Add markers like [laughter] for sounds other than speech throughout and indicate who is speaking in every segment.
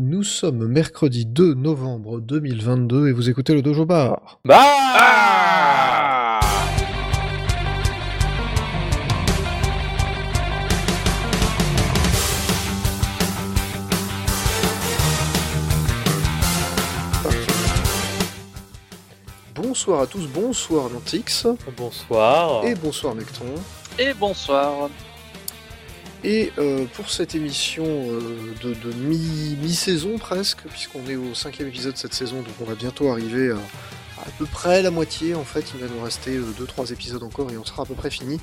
Speaker 1: Nous sommes mercredi 2 novembre 2022 et vous écoutez le Dojo Bar.
Speaker 2: Bah
Speaker 3: Ah
Speaker 1: Bonsoir à tous, bonsoir Nantix
Speaker 2: Bonsoir.
Speaker 1: et bonsoir Mecton.
Speaker 3: Et bonsoir.
Speaker 1: Et euh, pour cette émission euh, de, de mi- mi-saison presque, puisqu'on est au cinquième épisode de cette saison, donc on va bientôt arriver à à peu près la moitié. En fait, il va nous rester 2-3 épisodes encore et on sera à peu près fini.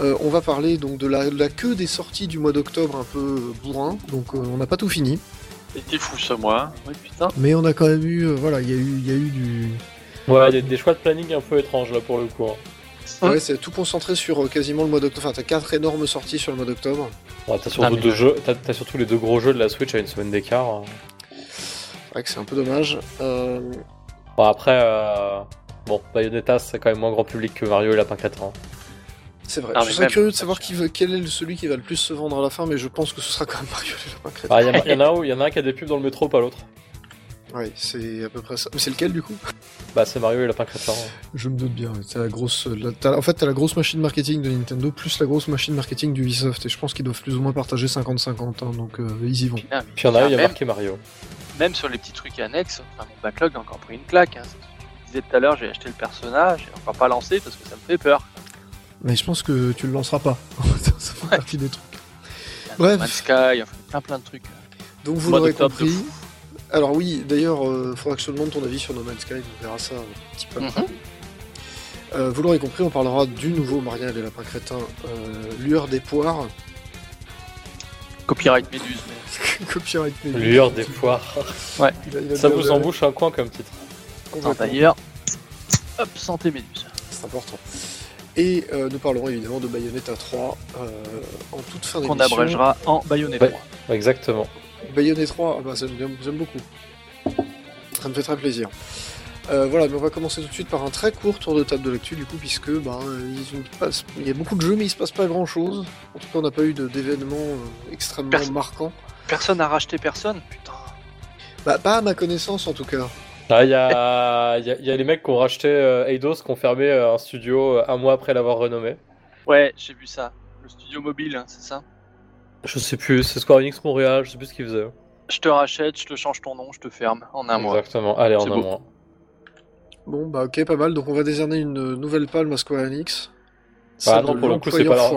Speaker 1: Euh, on va parler donc de la, de la queue des sorties du mois d'octobre un peu bourrin, donc euh, on n'a pas tout fini.
Speaker 3: C'était fou ça, moi. Oui, putain.
Speaker 1: Mais on a quand même eu, euh, voilà, il y a eu, il y a eu du,
Speaker 2: Ouais, il y a des choix de planning un peu étranges là pour le coup. hein.
Speaker 1: Ouais, c'est tout concentré sur euh, quasiment le mois d'octobre. Enfin, t'as quatre énormes sorties sur le mois d'octobre.
Speaker 2: Ouais, t'as
Speaker 3: Ah,
Speaker 2: surtout surtout les deux gros jeux de la Switch à une semaine d'écart. hein.
Speaker 1: C'est vrai que c'est un peu dommage. Euh,
Speaker 2: Bon après, euh... bon, Bayonetta c'est quand même moins grand public que Mario et Lapin Crétin. hein.
Speaker 1: c'est vrai.
Speaker 3: Ah,
Speaker 1: je serais
Speaker 3: même,
Speaker 1: curieux de savoir qui veut- quel est le- celui qui va le plus se vendre à la fin, mais je pense que ce sera quand même Mario et les lapins crétins.
Speaker 2: Ah, il y, en a- il y en a un où- il y en a un qui a des pubs dans le métro, pas l'autre.
Speaker 1: Ouais, c'est à peu près ça. Mais c'est lequel du coup?
Speaker 2: Bah c'est Mario et Lapin Crétin. hein.
Speaker 1: Je me doute bien. ouais. C'est la grosse. la- t'as- en fait, t'as la grosse machine marketing de Nintendo plus la grosse machine marketing du Ubisoft, et je pense qu'ils doivent plus ou moins partager 50-50. hein, donc euh, ils y vont.
Speaker 2: Puis il y en a il y a
Speaker 3: même,
Speaker 2: marqué Mario.
Speaker 3: même sur les petits trucs annexes, enfin, mon backlog a encore pris une claque. Hein. Je disais tout à l'heure, j'ai acheté le personnage, j'ai encore pas lancé parce que ça me fait peur.
Speaker 1: Mais je pense que tu le lanceras pas. [laughs] ça fait partie des trucs. Bref.
Speaker 3: Sky, enfin, plein plein de trucs.
Speaker 1: Donc vous l'aurez compris. Alors oui, d'ailleurs, euh, faudra que je te demande ton avis sur No Man's Sky, on verra ça un petit peu après.
Speaker 3: Mhm.
Speaker 1: Euh, vous l'aurez compris, on parlera du nouveau Maria et les lapins crétins, euh, Lueur des poires,
Speaker 3: Copyright Méduse. Mais... [laughs]
Speaker 1: copyright Méduse.
Speaker 2: Lueur des poires. [laughs]
Speaker 1: Il a- il a
Speaker 2: Ça vous embouche un coin comme titre.
Speaker 3: D'ailleurs, hop, santé Méduse.
Speaker 1: C'est important. Et euh, nous parlerons évidemment de Bayonetta 3 euh, en toute fin d'émission.
Speaker 3: Qu'on abrégera en Bayonetta.
Speaker 2: Ouais. Exactement.
Speaker 1: Bayonetta 3, ah bah, j'aime beaucoup. Ça me fait très plaisir. Euh, voilà, mais on va commencer tout de suite par un très court tour de table de l'actu, du coup, puisque bah, il y a beaucoup de jeux, mais il se passe pas grand chose. En tout cas, on n'a pas eu d'événements euh, extrêmement
Speaker 3: Personne.
Speaker 1: marquants.
Speaker 3: Personne n'a racheté personne, putain.
Speaker 1: Bah, pas à ma connaissance en tout cas.
Speaker 2: Ah, Il y, a, il y, a, y a les mecs qui ont racheté euh, Eidos, qui ont fermé euh, un studio euh, un mois après l'avoir renommé.
Speaker 3: Ouais, j'ai vu ça. Le studio mobile, hein, c'est ça
Speaker 2: Je sais plus, c'est Square Enix Montréal, je sais plus ce qu'ils faisaient.
Speaker 3: Je te rachète, je te change ton nom, je te ferme en un mois.
Speaker 2: Exactement, allez, en un mois.
Speaker 1: Bon, bah ok, pas mal. Donc on va décerner une nouvelle palme à Square Enix.
Speaker 2: Ah
Speaker 1: Celle
Speaker 2: non, pour le coup, c'est pas leur-.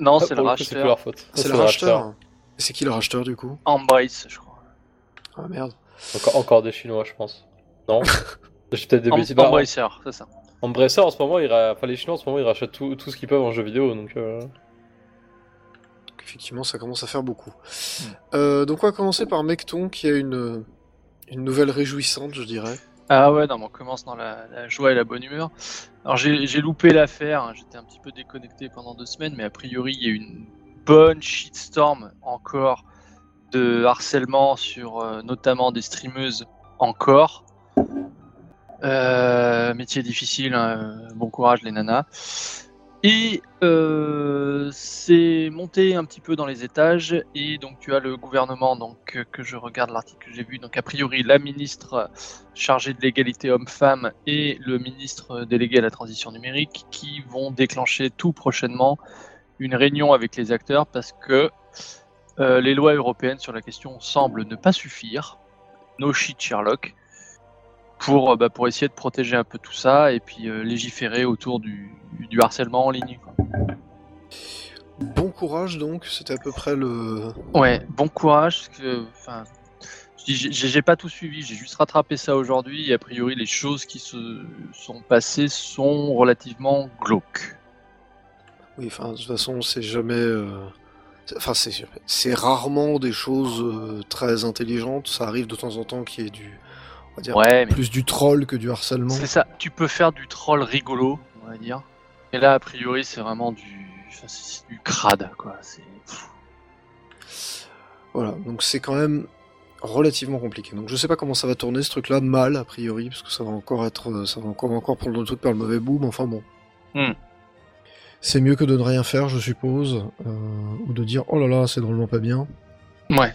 Speaker 3: Non,
Speaker 2: Ah,
Speaker 3: c'est le
Speaker 2: coup, C'est plus
Speaker 3: racheteur.
Speaker 2: leur faute.
Speaker 1: C'est le racheteur. Et c'est qui le racheteur du coup?
Speaker 3: Embrace, je crois.
Speaker 1: Ah merde.
Speaker 2: Encore, encore des Chinois, je pense. Non [laughs] J'ai peut-être des bêtises. Bah,
Speaker 3: Embracer, c'est ça.
Speaker 2: Embracer, en ce moment, ils ra- enfin, les Chinois, en ce moment, ils rachètent tout, tout ce qu'ils peuvent en jeu vidéo, donc...
Speaker 1: Effectivement, ça commence à faire beaucoup.
Speaker 3: Hmm.
Speaker 1: Euh, donc on va commencer par Mecton qui a une, une nouvelle réjouissante, je dirais.
Speaker 3: Ah ouais, non, mais on commence dans la, la joie et la bonne humeur. Alors j'ai j'ai loupé l'affaire, hein, j'étais un petit peu déconnecté pendant deux semaines, mais a priori il y a eu une bonne shitstorm encore de harcèlement sur euh, notamment des streameuses encore. Euh, métier difficile, hein, bon courage les nanas. Et euh, c'est monté un petit peu dans les étages et donc tu as le gouvernement donc euh, que je regarde l'article que j'ai vu donc a priori la ministre chargée de l'égalité homme-femme et le ministre délégué à la transition numérique qui vont déclencher tout prochainement une réunion avec les acteurs parce que euh, les lois européennes sur la question semblent ne pas suffire. No shit Sherlock. Pour, euh, bah, pour essayer de protéger un peu tout ça et puis euh, légiférer autour du, du harcèlement en ligne.
Speaker 1: Bon courage donc, c'était à peu près le.
Speaker 3: Ouais, bon courage. Enfin, j'ai pas tout suivi, j'ai juste rattrapé ça aujourd'hui. Et a priori, les choses qui se sont passées sont relativement glauques.
Speaker 1: Oui, enfin, de toute façon, c'est jamais. euh, Enfin, c'est c'est rarement des choses euh, très intelligentes. Ça arrive de temps en temps qu'il y ait du. Va dire
Speaker 3: Ouais, mais
Speaker 1: plus du troll que du harcèlement.
Speaker 3: c'est ça. Tu peux faire du troll rigolo, on va dire. Et là, a priori, c'est vraiment du, enfin, c'est du crade, quoi. C'est
Speaker 1: Voilà, donc c'est quand même relativement compliqué. Donc je sais pas comment ça va tourner ce truc-là, mal a priori, parce que ça va encore être, euh, ça va encore, encore prendre le truc par le mauvais bout, mais enfin bon.
Speaker 3: Hmm.
Speaker 1: C'est mieux que de ne rien faire, je suppose, euh, ou de dire oh là là, c'est drôlement pas bien.
Speaker 3: Ouais.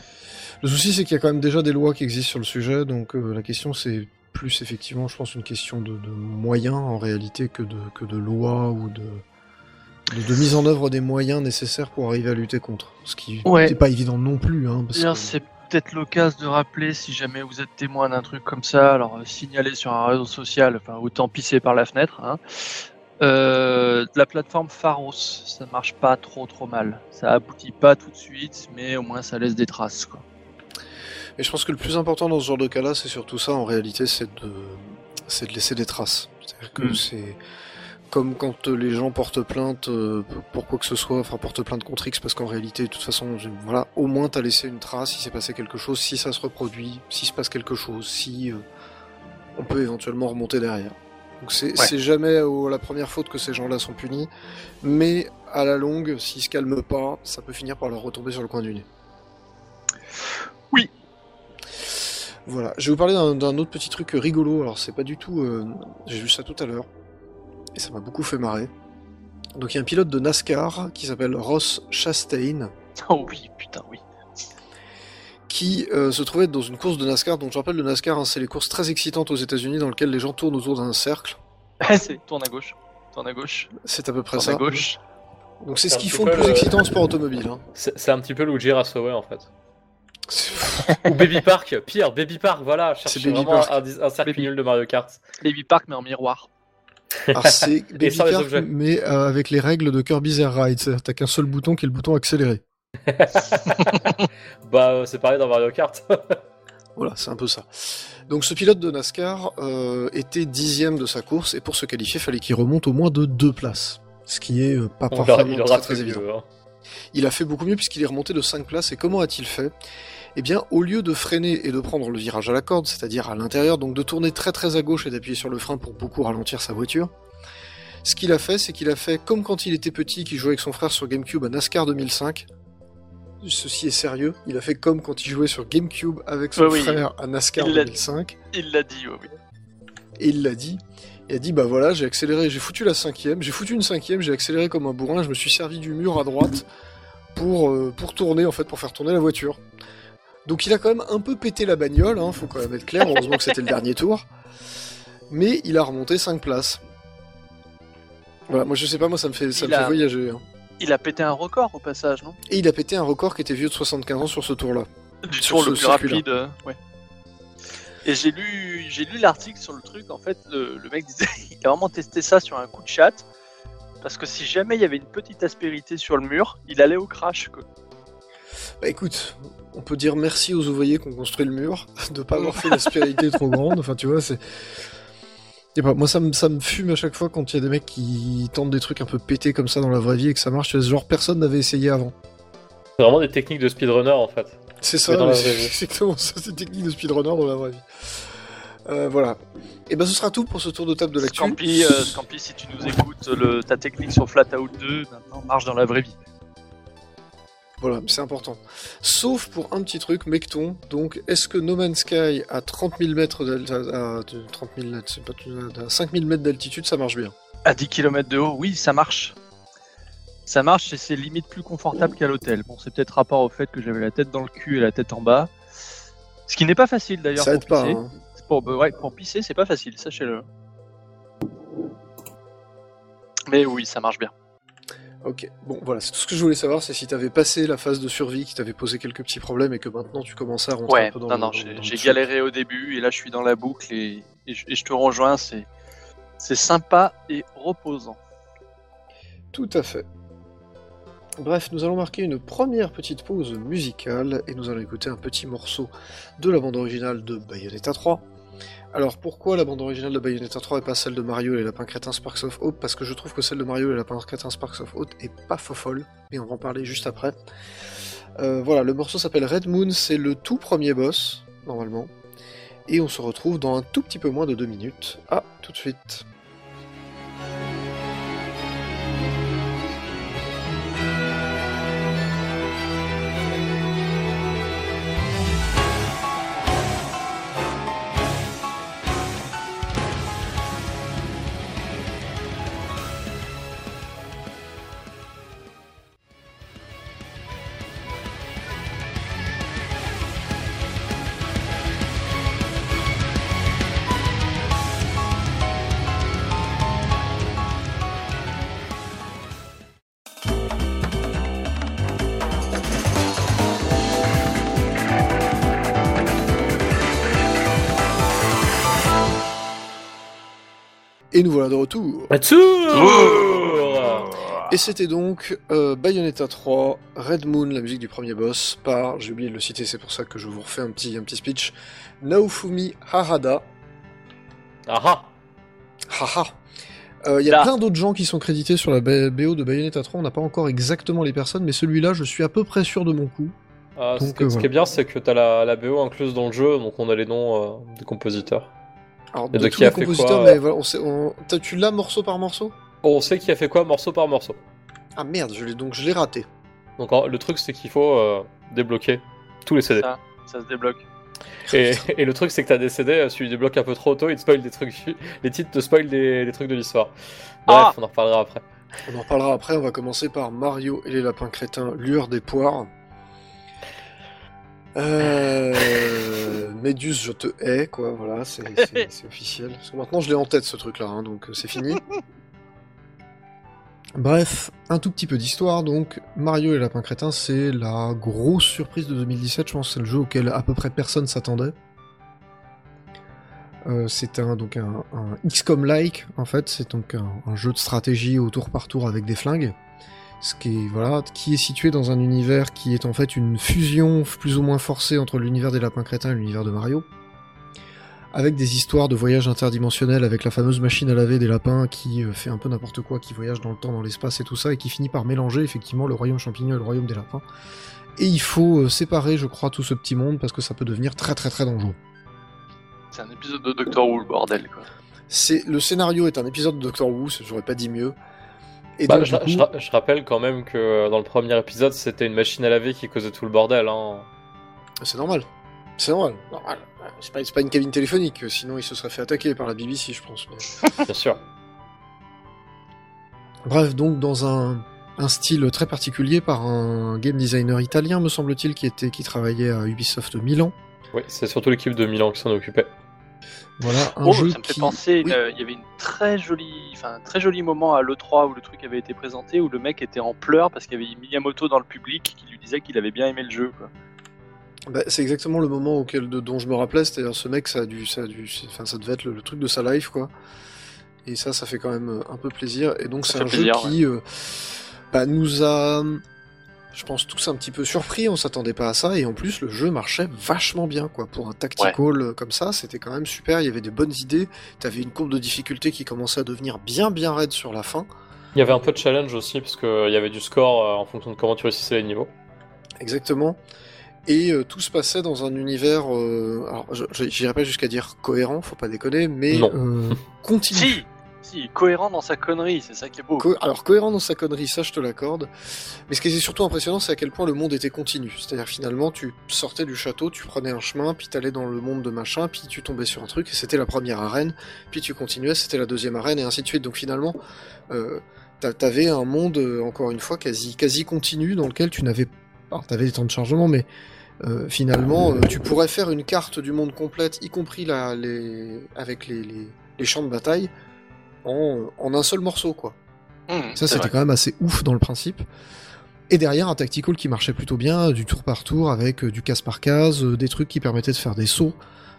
Speaker 1: Le souci, c'est qu'il y a quand même déjà des lois qui existent sur le sujet, donc euh, la question, c'est plus effectivement, je pense, une question de, de moyens en réalité que de, que de lois ou de, de, de mise en œuvre des moyens nécessaires pour arriver à lutter contre. Ce qui
Speaker 3: Ouais.
Speaker 1: n'est pas évident non plus. Hein, que-
Speaker 3: c'est peut-être l'occasion de rappeler si jamais vous êtes témoin d'un truc comme ça, alors euh, signalez sur un réseau social, enfin autant pisser par la fenêtre. Hein. Euh, la plateforme Pharos, ça marche pas trop trop mal. Ça aboutit pas tout de suite, mais au moins ça laisse des traces. Quoi.
Speaker 1: Mais je pense que le plus important dans ce genre de cas-là, c'est surtout ça, en réalité, c'est de, c'est de laisser des traces. C'est-à-dire que
Speaker 3: Mm.
Speaker 1: c'est comme quand les gens portent plainte euh, pour quoi que ce soit, enfin portent plainte contre X, parce qu'en réalité, de toute façon, voilà, au moins t'as laissé une trace, il s'est passé quelque chose, si ça se reproduit, s'il se passe quelque chose, si euh, on peut éventuellement remonter derrière. Donc c'est
Speaker 3: Ouais.
Speaker 1: jamais la première faute que ces gens-là sont punis, mais à la longue, s'ils se calment pas, ça peut finir par leur retomber sur le coin du nez.
Speaker 3: Oui.
Speaker 1: Voilà, je vais vous parler d'un autre petit truc rigolo. Alors, c'est pas du tout. euh, J'ai vu ça tout à l'heure. Et ça m'a beaucoup fait marrer. Donc, il y a un pilote de NASCAR qui s'appelle Ross Chastain. [laughs]
Speaker 3: Oh oui, putain, oui.
Speaker 1: Qui euh, se trouvait dans une course de NASCAR. Donc, je rappelle, le NASCAR, hein, c'est les courses très excitantes aux États-Unis dans lesquelles les gens tournent autour d'un cercle. [laughs]
Speaker 3: c'est tourne à gauche, tourne à gauche,
Speaker 1: C'est à peu près
Speaker 3: tourne à
Speaker 1: ça.
Speaker 3: gauche.
Speaker 1: Donc, c'est ce qu'ils font le plus
Speaker 2: le-
Speaker 1: excitant en sport automobile. hein.
Speaker 2: C'est c'est un petit peu Luigi Rassoway en fait. Ou Baby Park, pire, Baby Park, voilà,
Speaker 1: Baby
Speaker 2: vraiment
Speaker 1: Park.
Speaker 2: un, un
Speaker 3: Baby.
Speaker 2: nul de Mario Kart.
Speaker 3: Levy Park, mais en miroir.
Speaker 1: Alors, c'est [laughs] Baby
Speaker 2: objets.
Speaker 1: mais euh, avec les règles de Kirby's Air Ride. C'est-à-dire, t'as qu'un seul bouton qui est le bouton accéléré. [laughs]
Speaker 2: Bah, euh, c'est pareil dans Mario Kart. [laughs]
Speaker 1: Voilà, c'est un peu ça. Donc ce pilote de NASCAR euh, était dixième de sa course et pour se qualifier, fallait qu'il remonte au moins de deux places. Ce qui est euh, pas
Speaker 2: il
Speaker 1: parfaitement
Speaker 2: aura, il aura
Speaker 1: très, évident.
Speaker 2: mieux. hein.
Speaker 1: Il a fait beaucoup mieux puisqu'il est remonté de 5 places. Et comment a-t-il fait? Eh bien, au lieu de freiner et de prendre le virage à la corde, c'est-à-dire à l'intérieur, donc de tourner très très à gauche et d'appuyer sur le frein pour beaucoup ralentir sa voiture, ce qu'il a fait, c'est qu'il a fait comme quand il était petit, qu'il jouait avec son frère sur GameCube à NASCAR 2005. Ceci est sérieux. Il a fait comme quand il jouait sur GameCube avec son
Speaker 3: Oui,
Speaker 1: frère à NASCAR
Speaker 3: Il l'a-
Speaker 1: 2005.
Speaker 3: Il l'a dit, oui.
Speaker 1: Et il l'a dit. Il a dit bah voilà, j'ai accéléré, j'ai foutu la cinquième, j'ai foutu une cinquième, j'ai accéléré comme un bourrin, je me suis servi du mur à droite pour, euh, pour tourner en fait, pour faire tourner la voiture. Donc il a quand même un peu pété la bagnole, hein, faut quand même être clair, heureusement que c'était le dernier tour. Mais il a remonté 5 places. Voilà, moi je sais pas, moi ça me fait, ça
Speaker 3: Il
Speaker 1: me fait
Speaker 3: a-
Speaker 1: voyager. hein.
Speaker 3: Il a pété un record au passage, non?
Speaker 1: Et il a pété un record qui était vieux de 75 ans sur ce tour-là.
Speaker 3: Du
Speaker 1: Sur
Speaker 3: tour le plus rapide. euh, ouais. Et j'ai lu, j'ai lu l'article sur le truc. En fait, le, le mec disait, [laughs] il a vraiment testé ça sur un coup de chat. Parce que si jamais il y avait une petite aspérité sur le mur, il allait au crash. Quoi.
Speaker 1: Bah écoute, on peut dire merci aux ouvriers qui ont construit le mur, [laughs] de pas avoir fait [laughs] l'aspérité trop grande. Enfin, tu vois, c'est. Pas, moi ça me, ça me fume à chaque fois quand il y a des mecs qui tentent des trucs un peu pétés comme ça dans la vraie vie et que ça marche. Tu vois, ce genre personne n'avait essayé avant.
Speaker 2: C'est vraiment des techniques de speedrunner en fait.
Speaker 1: C'est ça, c'est [laughs] exactement ça, c'est technique de speedrunner dans la vraie vie. Euh, voilà. Et ben ce sera tout pour ce tour de table de l'actu.
Speaker 3: Scampi, euh, Scampi, si tu nous écoutes, le, ta technique sur Flatout 2 maintenant marche dans la vraie vie.
Speaker 1: Voilà, c'est important. Sauf pour un petit truc, Mecton. Donc, est-ce que No Man's Sky à 30 000 mètres d'al- à, à- de 30 000 mètres, c'est pas tout- à 5 000 mètres d'altitude, ça marche bien?
Speaker 3: À 10 km de haut, oui, ça marche. Ça marche et c'est limite plus confortable qu'à l'hôtel. Bon, c'est peut-être rapport au fait que j'avais la tête dans le cul et la tête en bas. Ce qui n'est pas facile d'ailleurs pour
Speaker 1: pas.
Speaker 3: pisser.
Speaker 1: hein.
Speaker 3: Pour, bah ouais, pour pisser, c'est pas facile, sachez-le. Mais oui, ça marche bien.
Speaker 1: Ok, bon voilà, c'est tout ce que je voulais savoir, c'est si t'avais passé la phase de survie qui t'avait posé quelques petits problèmes et que maintenant tu commençais à rentrer
Speaker 3: Ouais,
Speaker 1: un peu dans
Speaker 3: non,
Speaker 1: le
Speaker 3: non, j'ai galéré au début et là je suis dans la boucle et, et je, et je te rejoins, c'est sympa et reposant.
Speaker 1: Tout à fait. Bref, nous allons marquer une première petite pause musicale et nous allons écouter un petit morceau de la bande originale de Bayonetta 3. Alors pourquoi la bande originale de Bayonetta 3 et pas celle de Mario et les lapins crétins Sparks of Hope? Parce que je trouve que celle de Mario et les lapins crétins Sparks of Hope est pas fofolle, et on va en parler juste après. Euh, voilà, le morceau s'appelle Red Moon, c'est le tout premier boss, normalement. Et on se retrouve dans un tout petit peu moins de deux minutes. À tout de suite. Et nous voilà de retour.
Speaker 2: Retour
Speaker 1: Et c'était donc euh, Bayonetta 3, Red Moon, la musique du premier boss, par, j'ai oublié de le citer, c'est pour ça que je vous refais un petit, un petit speech, Naofumi Harada.
Speaker 2: Ah ah
Speaker 1: Haha. Euh, Il y a
Speaker 3: Là.
Speaker 1: plein d'autres gens qui sont crédités sur la BO de Bayonetta 3, on n'a pas encore exactement les personnes, mais celui-là, je suis à peu près sûr de mon coup.
Speaker 2: Ah,
Speaker 1: Donc,
Speaker 2: ce, qui-
Speaker 1: euh,
Speaker 2: ce qui est bien, c'est que t'as la, la BO incluse dans le jeu, donc on a les noms des compositeurs.
Speaker 1: Alors, de
Speaker 2: de
Speaker 1: tous
Speaker 2: qui a
Speaker 1: les
Speaker 2: fait
Speaker 1: compositeurs,
Speaker 2: quoi,
Speaker 1: mais voilà, on sait, on- t'as- tu l'as morceau par morceau?
Speaker 2: On sait qui a fait quoi morceau par morceau.
Speaker 1: Ah merde, je l'ai donc je l'ai raté.
Speaker 2: Donc le truc, c'est qu'il faut euh, débloquer tous les CD.
Speaker 3: Ça, ça se débloque.
Speaker 2: Et, et le truc, c'est que t'as des CD, euh, si tu les débloques un peu trop tôt, ils te spoilent des trucs. [laughs] Les titres te spoilent des, des trucs de l'histoire. Bref,
Speaker 3: Ah
Speaker 2: on en reparlera après.
Speaker 1: On en reparlera après, on va commencer par Mario et les lapins crétins, lueur des poires. Euh... Méduse, je te hais, quoi, voilà, [laughs] c'est officiel. Parce que maintenant je l'ai en tête ce truc-là, hein, donc euh, c'est fini. [laughs] Bref, un tout petit peu d'histoire, donc Mario et les lapins crétins, c'est la grosse surprise de 2017, je pense c'est le jeu auquel à peu près personne s'attendait. Euh, c'est un, donc un, un XCOM-like, en fait, c'est donc un, un jeu de stratégie au tour par tour avec des flingues. Ce qui est, voilà, qui est situé dans un univers qui est en fait une fusion plus ou moins forcée entre l'univers des lapins crétins et l'univers de Mario. Avec des histoires de voyages interdimensionnels avec la fameuse machine à laver des lapins qui euh, fait un peu n'importe quoi, qui voyage dans le temps, dans l'espace et tout ça, et qui finit par mélanger effectivement le royaume champignon et le royaume des lapins. Et il faut euh, séparer, je crois, tout ce petit monde parce que ça peut devenir très très très dangereux.
Speaker 3: C'est un épisode de Doctor Who, le bordel, quoi.
Speaker 1: C'est le scénario est un épisode de Doctor Who, j'aurais pas dit mieux. Et
Speaker 2: Bah,
Speaker 1: donc,
Speaker 2: je,
Speaker 1: du coup-
Speaker 2: je ra- je rappelle quand même que euh, dans le premier épisode, c'était une machine à laver qui causait tout le bordel. Hein.
Speaker 1: c'est normal. C'est normal. normal. C'est pas, une cabine téléphonique, sinon il se serait fait attaquer par la BBC, je pense. mais- [laughs]
Speaker 2: Bien sûr.
Speaker 1: Bref, donc dans un, un style très particulier par un game designer italien, me semble-t-il, qui était qui travaillait à Ubisoft Milan.
Speaker 2: Oui, c'est surtout l'équipe de Milan qui s'en occupait.
Speaker 1: Voilà, un
Speaker 3: Oh,
Speaker 1: jeu
Speaker 3: ça me fait
Speaker 1: qui...
Speaker 3: penser,
Speaker 1: Oui.
Speaker 3: euh, il y avait une très jolie, enfin un très joli moment à l'E3 où le truc avait été présenté, où le mec était en pleurs parce qu'il y avait Miyamoto dans le public qui lui disait qu'il avait bien aimé le jeu. Quoi.
Speaker 1: Bah, c'est exactement le moment auquel de, dont je me rappelais, c'est-à-dire ce mec, ça a dû, ça a dû, enfin ça devait être le, le truc de sa life, quoi. Et ça, ça fait quand même euh, un peu plaisir. Et donc
Speaker 3: Ça
Speaker 1: c'est un jeu qui euh, bah, nous a, je pense tous un petit peu surpris. On s'attendait pas à ça, et en plus le jeu marchait vachement bien, quoi. Pour un tactical euh, comme ça, c'était quand même super. Il y avait des bonnes idées. T'avais une courbe de difficulté qui commençait à devenir bien bien raide sur la fin.
Speaker 2: Il y avait un peu de challenge aussi, parce qu'il y avait du score euh, en fonction de comment tu réussissais les niveaux.
Speaker 1: Exactement. Et euh, tout se passait dans un univers, euh, alors j'irai pas jusqu'à dire cohérent, faut pas déconner, mais euh, [laughs] continu.
Speaker 3: Si, si, cohérent dans sa connerie, c'est ça qui est beau.
Speaker 1: Alors cohérent dans sa connerie, ça je te l'accorde. Mais ce qui est surtout impressionnant, c'est à quel point le monde était continu. C'est-à-dire finalement, tu sortais du château, tu prenais un chemin, puis t'allais dans le monde de machin, puis tu tombais sur un truc, et c'était la première arène, puis tu continuais, c'était la deuxième arène, et ainsi de suite. Donc finalement, euh, t'a- t'avais un monde, euh, encore une fois, quasi, quasi continu, dans lequel tu n'avais pas... T'avais des temps de chargement, mais euh, finalement, tu pourrais faire une carte du monde complète, y compris avec les champs de bataille, en, en un seul morceau, quoi.
Speaker 3: Mmh,
Speaker 1: Ça, c'était quand même assez ouf dans le principe. Et derrière, un tactical qui marchait plutôt bien, du tour par tour, avec euh, du case par case, euh, des trucs qui permettaient de faire des sauts.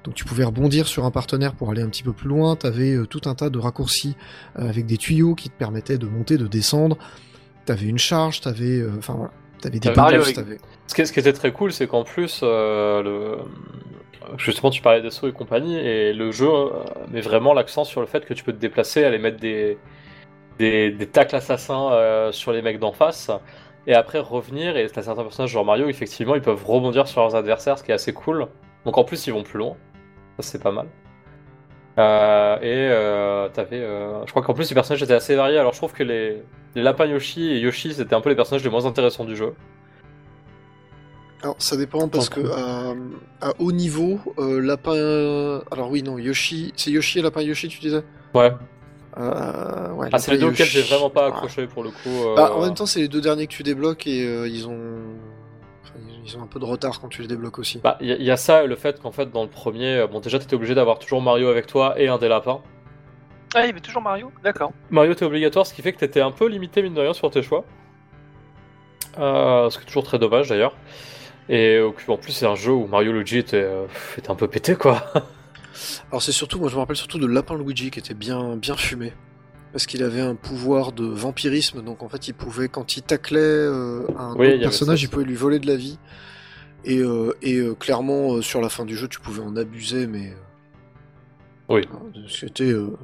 Speaker 1: Donc tu pouvais rebondir sur un partenaire pour aller un petit peu plus loin. T'avais euh, tout un tas de raccourcis euh, avec des tuyaux qui te permettaient de monter, de descendre. T'avais une charge, t'avais, euh, enfin voilà, t'avais des
Speaker 2: Euh,
Speaker 3: avec-
Speaker 1: t'avais-
Speaker 2: Ce qui, ce qui était très cool, c'est qu'en plus, euh, le... justement, tu parlais des sauts et compagnie, et le jeu euh, met vraiment l'accent sur le fait que tu peux te déplacer, aller mettre des, tacles assassins euh, sur les mecs d'en face, et après revenir, et t'as certains personnages, genre Mario, effectivement, ils peuvent rebondir sur leurs adversaires, ce qui est assez cool. Donc en plus, ils vont plus loin. Ça, c'est pas mal. Euh, et euh, t'avais, je crois qu'en plus les personnages étaient assez variés. Alors je trouve que les, les Yoshi et Yoshi c'était un peu les personnages les moins intéressants du jeu.
Speaker 1: Alors ça dépend parce que à, à haut niveau, euh, lapin. Alors oui, non, Yoshi, c'est Yoshi et lapin Yoshi, tu disais?
Speaker 2: Ouais.
Speaker 1: Euh, ouais,
Speaker 2: Ah, c'est les deux auxquels j'ai vraiment pas
Speaker 1: Ouais.
Speaker 2: accroché pour le coup. euh,
Speaker 1: Bah, en même temps, c'est les deux derniers que tu débloques et euh, ils ont. enfin, ils- ont un peu de retard quand tu les débloques aussi.
Speaker 2: Bah, il y, a- il y a ça et le fait qu'en fait, dans le premier, euh, bon, déjà, t'étais obligé d'avoir toujours Mario avec toi et un des lapins.
Speaker 3: Ah, il y avait toujours Mario? D'accord.
Speaker 2: Mario était obligatoire, ce qui fait que t'étais un peu limité, mine de rien, sur tes choix. Euh, ce qui est toujours très dommage d'ailleurs. Et euh, en plus, c'est un jeu où Mario Luigi était, euh, était un peu pété, quoi. [laughs]
Speaker 1: Alors c'est surtout, moi je me rappelle surtout de Lapin Luigi qui était bien, bien fumé. Parce qu'il avait un pouvoir de vampirisme, donc en fait il pouvait, quand il taclait euh, un
Speaker 2: Oui,
Speaker 1: autre personnage,
Speaker 2: ça,
Speaker 1: il pouvait lui voler de la vie. Et, euh, et euh, clairement, euh, sur la fin du jeu, tu pouvais en abuser, mais...
Speaker 2: Oui.
Speaker 1: C'était euh,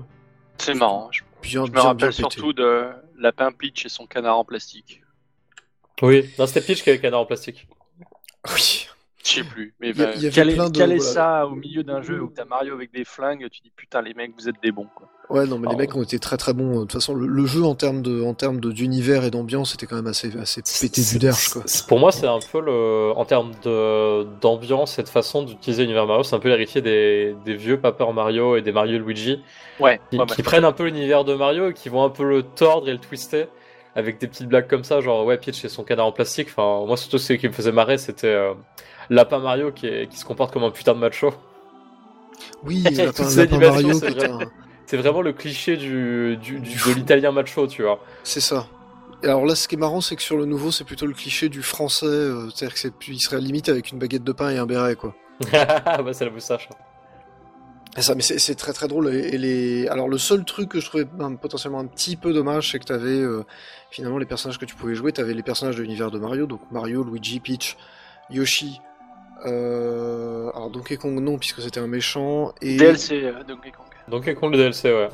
Speaker 3: C'est marrant. Je,
Speaker 1: bien,
Speaker 3: je me
Speaker 1: bien,
Speaker 3: rappelle
Speaker 1: bien
Speaker 3: surtout de Lapin Peach et son canard en plastique.
Speaker 2: Oui, non, c'était Peach qui avait le canard en plastique.
Speaker 1: Oui.
Speaker 3: Je sais plus. Mais
Speaker 1: Il y a-
Speaker 3: bah,
Speaker 1: il y avait
Speaker 3: caler,
Speaker 1: plein de-
Speaker 3: caler
Speaker 1: voilà.
Speaker 3: ça au milieu d'un jeu où t'as Mario avec des flingues, tu dis putain les mecs vous êtes des bons quoi.
Speaker 1: Ouais, non, mais les
Speaker 2: Alors-
Speaker 1: mecs ont été très très bons. De toute façon, le, le jeu en termes de, en termes de- d'univers et d'ambiance, était quand même assez, assez pété du derche, quoi.
Speaker 2: Pour moi, c'est un peu le, en termes de d'ambiance et de façon d'utiliser l'univers Mario, c'est un peu l'héritier des, des vieux Paper Mario et des Mario Luigi,
Speaker 3: Ouais.
Speaker 2: qui,
Speaker 3: ouais,
Speaker 2: qui prennent un peu l'univers de Mario et qui vont un peu le tordre et le twister avec des petites blagues comme ça, genre ouais Peach et son canard en plastique. Enfin, moi surtout ce qui me faisait marrer, c'était euh, Lapin Mario qui, est- qui se comporte comme un putain de macho.
Speaker 1: Oui, [laughs] Lapin, Mario,
Speaker 2: c'est
Speaker 1: qui est
Speaker 2: vrai.
Speaker 1: un-
Speaker 2: C'est vraiment le cliché du, du, du-
Speaker 1: Du
Speaker 2: de l'italien macho, tu vois.
Speaker 1: c'est ça. Et alors là, ce qui est marrant, c'est que sur le nouveau, c'est plutôt le cliché du français, euh, c'est-à-dire que c'est, il serait limite avec une baguette de pain et un béret, quoi. [laughs]
Speaker 2: bah, c'est la moustache.
Speaker 1: Et ça, mais c'est, c'est très très drôle. Et, et les... Alors le seul truc que je trouvais ben, potentiellement un petit peu dommage, c'est que t'avais euh, finalement les personnages que tu pouvais jouer, t'avais les personnages de l'univers de Mario, donc Mario, Luigi, Peach, Yoshi. Euh... Alors Donkey Kong non, puisque c'était un méchant. Et
Speaker 3: DLC euh, Donkey Kong.
Speaker 2: Donc, est con le DLC, ouais.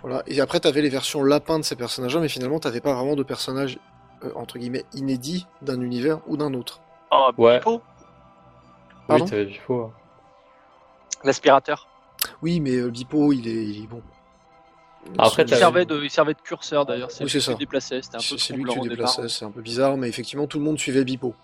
Speaker 1: Voilà. Et après, t'avais les versions lapins de ces personnages-là, mais finalement, t'avais pas vraiment de personnages, euh, entre guillemets, inédits d'un univers ou d'un autre.
Speaker 3: Oh,
Speaker 2: Ouais.
Speaker 3: Pipo,
Speaker 1: Pardon?
Speaker 2: Oui, t'avais Bifo.
Speaker 3: L'aspirateur.
Speaker 1: Oui, mais euh, Bipo, il est, il est bon.
Speaker 2: Après,
Speaker 3: Il servait, de, il servait de curseur d'ailleurs, c'est
Speaker 1: Oui,
Speaker 3: lui
Speaker 1: c'est
Speaker 3: qui
Speaker 1: ça.
Speaker 3: déplaçait, c'était un peu
Speaker 1: C'est c'est lui c'est un peu bizarre, mais effectivement, tout le monde suivait Bipo.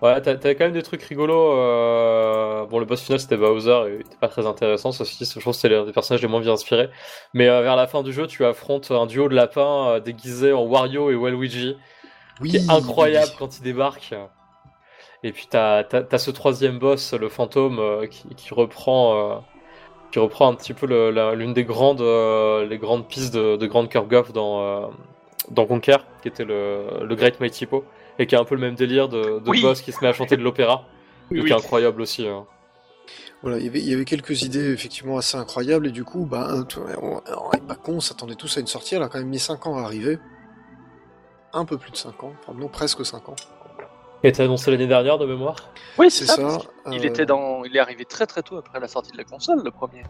Speaker 2: Ouais, t'a- t'avais quand même des trucs rigolos. euh, Bon, le boss final c'était Bowser, et il était pas très intéressant. Ceci, je trouve que c'était l'un des personnages les moins bien inspirés. Mais euh, vers la fin du jeu, tu affrontes un duo de lapins euh, déguisés en Wario et Waluigi,
Speaker 1: Oui,
Speaker 2: qui est incroyable
Speaker 1: oui.
Speaker 2: quand ils débarquent. Et puis t'as t'as- t'as ce troisième boss, le fantôme, euh, qui, qui reprend. euh, qui reprend un petit peu l'une des grandes, euh, les grandes pistes de, de Grand Kurgov dans, euh, dans Conquer, qui était le, le Great Mighty Po, et qui a un peu le même délire de, de
Speaker 3: Oui.
Speaker 2: boss qui se met à chanter de l'opéra,
Speaker 3: Oui,
Speaker 2: qui est incroyable aussi. hein.
Speaker 1: Voilà, il y avait- il y avait quelques idées effectivement assez incroyables, et du coup, bah, on, on est pas con, on s'attendait tous à une sortie, elle a quand même mis 5 ans à arriver. Un peu plus de 5 ans, enfin non, presque 5 ans.
Speaker 2: Et t'as annoncé l'année dernière de mémoire
Speaker 3: Oui,
Speaker 1: C'est
Speaker 3: ça.
Speaker 1: euh,
Speaker 3: était dans, il est arrivé très très tôt après la sortie de la console, le premier.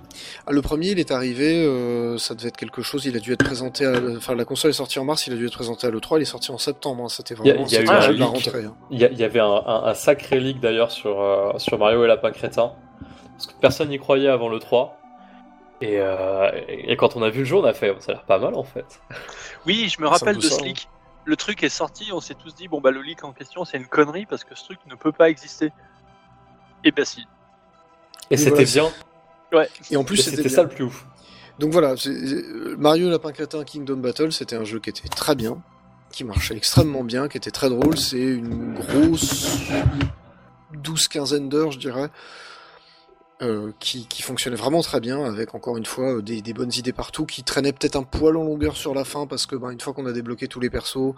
Speaker 1: Ah, le premier, il est arrivé, euh, ça devait être quelque chose, il a dû être présenté à... Enfin, la console est sortie en mars, il a dû être présenté à l'E3, il est sorti en septembre, hein, c'était
Speaker 2: Il y a-
Speaker 1: vraiment
Speaker 2: il y a eu
Speaker 3: un
Speaker 1: la
Speaker 2: leak.
Speaker 1: rentrée. hein.
Speaker 2: Il y, a- il y avait un, un- un sacré leak d'ailleurs sur, euh, sur Mario et Lapin Crétin, parce que personne n'y croyait avant le 3. Et, euh, et quand on a vu le jeu, on a fait, ça a l'air pas mal en fait.
Speaker 3: Oui, je me rappelle de ce
Speaker 1: hein.
Speaker 3: leak. Le truc est sorti, on s'est tous dit bon bah le leak en question c'est une connerie parce que ce truc ne peut pas exister. Et bah si.
Speaker 2: Et c'était
Speaker 1: voilà,
Speaker 2: bien,
Speaker 1: Et en plus, c'était
Speaker 2: ça le plus ouf.
Speaker 1: Donc voilà, c'est- euh, Mario Lapin Crétin Kingdom Battle, c'était un jeu qui était très bien, qui marchait extrêmement bien, qui était très drôle. C'est une grosse douze quinzaine d'heures, je dirais, euh, qui, fonctionnait vraiment très bien, avec encore une fois euh, des, bonnes idées partout, qui traînaient peut-être un poil en longueur sur la fin, parce que ben, une fois qu'on a débloqué tous les persos,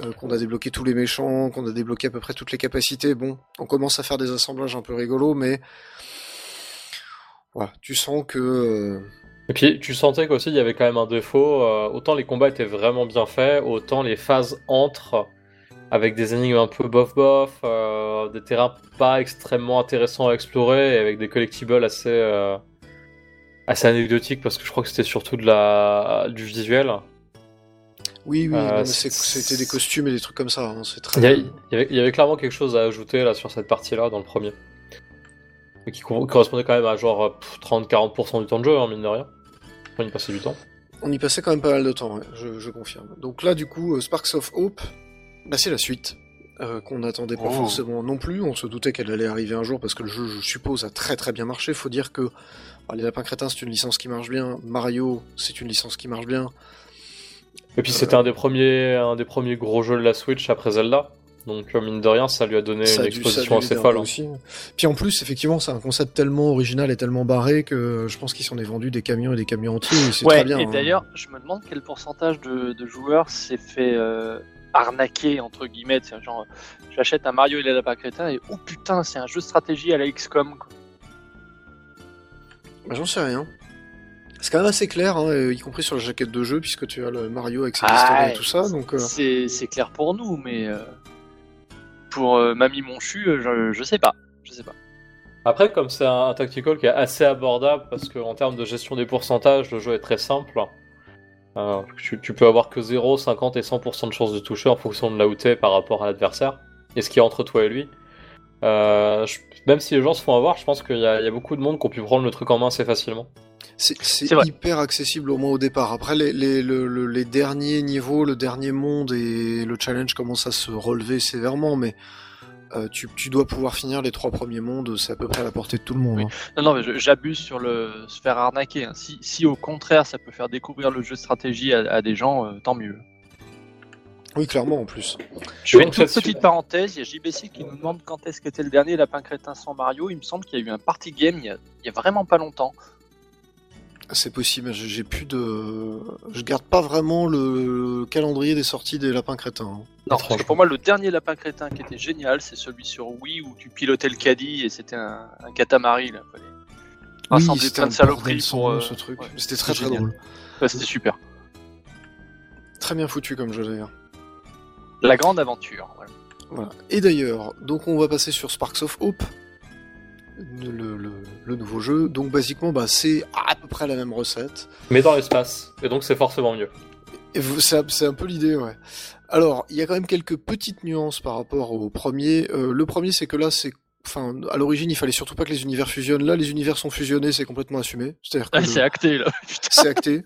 Speaker 1: euh, qu'on a débloqué tous les méchants, qu'on a débloqué à peu près toutes les capacités, bon, on commence à faire des assemblages un peu rigolos, mais voilà, tu sens que
Speaker 2: Et tu sentais qu'aussi il y avait quand même un défaut, autant les combats étaient vraiment bien faits, autant les phases entre avec des énigmes un peu bof bof, euh, des terrains pas extrêmement intéressants à explorer, et avec des collectibles assez euh, assez anecdotiques parce que je crois que c'était surtout de la du visuel.
Speaker 1: Oui, oui,
Speaker 2: Euh,
Speaker 1: c'était des costumes et des trucs comme ça. hein, c'est très.
Speaker 2: Il y, a- il y avait, il y avait clairement quelque chose à ajouter là sur cette partie-là dans le premier, et qui co- correspondait quand même à genre 30-40% du temps de jeu, hein, mine de rien. On y passait du temps.
Speaker 1: On y passait quand même pas mal de temps, ouais, je, je confirme. Donc là, du coup, Sparks of Hope, bah, c'est la suite. euh, qu'on n'attendait pas
Speaker 3: Oh.
Speaker 1: forcément non plus. On se doutait qu'elle allait arriver un jour parce que le jeu, je suppose, a très très bien marché. Faut dire que bah, Les Lapins Crétins, c'est une licence qui marche bien. Mario, c'est une licence qui marche bien.
Speaker 2: Et puis c'était un des premiers, un des premiers gros jeux de la Switch après Zelda. Donc euh, mine de rien, ça lui a donné
Speaker 1: Ça
Speaker 2: une
Speaker 1: a dû- ça a dû
Speaker 2: exposition assez folle. hein.
Speaker 1: aussi. Puis en plus, effectivement, c'est un concept tellement original et tellement barré que je pense qu'ils s'en est vendu des camions et des camions entiers. et C'est
Speaker 3: Ouais,
Speaker 1: très bien.
Speaker 3: et
Speaker 1: hein.
Speaker 3: d'ailleurs, je me demande quel pourcentage de, de joueurs s'est fait euh, arnaquer, entre guillemets. C'est genre, euh, j'achète un Mario et les lapins crétins et oh putain, c'est un jeu de stratégie à la XCOM. quoi.
Speaker 1: Bah, j'en sais rien. C'est quand même assez clair, hein, euh, y compris sur la jaquette de jeu, puisque tu as le Mario avec ses
Speaker 3: Ah,
Speaker 1: et tout ça. Donc, euh,
Speaker 3: C'est c'est clair pour nous, mais euh, pour euh, Mamie Monchu, je, je sais pas. Je sais pas.
Speaker 2: Après, comme c'est un, un tactical qui est assez abordable, parce qu'en termes de gestion des pourcentages, le jeu est très simple. Euh, tu, tu peux avoir que 0, 50 et 100% de chances de toucher en fonction de là où t'es par rapport à l'adversaire, et ce qui est entre toi et lui. Euh, je- même si les gens se font avoir, je pense qu'il y, a il y a beaucoup de monde qui ont pu prendre le truc en main assez facilement.
Speaker 1: c'est hyper accessible au moins au départ. Après, les, les, le- le- les derniers niveaux, le dernier monde et le challenge commencent à se relever sévèrement, mais euh, tu, tu dois pouvoir finir les trois premiers mondes, c'est à peu près à la portée de tout le monde.
Speaker 3: Oui.
Speaker 1: hein.
Speaker 3: Non, non, mais j'abuse sur le se faire arnaquer. hein. Si, si au contraire ça peut faire découvrir le jeu de stratégie à, à des gens, euh, tant mieux.
Speaker 1: Oui, clairement en plus.
Speaker 3: Je fais une toute petite parenthèse. Il y a JBC qui nous demande quand est-ce qu'était le dernier Lapin Crétin sans Mario. Il me semble qu'il y a eu un party game il y a, il y a vraiment pas longtemps.
Speaker 1: C'est possible, j'ai j'ai plus de. Je garde pas vraiment le calendrier des sorties des lapins crétins. hein.
Speaker 3: Non, parce que pour moi, le dernier Lapin Crétin qui était génial, c'est celui sur Wii où tu pilotais le caddie et c'était un, un catamaran. Là. Fallait rassembler
Speaker 1: c'était
Speaker 3: plein de saloperies pour. euh,
Speaker 1: ce truc.
Speaker 3: ouais,
Speaker 1: C'était très très
Speaker 3: génial.
Speaker 1: drôle.
Speaker 3: Ouais, c'était super.
Speaker 1: Très bien foutu comme jeu d'ailleurs.
Speaker 3: La grande aventure. voilà.
Speaker 1: Voilà. Et d'ailleurs, donc on va passer sur Sparks of Hope, le, le- le nouveau jeu. Donc basiquement, bah, c'est à peu près la même recette.
Speaker 2: Mais dans l'espace, et donc c'est forcément mieux.
Speaker 1: Et vous- c'est c'est un peu l'idée, ouais. Alors, il y a quand même quelques petites nuances par rapport au premier. Euh, le premier, c'est que là, c'est, enfin, à l'origine, il fallait surtout pas que les univers fusionnent. Là, les univers sont fusionnés, c'est complètement assumé. C'est-à-dire que
Speaker 3: Ah,
Speaker 1: le-
Speaker 3: c'est acté là. Putain. [laughs]
Speaker 1: c'est acté.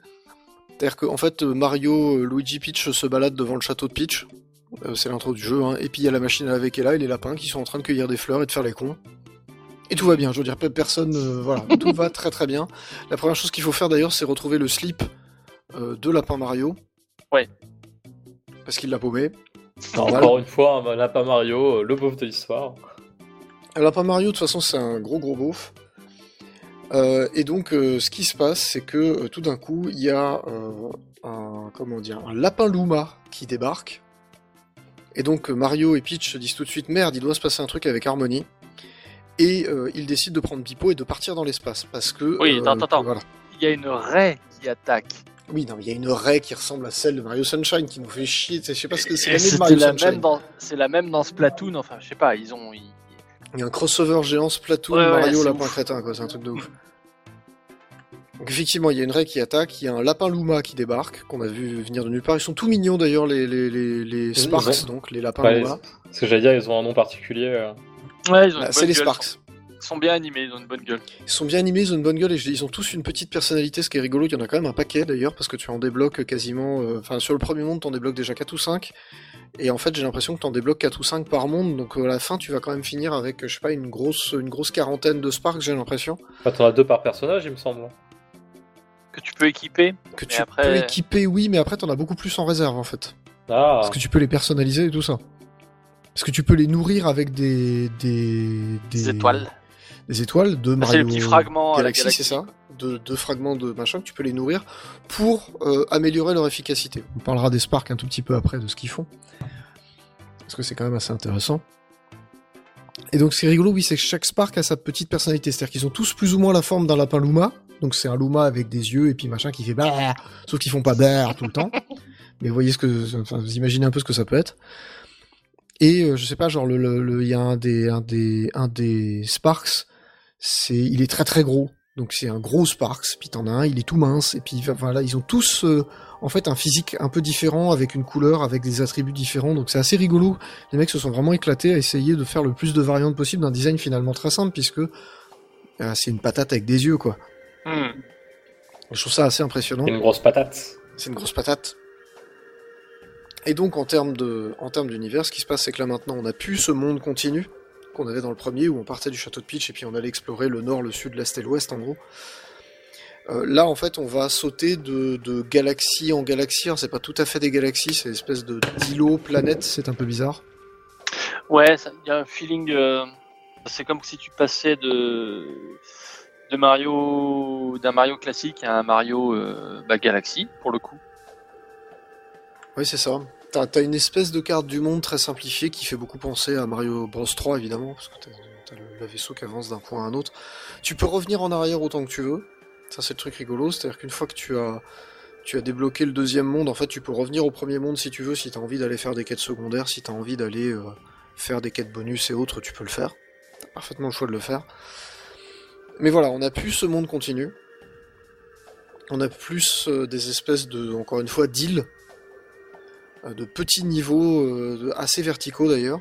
Speaker 1: C'est-à-dire qu'en fait, euh, Mario, Luigi Peach se baladent devant le château de Peach. Euh, c'est l'intro du jeu, hein. Et puis il y a la machine à laver qui est là et les lapins qui sont en train de cueillir des fleurs et de faire les cons. Et tout va bien, je veux dire, pe- personne, euh, voilà, [laughs] tout va très très bien. La première chose qu'il faut faire d'ailleurs, c'est retrouver le slip euh, de Lapin Mario.
Speaker 3: Ouais.
Speaker 1: Parce qu'il l'a paumé.
Speaker 2: Encore une fois, un lapin Mario, euh, le beauf de l'histoire.
Speaker 1: Un Lapin Mario, de toute façon, c'est un gros gros beauf. Euh, et donc, euh, ce qui se passe, c'est que euh, tout d'un coup, il y a euh, un, comment dire, un lapin Luma qui débarque. Et donc, euh, Mario et Peach se disent tout de suite merde, il doit se passer un truc avec Harmony. Et euh, ils décident de prendre Pipo et de partir dans l'espace. Parce que.
Speaker 3: Oui,
Speaker 1: euh,
Speaker 3: attends, attends.
Speaker 1: Voilà.
Speaker 3: Il y a une raie qui attaque.
Speaker 1: Oui, non, mais il y a une raie qui ressemble à celle de Mario Sunshine qui nous fait chier. Je sais pas ce que c'est
Speaker 3: la c'est la même dans Splatoon. Enfin, je sais pas. Ils ont. ils-
Speaker 1: Il y a un crossover géant Splatoon,
Speaker 3: Ouais, ouais,
Speaker 1: Mario,
Speaker 3: c'est
Speaker 1: lapin
Speaker 3: ouf.
Speaker 1: crétin, quoi. C'est un truc de ouf. Donc effectivement, il y a une raie qui attaque, il y a un lapin Luma qui débarque, qu'on a vu venir de nulle part. Ils sont tout mignons d'ailleurs, les, les, les, Sparks,
Speaker 2: ont-
Speaker 1: donc les lapins
Speaker 2: Ouais,
Speaker 1: Luma.
Speaker 2: Ce que j'allais dire, ils ont un nom particulier. euh.
Speaker 3: Ouais,
Speaker 1: Bah, c'est les
Speaker 3: gueule.
Speaker 1: Sparks.
Speaker 3: Ils sont bien animés. Ils ont une bonne gueule.
Speaker 1: Ils sont bien animés, ils ont une bonne gueule et ils ont tous une petite personnalité, ce qui est rigolo. Il y en a quand même un paquet d'ailleurs, parce que tu en débloques quasiment. euh, Enfin, sur le premier monde, t'en débloques déjà 4 ou 5. Et en fait, j'ai l'impression que t'en débloques 4 ou 5 par monde, donc euh, à la fin, tu vas quand même finir avec, je sais pas, une grosse, une grosse quarantaine de Sparks, j'ai l'impression.
Speaker 2: Enfin, t'en as deux par personnage, il me semble.
Speaker 3: Que tu peux équiper.
Speaker 1: Que
Speaker 3: Mais
Speaker 1: tu
Speaker 3: après-
Speaker 1: peux équiper, oui, mais après, t'en as beaucoup plus en réserve en fait.
Speaker 2: Ah,
Speaker 1: Parce que tu peux les personnaliser et tout ça. Parce que tu peux les nourrir avec des. des,
Speaker 3: Des étoiles.
Speaker 1: Des étoiles de
Speaker 3: Bah,
Speaker 1: Mario
Speaker 3: c'est le petit fragment la
Speaker 1: Galaxy, c'est ça de, Deux fragments de machin que tu peux les nourrir pour euh, améliorer leur efficacité. On parlera des Sparks un tout petit peu après de ce qu'ils font. Parce que c'est quand même assez intéressant. Et donc ce qui est rigolo, oui, c'est que chaque Spark a sa petite personnalité. C'est-à-dire qu'ils ont tous plus ou moins la forme d'un lapin Luma. Donc c'est un Luma avec des yeux et puis machin qui fait bah sauf qu'ils font pas bah tout le temps. [laughs] Mais vous voyez ce que, enfin, vous imaginez un peu ce que ça peut être. Et euh, je sais pas, genre le, le, le- il y a un des, un des, un des Sparks, c'est, il est très très gros. Donc c'est un gros Sparks. Puis t'en as un, il est tout mince. Et puis voilà, ils ont tous euh, en fait un physique un peu différent, avec une couleur, avec des attributs différents. Donc c'est assez rigolo. Les mecs se sont vraiment éclatés à essayer de faire le plus de variantes possible d'un design finalement très simple, puisque euh, c'est une patate avec des yeux quoi.
Speaker 3: Hmm.
Speaker 1: Je trouve ça assez impressionnant.
Speaker 2: une grosse patate.
Speaker 1: C'est une grosse patate. Et donc en termes de, en termes d'univers, ce qui se passe, c'est que là maintenant, on a plus ce monde continu qu'on avait dans le premier, où on partait du château de Peach et puis on allait explorer le nord, le sud, l'est et l'ouest, en gros. Euh, là, en fait, on va sauter de, de galaxie en galaxie. Alors, c'est pas tout à fait des galaxies, c'est une espèce de d'îlot, planète. C'est un peu bizarre.
Speaker 3: Ouais, il y a un feeling. euh, c'est comme si tu passais de de Mario d'un Mario classique à un Mario euh, bah, Galaxy pour le coup.
Speaker 1: Oui, c'est ça. T'as as une espèce de carte du monde très simplifiée qui fait beaucoup penser à Mario Bros 3 évidemment, parce que t'as as le, vaisseau qui avance d'un point à un autre. Tu peux revenir en arrière autant que tu veux. Ça c'est le truc rigolo, c'est-à-dire qu'une fois que tu as tu as débloqué le deuxième monde, en fait tu peux revenir au premier monde si tu veux, si t'as envie d'aller faire des quêtes secondaires, si t'as envie d'aller euh, faire des quêtes bonus et autres, tu peux le faire. T'as parfaitement le choix de le faire. Mais voilà, on a plus ce monde continu. On a plus euh, des espèces de, encore une fois, d'îles, de petits niveaux euh, assez verticaux d'ailleurs,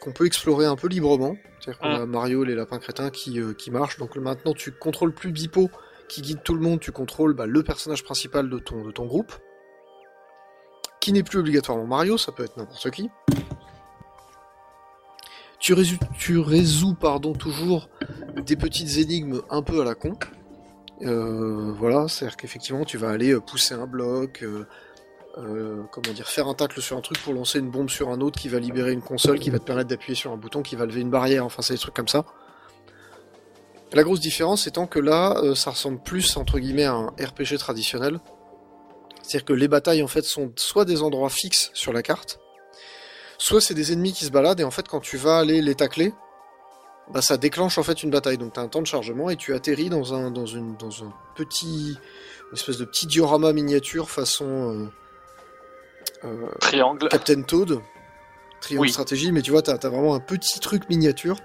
Speaker 1: qu'on peut explorer un peu librement. C'est-à-dire qu'on a Mario, les lapins crétins qui, euh, qui marchent. Donc maintenant, tu contrôles plus Bipo qui guide tout le monde, tu contrôles bah, le personnage principal de ton, de ton groupe, qui n'est plus obligatoirement Mario, ça peut être n'importe qui. Tu résous, tu résous pardon, toujours des petites énigmes un peu à la con. Euh, voilà, c'est-à-dire qu'effectivement, tu vas aller euh, pousser un bloc, euh, euh, comment dire, faire un tacle sur un truc pour lancer une bombe sur un autre qui va libérer une console, qui va te permettre d'appuyer sur un bouton, qui va lever une barrière, enfin, c'est des trucs comme ça. La grosse différence étant que là, euh, ça ressemble plus, entre guillemets, à un RPG traditionnel. C'est-à-dire que les batailles, en fait, sont soit des endroits fixes sur la carte, soit c'est des ennemis qui se baladent, et en fait, quand tu vas aller les tacler, bah, ça déclenche en fait une bataille. Donc tu as un temps de chargement et tu atterris dans un, une, petit, espèce de petit diorama miniature façon euh,
Speaker 3: Triangle.
Speaker 1: Captain Toad, triangle
Speaker 3: Oui.
Speaker 1: stratégie, mais tu vois, tu as, vraiment un petit truc miniature.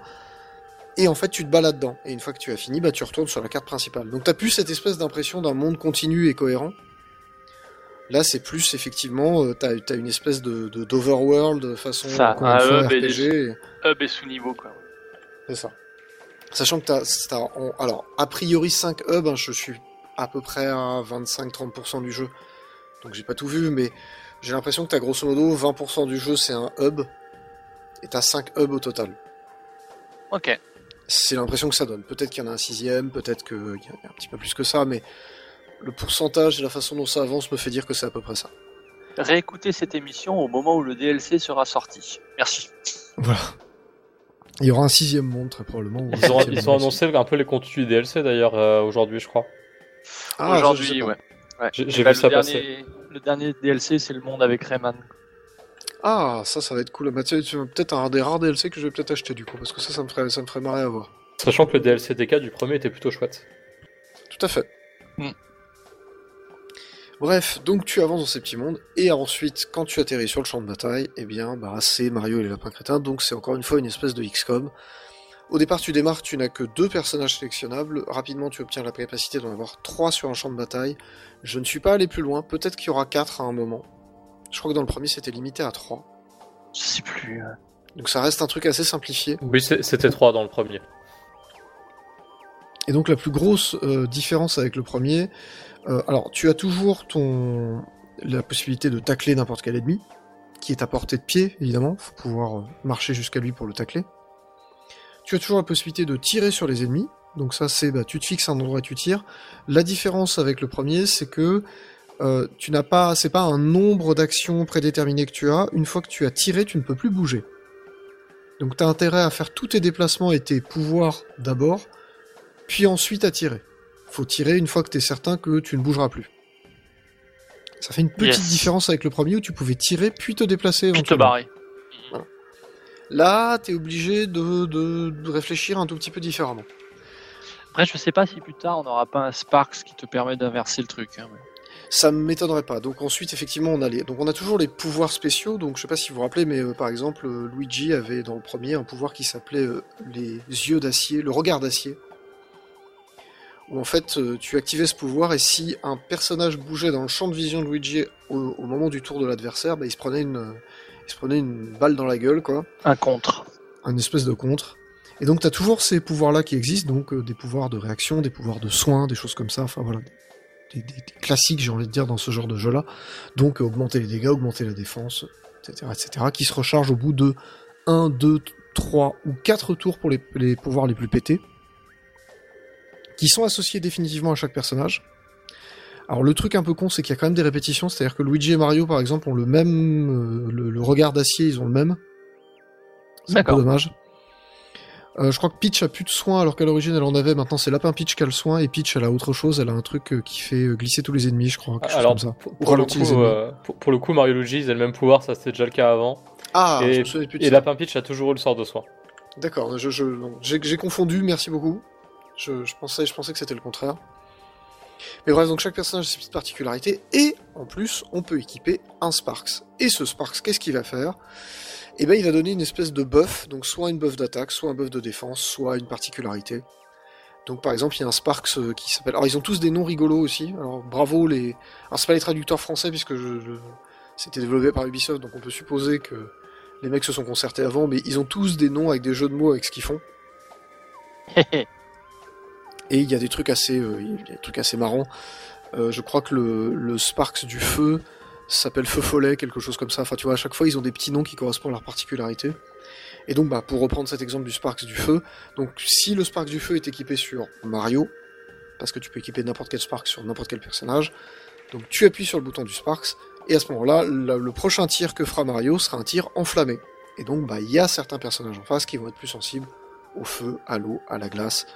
Speaker 1: Et en fait, tu te balades dedans. Et une fois que tu as fini, bah, tu retournes sur la carte principale. Donc, t'as plus cette espèce d'impression d'un monde continu et cohérent. Là, c'est plus effectivement, euh, t'as as une espèce de de- d'overworld façon
Speaker 3: Ça, un hub et des-
Speaker 1: RPG. et-
Speaker 3: Hub et sous-niveau, quoi.
Speaker 1: C'est ça. Sachant que t'as, t'as en- alors, a priori 5 hubs, hein, je suis à peu près à 25-30% du jeu. Donc j'ai pas tout vu, mais j'ai l'impression que t'as grosso modo 20% du jeu c'est un hub, et t'as 5 hubs au total.
Speaker 3: Ok.
Speaker 1: C'est l'impression que ça donne. Peut-être qu'il y en a un sixième, peut-être qu'il y a un petit peu plus que ça, mais le pourcentage et la façon dont ça avance me fait dire que c'est à peu près ça.
Speaker 3: Réécoutez cette émission au moment où le DLC sera sorti. Merci.
Speaker 1: Voilà. Il y aura un sixième monde très probablement.
Speaker 2: Ils ont, ils annoncé un peu les contenus du DLC d'ailleurs euh, aujourd'hui, je crois.
Speaker 1: Ah,
Speaker 3: Aujourd'hui, ouais. Ouais.
Speaker 2: J'ai- j'ai
Speaker 3: bah,
Speaker 2: vu ça passer.
Speaker 3: Le dernier DLC, c'est le monde avec Rayman.
Speaker 1: Ah, ça, ça va être cool. Bah, tu sais, tu- peut-être un des rares DLC que je vais peut-être acheter du coup, parce que ça, ça me ferait, ça me ferait marrer à voir.
Speaker 2: Sachant que le DLC DK du premier était plutôt chouette.
Speaker 1: Tout à fait.
Speaker 3: Mm.
Speaker 1: Bref, donc tu avances dans ces petits mondes, et ensuite, quand tu atterris sur le champ de bataille, eh bien, bah, c'est Mario et les lapins crétins, donc c'est encore une fois une espèce de XCOM. Au départ, tu démarres, tu n'as que deux personnages sélectionnables. Rapidement, tu obtiens la capacité d'en avoir trois sur un champ de bataille. Je ne suis pas allé plus loin, peut-être qu'il y aura quatre à un moment. Je crois que dans le premier, c'était limité à trois.
Speaker 3: Je sais plus. euh.
Speaker 1: Donc ça reste un truc assez simplifié.
Speaker 2: Oui, c'est- c'était 3 dans le premier.
Speaker 1: Et donc la plus grosse euh, différence avec le premier, euh, alors tu as toujours ton la possibilité de tacler n'importe quel ennemi, qui est à portée de pied, évidemment, faut pouvoir euh, marcher jusqu'à lui pour le tacler. Tu as toujours la possibilité de tirer sur les ennemis, donc ça c'est bah, tu te fixes un endroit et tu tires. La différence avec le premier, c'est que euh, tu n'as pas, c'est pas un nombre d'actions prédéterminées que tu as. Une fois que tu as tiré, tu ne peux plus bouger. Donc tu as intérêt à faire tous tes déplacements et tes pouvoirs d'abord, puis ensuite à tirer. Faut tirer une fois que tu es certain que tu ne bougeras plus. Ça fait une petite
Speaker 3: Yes.
Speaker 1: différence avec le premier où tu pouvais tirer puis te déplacer
Speaker 3: Puis te barrer.
Speaker 1: Là, tu es obligé de, de- de réfléchir un tout petit peu différemment.
Speaker 3: Après, je sais pas si plus tard on n'aura pas un Sparks qui te permet d'inverser le truc. hein, mais-
Speaker 1: Ça ne m'étonnerait pas. Donc ensuite, effectivement, on a les... donc on a toujours les pouvoirs spéciaux. Donc je sais pas si vous vous rappelez, mais euh, par exemple, euh, Luigi avait dans le premier un pouvoir qui s'appelait euh, les yeux d'acier, le regard d'acier. Où en fait, tu activais ce pouvoir et si un personnage bougeait dans le champ de vision de Luigi au, au moment du tour de l'adversaire, bah, il se prenait une, il se prenait une balle dans la gueule, quoi.
Speaker 3: Un contre.
Speaker 1: un espèce de contre. Et donc tu as toujours ces pouvoirs-là qui existent, donc euh, des pouvoirs de réaction, des pouvoirs de soin, des choses comme ça, enfin voilà, des, des- des classiques j'ai envie de dire dans ce genre de jeu-là. Donc euh, augmenter les dégâts, augmenter la défense, etc., etc., qui se rechargent au bout de 1, 2, 3 ou 4 tours pour les, les pouvoirs les plus pétés, qui sont associés définitivement à chaque personnage. Alors le truc un peu con, c'est qu'il y a quand même des répétitions, c'est-à-dire que Luigi et Mario, par exemple, ont le même, euh, le, le regard d'acier, ils ont le même. C'est un peu dommage. Euh, je crois que Peach a plus de soins alors qu'à l'origine elle en avait. Maintenant c'est Lapin Peach qui a le soin et Peach elle a autre chose. Elle a un truc euh, qui fait glisser tous les ennemis, je crois. chose
Speaker 2: Alors,
Speaker 1: comme ça.
Speaker 2: pour,
Speaker 1: Ou
Speaker 2: pour le coup, euh, pour, pour le coup, Mario Luigi, ils ont le même pouvoir, ça c'était déjà le cas avant.
Speaker 1: Ah,
Speaker 2: et-
Speaker 1: je
Speaker 2: Et. Lapin Peach a toujours eu le sort de soin.
Speaker 1: D'accord, je, je, j'ai, j'ai confondu, merci beaucoup. Je, je pensais, je pensais que c'était le contraire. Mais bref, donc chaque personnage a ses petites particularités, et en plus, on peut équiper un Sparks. Et ce Sparks, qu'est-ce qu'il va faire? Eh ben, il va donner une espèce de buff, donc soit une buff d'attaque, soit un buff de défense, soit une particularité. Donc par exemple, il y a un Sparks euh, qui s'appelle... Alors ils ont tous des noms rigolos aussi, alors bravo les... Alors c'est pas les traducteurs français, puisque c'était développé par Ubisoft, donc on peut supposer que les mecs se sont concertés avant, mais ils ont tous des noms avec des jeux de mots avec ce qu'ils font. [laughs] Et il y a des trucs assez, euh, des trucs assez marrants. Euh, je crois que le, Sparks du feu s'appelle Feu Follet, quelque chose comme ça. Enfin, tu vois, à chaque fois, ils ont des petits noms qui correspondent à leur particularité. Et donc, bah, pour reprendre cet exemple du Sparks du feu, donc si le Sparks du feu est équipé sur Mario, parce que tu peux équiper n'importe quel Sparks sur n'importe quel personnage, donc tu appuies sur le bouton du Sparks, et à ce moment-là, le, le prochain tir que fera Mario sera un tir enflammé. Et donc, bah, il y a certains personnages en face qui vont être plus sensibles au feu, à l'eau, à la glace,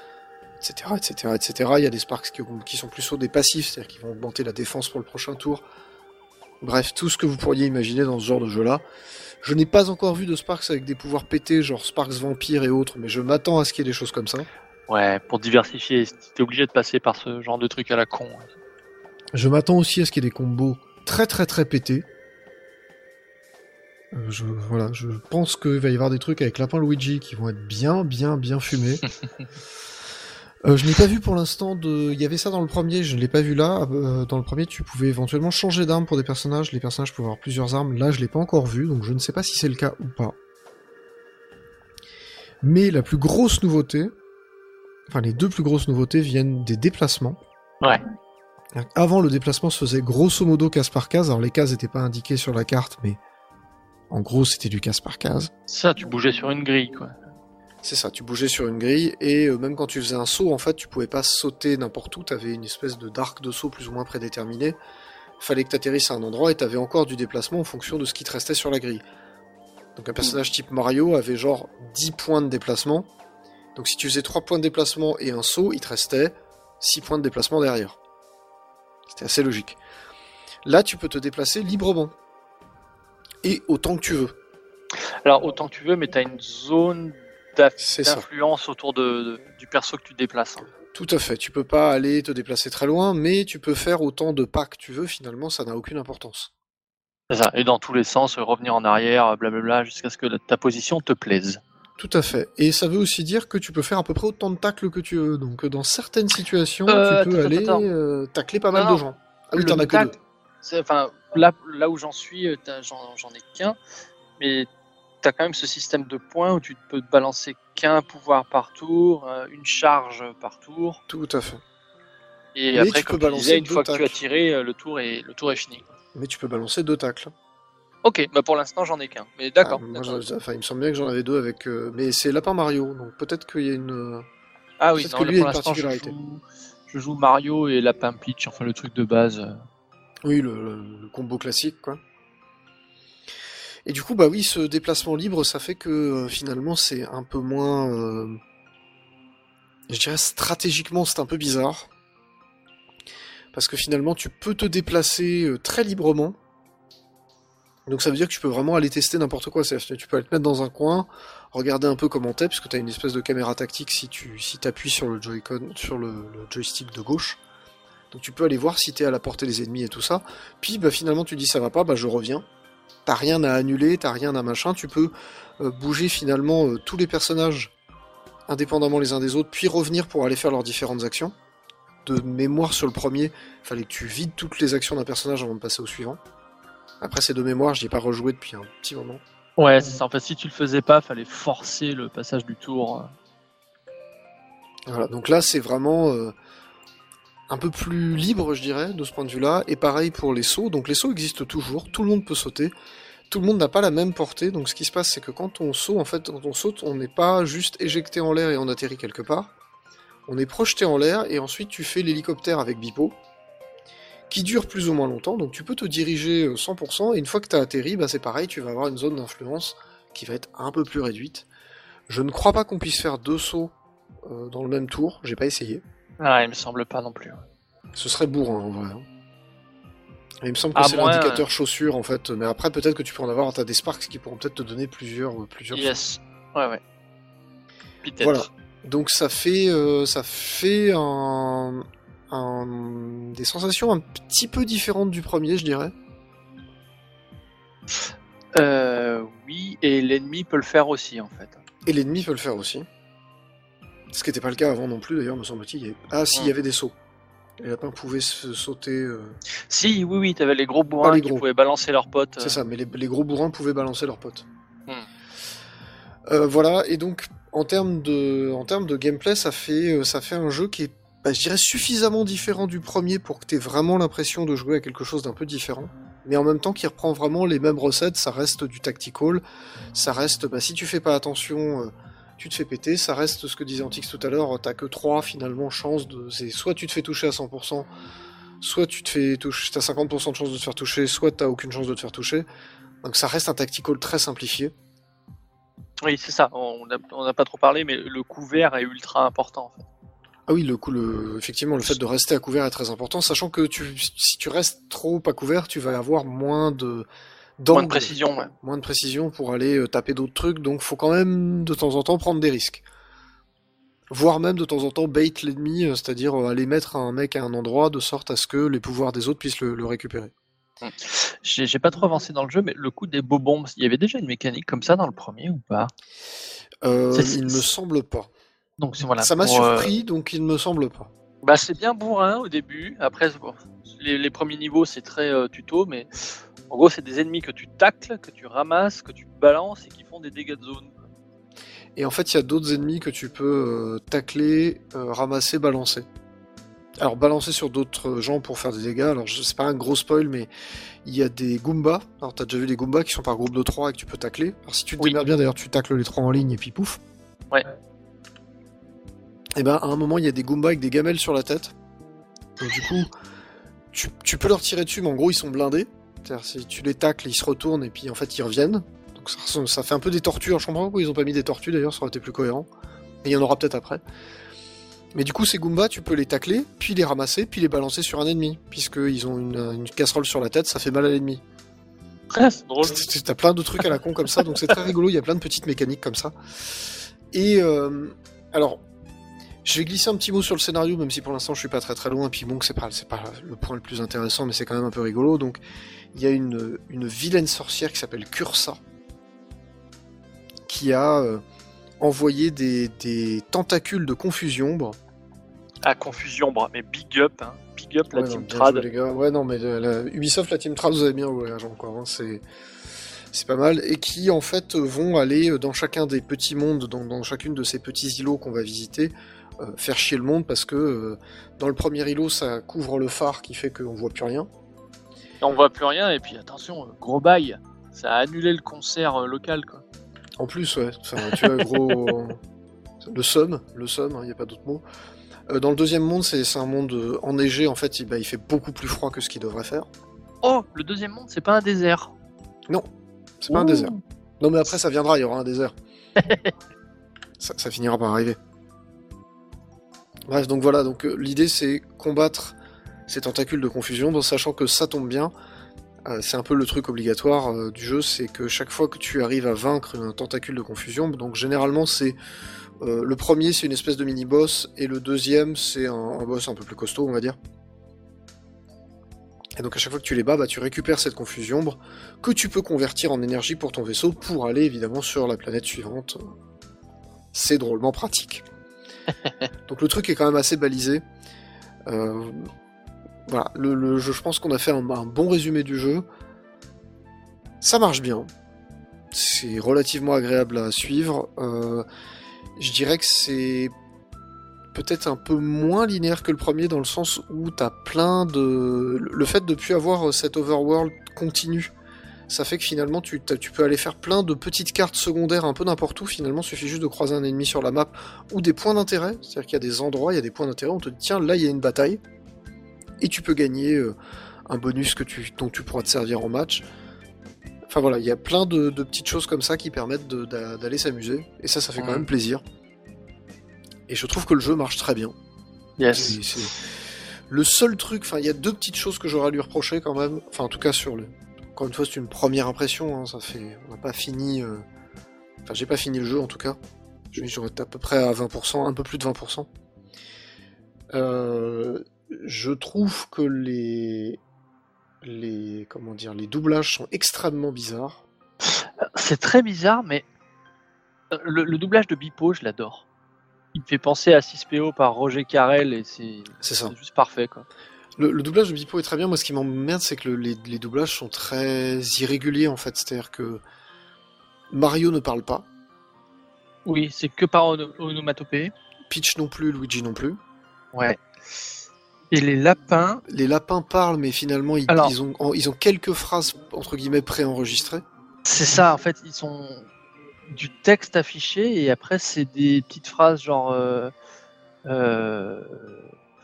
Speaker 1: etc., etc., etc. Il y a des Sparks qui, qui sont plus sur des passifs, c'est-à-dire qui vont augmenter la défense pour le prochain tour. Bref, tout ce que vous pourriez imaginer dans ce genre de jeu-là. Je n'ai pas encore vu de Sparks avec des pouvoirs pétés, genre Sparks vampire et autres, mais je m'attends à ce qu'il y ait des choses comme ça.
Speaker 3: Ouais, pour diversifier, t'es obligé de passer par ce genre de truc à la con.
Speaker 1: Je m'attends aussi à ce qu'il y ait des combos très très très pétés. Euh, je, voilà, je pense qu'il va y avoir des trucs avec Lapin Luigi qui vont être bien, bien, bien fumés. [laughs] Euh, je n'ai pas vu pour l'instant de. Il y avait ça dans le premier, je ne l'ai pas vu là. Euh, dans le premier, tu pouvais éventuellement changer d'arme pour des personnages. Les personnages pouvaient avoir plusieurs armes. Là, je l'ai pas encore vu, donc je ne sais pas si c'est le cas ou pas. Mais la plus grosse nouveauté, enfin les deux plus grosses nouveautés viennent des déplacements.
Speaker 3: Ouais.
Speaker 1: Avant, le déplacement se faisait grosso modo case par case. Alors les cases n'étaient pas indiquées sur la carte, mais en gros, c'était du case par case.
Speaker 3: Ça, tu bougeais sur une grille, quoi.
Speaker 1: C'est ça, tu bougeais sur une grille et euh, même quand tu faisais un saut, en fait, tu pouvais pas sauter n'importe où. T'avais une espèce de d'arc de saut plus ou moins prédéterminé. Fallait que t'atterrisses à un endroit et t'avais encore du déplacement en fonction de ce qui te restait sur la grille. Donc un personnage type Mario avait genre 10 points de déplacement. Donc si tu faisais 3 points de déplacement et un saut, il te restait 6 points de déplacement derrière. C'était assez logique. Là, tu peux te déplacer librement. Et autant que tu veux.
Speaker 3: Alors, autant que tu veux, mais t'as une zone. D'influence autour de, de- du perso que tu déplaces. hein.
Speaker 1: Tout à fait. Tu peux pas aller te déplacer très loin, mais tu peux faire autant de pas que tu veux. Finalement, ça n'a aucune importance.
Speaker 3: C'est ça. Et dans tous les sens, revenir en arrière, blablabla, jusqu'à ce que ta position te plaise.
Speaker 1: Tout à fait. Et ça veut aussi dire que tu peux faire à peu près autant de tacles que tu veux. Donc, euh, dans certaines situations,
Speaker 3: Euh,
Speaker 1: tu peux
Speaker 3: attends,
Speaker 1: aller
Speaker 3: attends.
Speaker 1: euh, tacler pas mal
Speaker 3: Non,
Speaker 1: de gens. Ah oui, t'en as que deux.
Speaker 3: c'est- Enfin, là, là où j'en suis, euh, j'en ai qu'un, mais t'as quand même ce système de points où tu peux te balancer qu'un pouvoir par tour, euh, une charge par tour,
Speaker 1: Tout à fait.
Speaker 3: et
Speaker 1: Mais
Speaker 3: après,
Speaker 1: tu
Speaker 3: comme
Speaker 1: peux
Speaker 3: tu disais,
Speaker 1: balancer
Speaker 3: une fois que tu as tiré, euh, le tour est, le tour est fini.
Speaker 1: Mais tu peux balancer deux tacles.
Speaker 3: Ok, bah pour l'instant j'en ai qu'un, mais d'accord.
Speaker 1: Ah, enfin, il me semble bien que j'en avais deux avec. euh, Mais c'est Lapin Mario, donc peut-être qu'il y a une.
Speaker 3: Ah oui, non,
Speaker 1: que
Speaker 3: là,
Speaker 1: lui a
Speaker 3: pour
Speaker 1: une
Speaker 3: l'instant je
Speaker 1: particularité.
Speaker 3: joue, je joue Mario et Lapin Peach, enfin le truc de base.
Speaker 1: Oui, le, le- le combo classique, quoi. Et du coup, bah oui, ce déplacement libre, ça fait que euh, finalement, c'est un peu moins. euh, Je dirais stratégiquement, c'est un peu bizarre. Parce que finalement, tu peux te déplacer euh, très librement. Donc ça veut dire que tu peux vraiment aller tester n'importe quoi. Tu peux aller te mettre dans un coin, regarder un peu comment t'es, puisque tu as une espèce de caméra tactique si tu si appuies sur le Joy-Con, sur le, le joystick de gauche. Donc tu peux aller voir si t'es à la portée des ennemis et tout ça. Puis bah, finalement tu dis ça va pas, bah je reviens. T'as rien à annuler, t'as rien à machin. Tu peux euh, bouger finalement euh, tous les personnages indépendamment les uns des autres, puis revenir pour aller faire leurs différentes actions. De mémoire sur le premier, fallait que tu vides toutes les actions d'un personnage avant de passer au suivant. Après c'est de mémoire, j'y ai pas rejoué depuis un petit moment.
Speaker 3: Ouais, c'est ça. En fait, si tu le faisais pas, fallait forcer le passage du tour.
Speaker 1: Voilà, donc là c'est vraiment euh, un peu plus libre, je dirais, de ce point de vue-là. Et pareil pour les sauts. Donc les sauts existent toujours, tout le monde peut sauter. Tout le monde n'a pas la même portée. Donc ce qui se passe, c'est que quand on saute, en fait, quand on saute, on n'est pas juste éjecté en l'air et on atterrit quelque part. On est projeté en l'air et ensuite tu fais l'hélicoptère avec Bipo, qui dure plus ou moins longtemps. Donc tu peux te diriger euh, 100%. Et une fois que tu as atterri, bah, c'est pareil, tu vas avoir une zone d'influence qui va être un peu plus réduite. Je ne crois pas qu'on puisse faire deux sauts euh, dans le même tour, j'ai pas essayé.
Speaker 3: Ah, il me semble pas non plus.
Speaker 1: Ce serait bourrin en vrai. hein. Et il me semble que c'est l'indicateur chaussure en fait, mais après peut-être que tu peux en avoir, t'as des Sparks qui pourront peut-être te donner plusieurs, euh, plusieurs.
Speaker 3: Yes. Ouais, ouais. Peut-être.
Speaker 1: Voilà. Donc ça fait, euh, ça fait un, un- des sensations un petit peu différentes du premier, je dirais.
Speaker 3: Euh, oui, et l'ennemi peut le faire aussi en fait.
Speaker 1: Et l'ennemi peut le faire aussi. Ce qui n'était pas le cas avant non plus, d'ailleurs, me semble-t-il. avait- Ah si, il y
Speaker 3: Hmm.
Speaker 1: avait des sauts. Les lapins pouvaient se sauter. euh,
Speaker 3: Si, oui, oui, t'avais les gros bourrins
Speaker 1: les
Speaker 3: qui pouvaient balancer leurs potes.
Speaker 1: C'est ça, mais les, les gros bourrins pouvaient balancer leurs potes.
Speaker 3: Hmm.
Speaker 1: Euh, voilà, et donc en termes de, en termes de gameplay, ça fait, euh, ça fait un jeu qui est, bah, je dirais, suffisamment différent du premier pour que tu aies vraiment l'impression de jouer à quelque chose d'un peu différent. Mais en même temps, qui reprend vraiment les mêmes recettes, ça reste du tactical, ça reste, bah, si tu fais pas attention, euh, tu te fais péter, ça reste ce que disait Antix tout à l'heure, t'as que 3 finalement chances de. C'est soit tu te fais toucher à 100%, soit tu te fais toucher, t'as 50% de chance de te faire toucher, soit t'as aucune chance de te faire toucher. Donc ça reste un tactical très simplifié.
Speaker 3: Oui, c'est ça. On n'a pas trop parlé, mais le couvert est ultra important. En fait.
Speaker 1: Ah oui, le coup, le, effectivement, le fait de rester à couvert est très important, sachant que tu, si tu restes trop à couvert, tu vas avoir moins de
Speaker 3: Moins de précision. Ouais.
Speaker 1: moins de précision pour aller euh, taper d'autres trucs, donc faut quand même de temps en temps prendre des risques. Voire même de temps en temps bait l'ennemi, euh, c'est-à-dire euh, aller mettre un mec à un endroit de sorte à ce que les pouvoirs des autres puissent le, le récupérer.
Speaker 3: J'ai j'ai pas trop avancé dans le jeu, mais le coup des beaux bombes, il y avait déjà une mécanique comme ça dans le premier ou pas?
Speaker 1: Euh, il me semble pas.
Speaker 3: Donc voilà.
Speaker 1: Ça m'a
Speaker 3: euh,
Speaker 1: surpris, donc il ne me semble pas.
Speaker 3: Bah c'est bien bourrin au début. Après bon, les, les premiers niveaux c'est très euh, tuto, mais en gros c'est des ennemis que tu tacles, que tu ramasses, que tu balances et qui font des dégâts de zone.
Speaker 1: Et en fait, il y a d'autres ennemis que tu peux euh, tacler, euh, ramasser, balancer. Alors, balancer sur d'autres gens pour faire des dégâts. Alors, c'est pas un gros spoil, mais il y a des Goombas. Alors, t'as déjà vu des Goombas qui sont par groupe de 3 et que tu peux tacler. Alors, si tu te
Speaker 3: Oui.
Speaker 1: démerdes bien, d'ailleurs, tu tacles les 3 en ligne et puis pouf.
Speaker 3: Ouais.
Speaker 1: Et ben, à un moment, il y a des Goombas avec des gamelles sur la tête. Donc, du coup, tu, tu peux leur tirer dessus, mais en gros, ils sont blindés. C'est-à-dire, si tu les tacles, ils se retournent et puis en fait, ils reviennent. Donc, ça, fait un peu des tortues. Alors, je comprends pas pourquoi ils ont pas mis des tortues d'ailleurs, ça aurait été plus cohérent. Et il y en aura peut-être après. Mais du coup, ces Goombas, tu peux les tacler, puis les ramasser, puis les balancer sur un ennemi. Puisqu'ils ont une, une casserole sur la tête, ça fait mal à l'ennemi.
Speaker 3: c'est drôle.
Speaker 1: T'as plein de trucs à la con comme ça, donc c'est très rigolo. Il y a plein de petites mécaniques comme ça. Et euh, alors, je vais glisser un petit mot sur le scénario, même si pour l'instant je suis pas très très loin. Puis bon, c'est pas c'est pas le point le plus intéressant, mais c'est quand même un peu rigolo. Donc, il y a une une vilaine sorcière qui s'appelle Cursa, qui a euh, envoyé des, des tentacules de confusion. Bon,
Speaker 3: Ah confusion, bras, mais big up, hein. big up la
Speaker 1: Ouais,
Speaker 3: team trad.
Speaker 1: joué, les gars. Ouais, non, mais la- la- Ubisoft, la Team Trad, vous avez bien agent, quoi. hein, c'est... c'est pas mal. Et qui, en fait, vont aller dans chacun des petits mondes, dans, dans chacune de ces petits îlots qu'on va visiter, euh, faire chier le monde parce que euh, dans le premier îlot, ça couvre le phare qui fait qu'on voit plus rien.
Speaker 3: On voit plus rien, et puis attention, euh, gros bail, ça a annulé le concert euh, local quoi.
Speaker 1: En plus, ouais, enfin, tu as gros. [laughs] le somme, le somme, il n'y a pas d'autre mot. Euh, dans le deuxième monde, c'est un monde enneigé, en fait, il, bah, il fait beaucoup plus froid que ce qu'il devrait faire.
Speaker 3: Oh, le deuxième monde, c'est pas un désert.
Speaker 1: C'est pas un désert. Non, mais après, ça viendra, il y aura un désert. [laughs] ça, ça finira par arriver. Bref, donc voilà, donc euh, l'idée c'est combattre ces tentacules de confusion, sachant que ça tombe bien. euh, c'est un peu le truc obligatoire euh, du jeu, c'est que chaque fois que tu arrives à vaincre un tentacule de confusion, donc généralement c'est euh, le premier c'est une espèce de mini boss et le deuxième c'est un, un boss un peu plus costaud, on va dire. Et donc à chaque fois que tu les bats, bah, tu récupères cette confusion que tu peux convertir en énergie pour ton vaisseau pour aller évidemment sur la planète suivante. C'est drôlement pratique. [laughs] Donc le truc est quand même assez balisé. Euh, voilà, le, je pense qu'on a fait un, bon résumé du jeu. Ça marche bien. C'est relativement agréable à suivre. Euh, je dirais que c'est peut-être un peu moins linéaire que le premier dans le sens où t'as plein de... Le fait de plus avoir cette overworld continue, ça fait que finalement tu, tu peux aller faire plein de petites cartes secondaires un peu n'importe où, finalement suffit juste de croiser un ennemi sur la map ou des points d'intérêt, c'est-à-dire qu'il y a des endroits, il y a des points d'intérêt, on te dit tiens là il y a une bataille, et tu peux gagner euh, un bonus que tu, dont tu pourras te servir en match. Enfin voilà, il y a plein de, de petites choses comme ça qui permettent d'aller s'amuser. Et ça, ça fait quand même plaisir. Et je trouve que le jeu marche très bien.
Speaker 3: Yes.
Speaker 1: Le seul truc, enfin, il y a deux petites choses que j'aurais à lui reprocher quand même. Enfin, en tout cas, sur le. Encore une fois, c'est une première impression. hein, ça fait. On n'a pas fini. euh, Enfin, j'ai pas fini le jeu en tout cas. Je J'aurais été à peu près à 20%, un peu plus de 20%. Euh, Je trouve que les. Les. Comment dire Les doublages sont extrêmement bizarres.
Speaker 3: C'est très bizarre, mais euh, le, le doublage de Bipo, je l'adore. Il me fait penser à 6PO par Roger Carrel et c'est juste parfait quoi.
Speaker 1: Le, le doublage de Bipo est très bien. Moi, ce qui m'emmerde, c'est que le- les, les doublages sont très irréguliers en fait. C'est-à-dire que Mario ne parle pas,
Speaker 3: Oui, c'est que par ono- onomatopée.
Speaker 1: Peach non plus, Luigi non plus.
Speaker 3: Ouais. Et les lapins,
Speaker 1: Les lapins parlent, mais finalement, ils,
Speaker 3: Alors-
Speaker 1: ils ont, ils ont quelques phrases entre guillemets préenregistrées.
Speaker 3: c'est ça en fait, ils sont du texte affiché et après c'est des petites phrases genre euh, euh,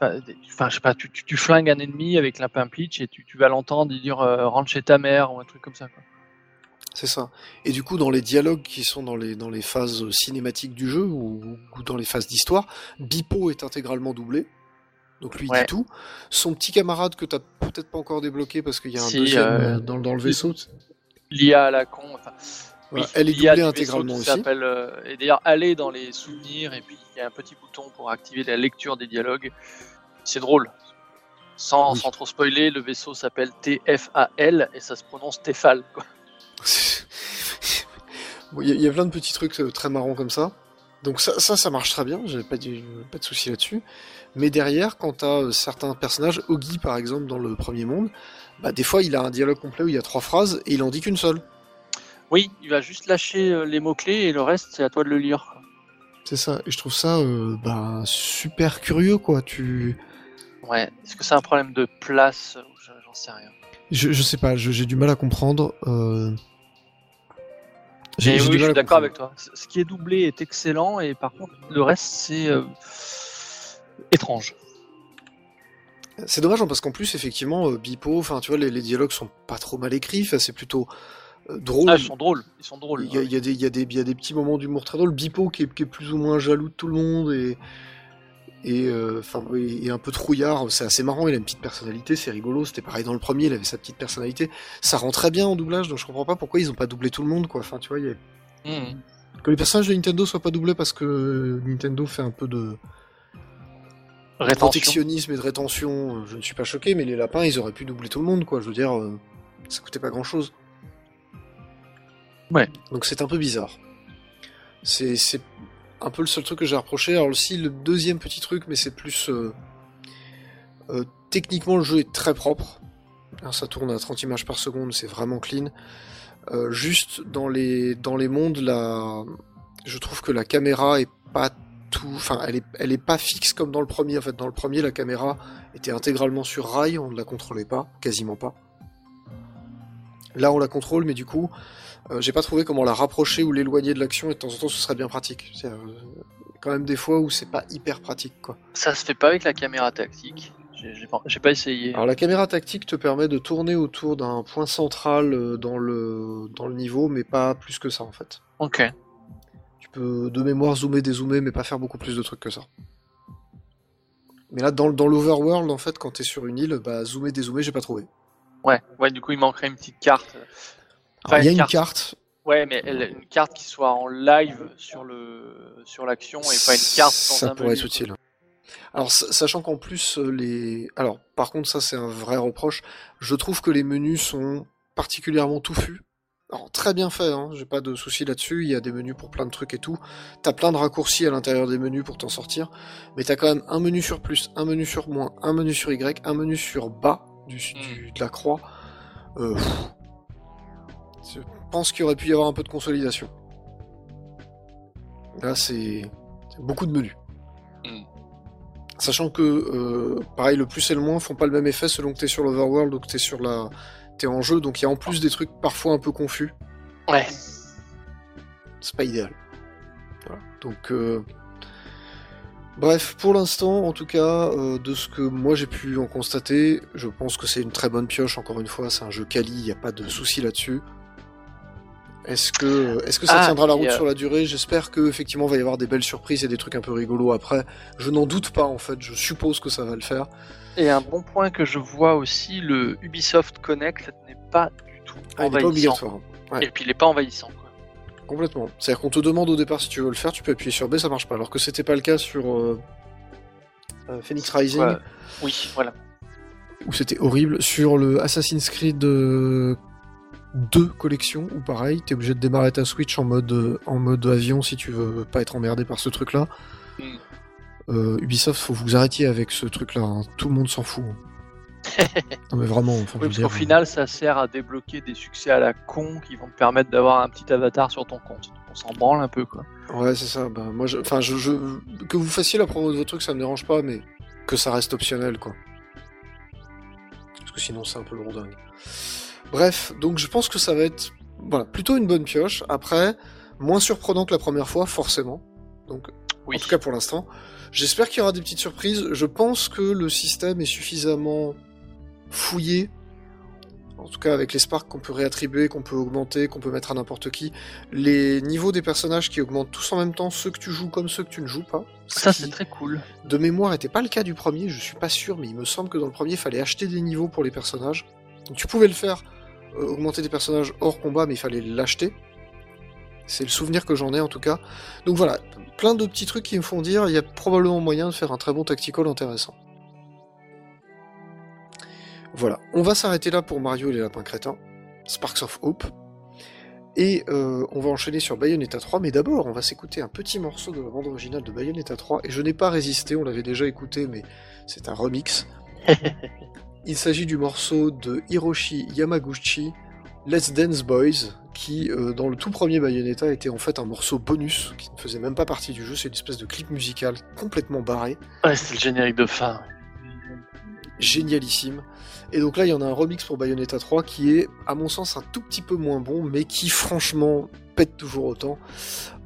Speaker 3: enfin je sais pas tu, tu, tu flingues un ennemi avec lapin Peach et tu, tu vas l'entendre dire euh, rentre chez ta mère ou un truc comme ça quoi.
Speaker 1: C'est ça. Et du coup, dans les dialogues qui sont dans les, dans les phases cinématiques du jeu ou, ou dans les phases d'histoire, Bipo est intégralement doublé. Donc lui il
Speaker 3: Ouais.
Speaker 1: dit tout. Son petit camarade que t'as peut-être pas encore débloqué parce qu'il y a un
Speaker 3: Si,
Speaker 1: deuxième
Speaker 3: euh,
Speaker 1: euh, dans, dans le vaisseau.
Speaker 3: L'IA à la con, enfin
Speaker 1: Voilà,
Speaker 3: Oui,
Speaker 1: elle est doublée intégralement aussi.
Speaker 3: euh, et d'ailleurs, aller dans les souvenirs, et puis il y a un petit bouton pour activer la lecture des dialogues. C'est drôle. Sans,
Speaker 1: Oui.
Speaker 3: sans trop spoiler, le vaisseau s'appelle TFAL et ça se prononce Tefal. [laughs]
Speaker 1: Bon, Il y, y a plein de petits trucs très marrants comme ça. Donc ça, ça, ça marche très bien, j'ai pas, de- pas de souci là-dessus. Mais derrière, quand t'as euh, certains personnages, Oggy par exemple dans le premier monde, bah des fois il a un dialogue complet où il y a trois phrases et il en dit qu'une seule.
Speaker 3: Oui, il va juste lâcher euh, les mots-clés et le reste, c'est à toi de le lire. quoi.
Speaker 1: C'est ça, et je trouve ça euh, bah, super curieux quoi. Tu,
Speaker 3: Ouais, est-ce que c'est un problème de place? J'en sais rien.
Speaker 1: je, je sais pas, j'ai du mal à comprendre. Euh... J'ai
Speaker 3: Mais
Speaker 1: j'ai
Speaker 3: oui, je suis d'accord avec toi. Ce qui est doublé est excellent et par contre, le reste, c'est euh, étrange.
Speaker 1: C'est dommage hein, parce qu'en plus effectivement euh, Bipo, enfin tu vois les, les dialogues sont pas trop mal écrits, c'est plutôt euh, drôle.
Speaker 3: Ah, ils sont drôles. Ils sont drôles.
Speaker 1: Il y, a, il y a des, il y, a des, il y a des petits moments d'humour très drôles. Bipo qui est, qui est plus ou moins jaloux de tout le monde et, et, euh, et un peu trouillard. C'est assez marrant, il a une petite personnalité, c'est rigolo. C'était pareil dans le premier, il avait sa petite personnalité. Ça rend très bien en doublage, donc je comprends pas pourquoi ils ont pas doublé tout le monde. Quoi. Enfin, tu vois, il y a-
Speaker 3: Mhm.
Speaker 1: Que les personnages de Nintendo soient pas doublés parce que Nintendo fait un peu de protectionnisme et de rétention, euh, je ne suis pas choqué, mais les lapins, ils auraient pu doubler tout le monde, quoi. Je veux dire, euh, ça coûtait pas grand chose.
Speaker 3: Ouais.
Speaker 1: Donc c'est un peu bizarre. C'est un peu le seul truc que j'ai reproché. Alors aussi, le deuxième petit truc, mais c'est plus... euh, euh, techniquement, le jeu est très propre. Alors, ça tourne à 30 images par seconde, c'est vraiment clean. Euh, juste dans les, mondes, je trouve que la caméra est pas tout, enfin, elle est, elle est pas fixe comme dans le premier. En fait, dans le premier, la caméra était intégralement sur rail, on ne la contrôlait pas, quasiment pas. Là, on la contrôle, mais du coup, euh, j'ai pas trouvé comment la rapprocher ou l'éloigner de l'action, et de temps en temps, ce serait bien pratique. C'est euh, quand même des fois où c'est pas hyper pratique, quoi.
Speaker 3: Ça se fait pas avec la caméra tactique. J'ai pas essayé.
Speaker 1: Alors la caméra tactique te permet de tourner autour d'un point central euh, dans le, dans le niveau, mais pas plus que ça en fait.
Speaker 3: Ok.
Speaker 1: Tu peux de mémoire zoomer, dézoomer, mais pas faire beaucoup plus de trucs que ça. Mais là, dans, dans l'overworld, en fait, quand t'es sur une île, bah zoomer, dézoomer, j'ai pas trouvé.
Speaker 3: Ouais. Ouais. Du coup, il manquerait une petite carte.
Speaker 1: Alors, il y a une
Speaker 3: carte.
Speaker 1: carte,
Speaker 3: Ouais, mais elle- une carte qui soit en live sur le sur l'action et pas une carte dans
Speaker 1: ça
Speaker 3: un
Speaker 1: pourrait
Speaker 3: menu,
Speaker 1: être
Speaker 3: quoi.
Speaker 1: utile. Alors, sa- sachant qu'en plus, euh, les. Alors, par contre, ça, c'est un vrai reproche. Je trouve que les menus sont particulièrement touffus. Alors, très bien fait, hein, j'ai pas de souci là-dessus. Il y a des menus pour plein de trucs et tout. T'as plein de raccourcis à l'intérieur des menus pour t'en sortir. Mais t'as quand même un menu sur plus, un menu sur moins, un menu sur Y, un menu sur bas du, du- de la croix. Euh, pff. Je pense qu'il aurait pu y avoir un peu de consolidation. Là, c'est beaucoup de menus.
Speaker 3: Mm.
Speaker 1: Sachant que, euh, pareil, le plus et le moins font pas le même effet selon que t'es sur l'overworld ou que t'es sur la, t'es en jeu. Donc il y a en plus des trucs parfois un peu confus.
Speaker 3: Ouais.
Speaker 1: C'est pas idéal. Voilà. Donc, euh, bref, pour l'instant, en tout cas, euh, de ce que moi j'ai pu en constater, je pense que c'est une très bonne pioche. Encore une fois, c'est un jeu quali, il n'y a pas de souci là-dessus. Est-ce que, est-ce que ça
Speaker 3: Ah,
Speaker 1: tiendra la route sur la durée? J'espère que effectivement va y avoir des belles surprises et des trucs un peu rigolos après. Je n'en doute pas en fait. Je suppose que ça va le faire.
Speaker 3: Et un bon point que je vois aussi, le Ubisoft Connect n'est pas du tout
Speaker 1: Ah, il n'est pas
Speaker 3: envahissant.
Speaker 1: obligatoire. Ouais.
Speaker 3: Et puis il n'est pas envahissant. Quoi.
Speaker 1: Complètement. C'est-à-dire qu'on te demande au départ si tu veux le faire, tu peux appuyer sur B, ça marche pas. Alors que c'était pas le cas sur euh, euh, Phoenix Rising,
Speaker 3: Ouais. Oui, voilà.
Speaker 1: où c'était horrible. Sur le Assassin's Creed euh, 2 collection, où pareil, t'es obligé de démarrer ta Switch en mode, en mode avion si tu veux pas être emmerdé par ce truc-là.
Speaker 3: Mm.
Speaker 1: Euh, Ubisoft, faut que vous arrêtiez avec ce truc-là. hein. Tout le monde s'en fout. hein. [laughs] non mais vraiment, enfin,
Speaker 3: Oui, parce qu'au final, ça sert à débloquer des succès à la con qui vont te permettre d'avoir un petit avatar sur ton compte. On s'en branle un peu, quoi.
Speaker 1: Ouais, c'est ça. Bah, moi, je... enfin, je, je- que vous fassiez la promo de vos trucs, ça me dérange pas, mais que ça reste optionnel, quoi. Parce que sinon, c'est un peu lourdingue. Bref, donc je pense que ça va être, voilà, plutôt une bonne pioche. Après, moins surprenant que la première fois, forcément. Donc,
Speaker 3: Oui.
Speaker 1: en tout cas pour l'instant. J'espère qu'il y aura des petites surprises. Je pense que le système est suffisamment fouillé. En tout cas, avec les sparks qu'on peut réattribuer, qu'on peut augmenter, qu'on peut mettre à n'importe qui. Les niveaux des personnages qui augmentent tous en même temps, ceux que tu joues comme ceux que tu ne joues pas.
Speaker 3: Ça, c'est très cool.
Speaker 1: de mémoire, n'était pas le cas du premier, je suis pas sûr, mais il me semble que dans le premier, il fallait acheter des niveaux pour les personnages. Donc tu pouvais le faire, augmenter des personnages hors combat, mais il fallait l'acheter. C'est le souvenir que j'en ai en tout cas. Donc voilà, plein de petits trucs qui me font dire il y a probablement moyen de faire un très bon tactical intéressant. Voilà, on va s'arrêter là pour Mario et les lapins crétins, Sparks of Hope. Et euh, on va enchaîner sur Bayonetta 3, mais d'abord on va s'écouter un petit morceau de la bande originale de Bayonetta 3, et je n'ai pas résisté, on l'avait déjà écouté, mais c'est un remix. [laughs] Il s'agit du morceau de Hiroshi Yamaguchi, Let's Dance Boys, qui euh, dans le tout premier Bayonetta était en fait un morceau bonus, qui ne faisait même pas partie du jeu, c'est une espèce de clip musical complètement barré,
Speaker 3: Ouais, c'est le générique de fin.
Speaker 1: génialissime. Et donc là il y en a un remix pour Bayonetta 3 qui est à mon sens un tout petit peu moins bon, mais qui franchement pète toujours autant.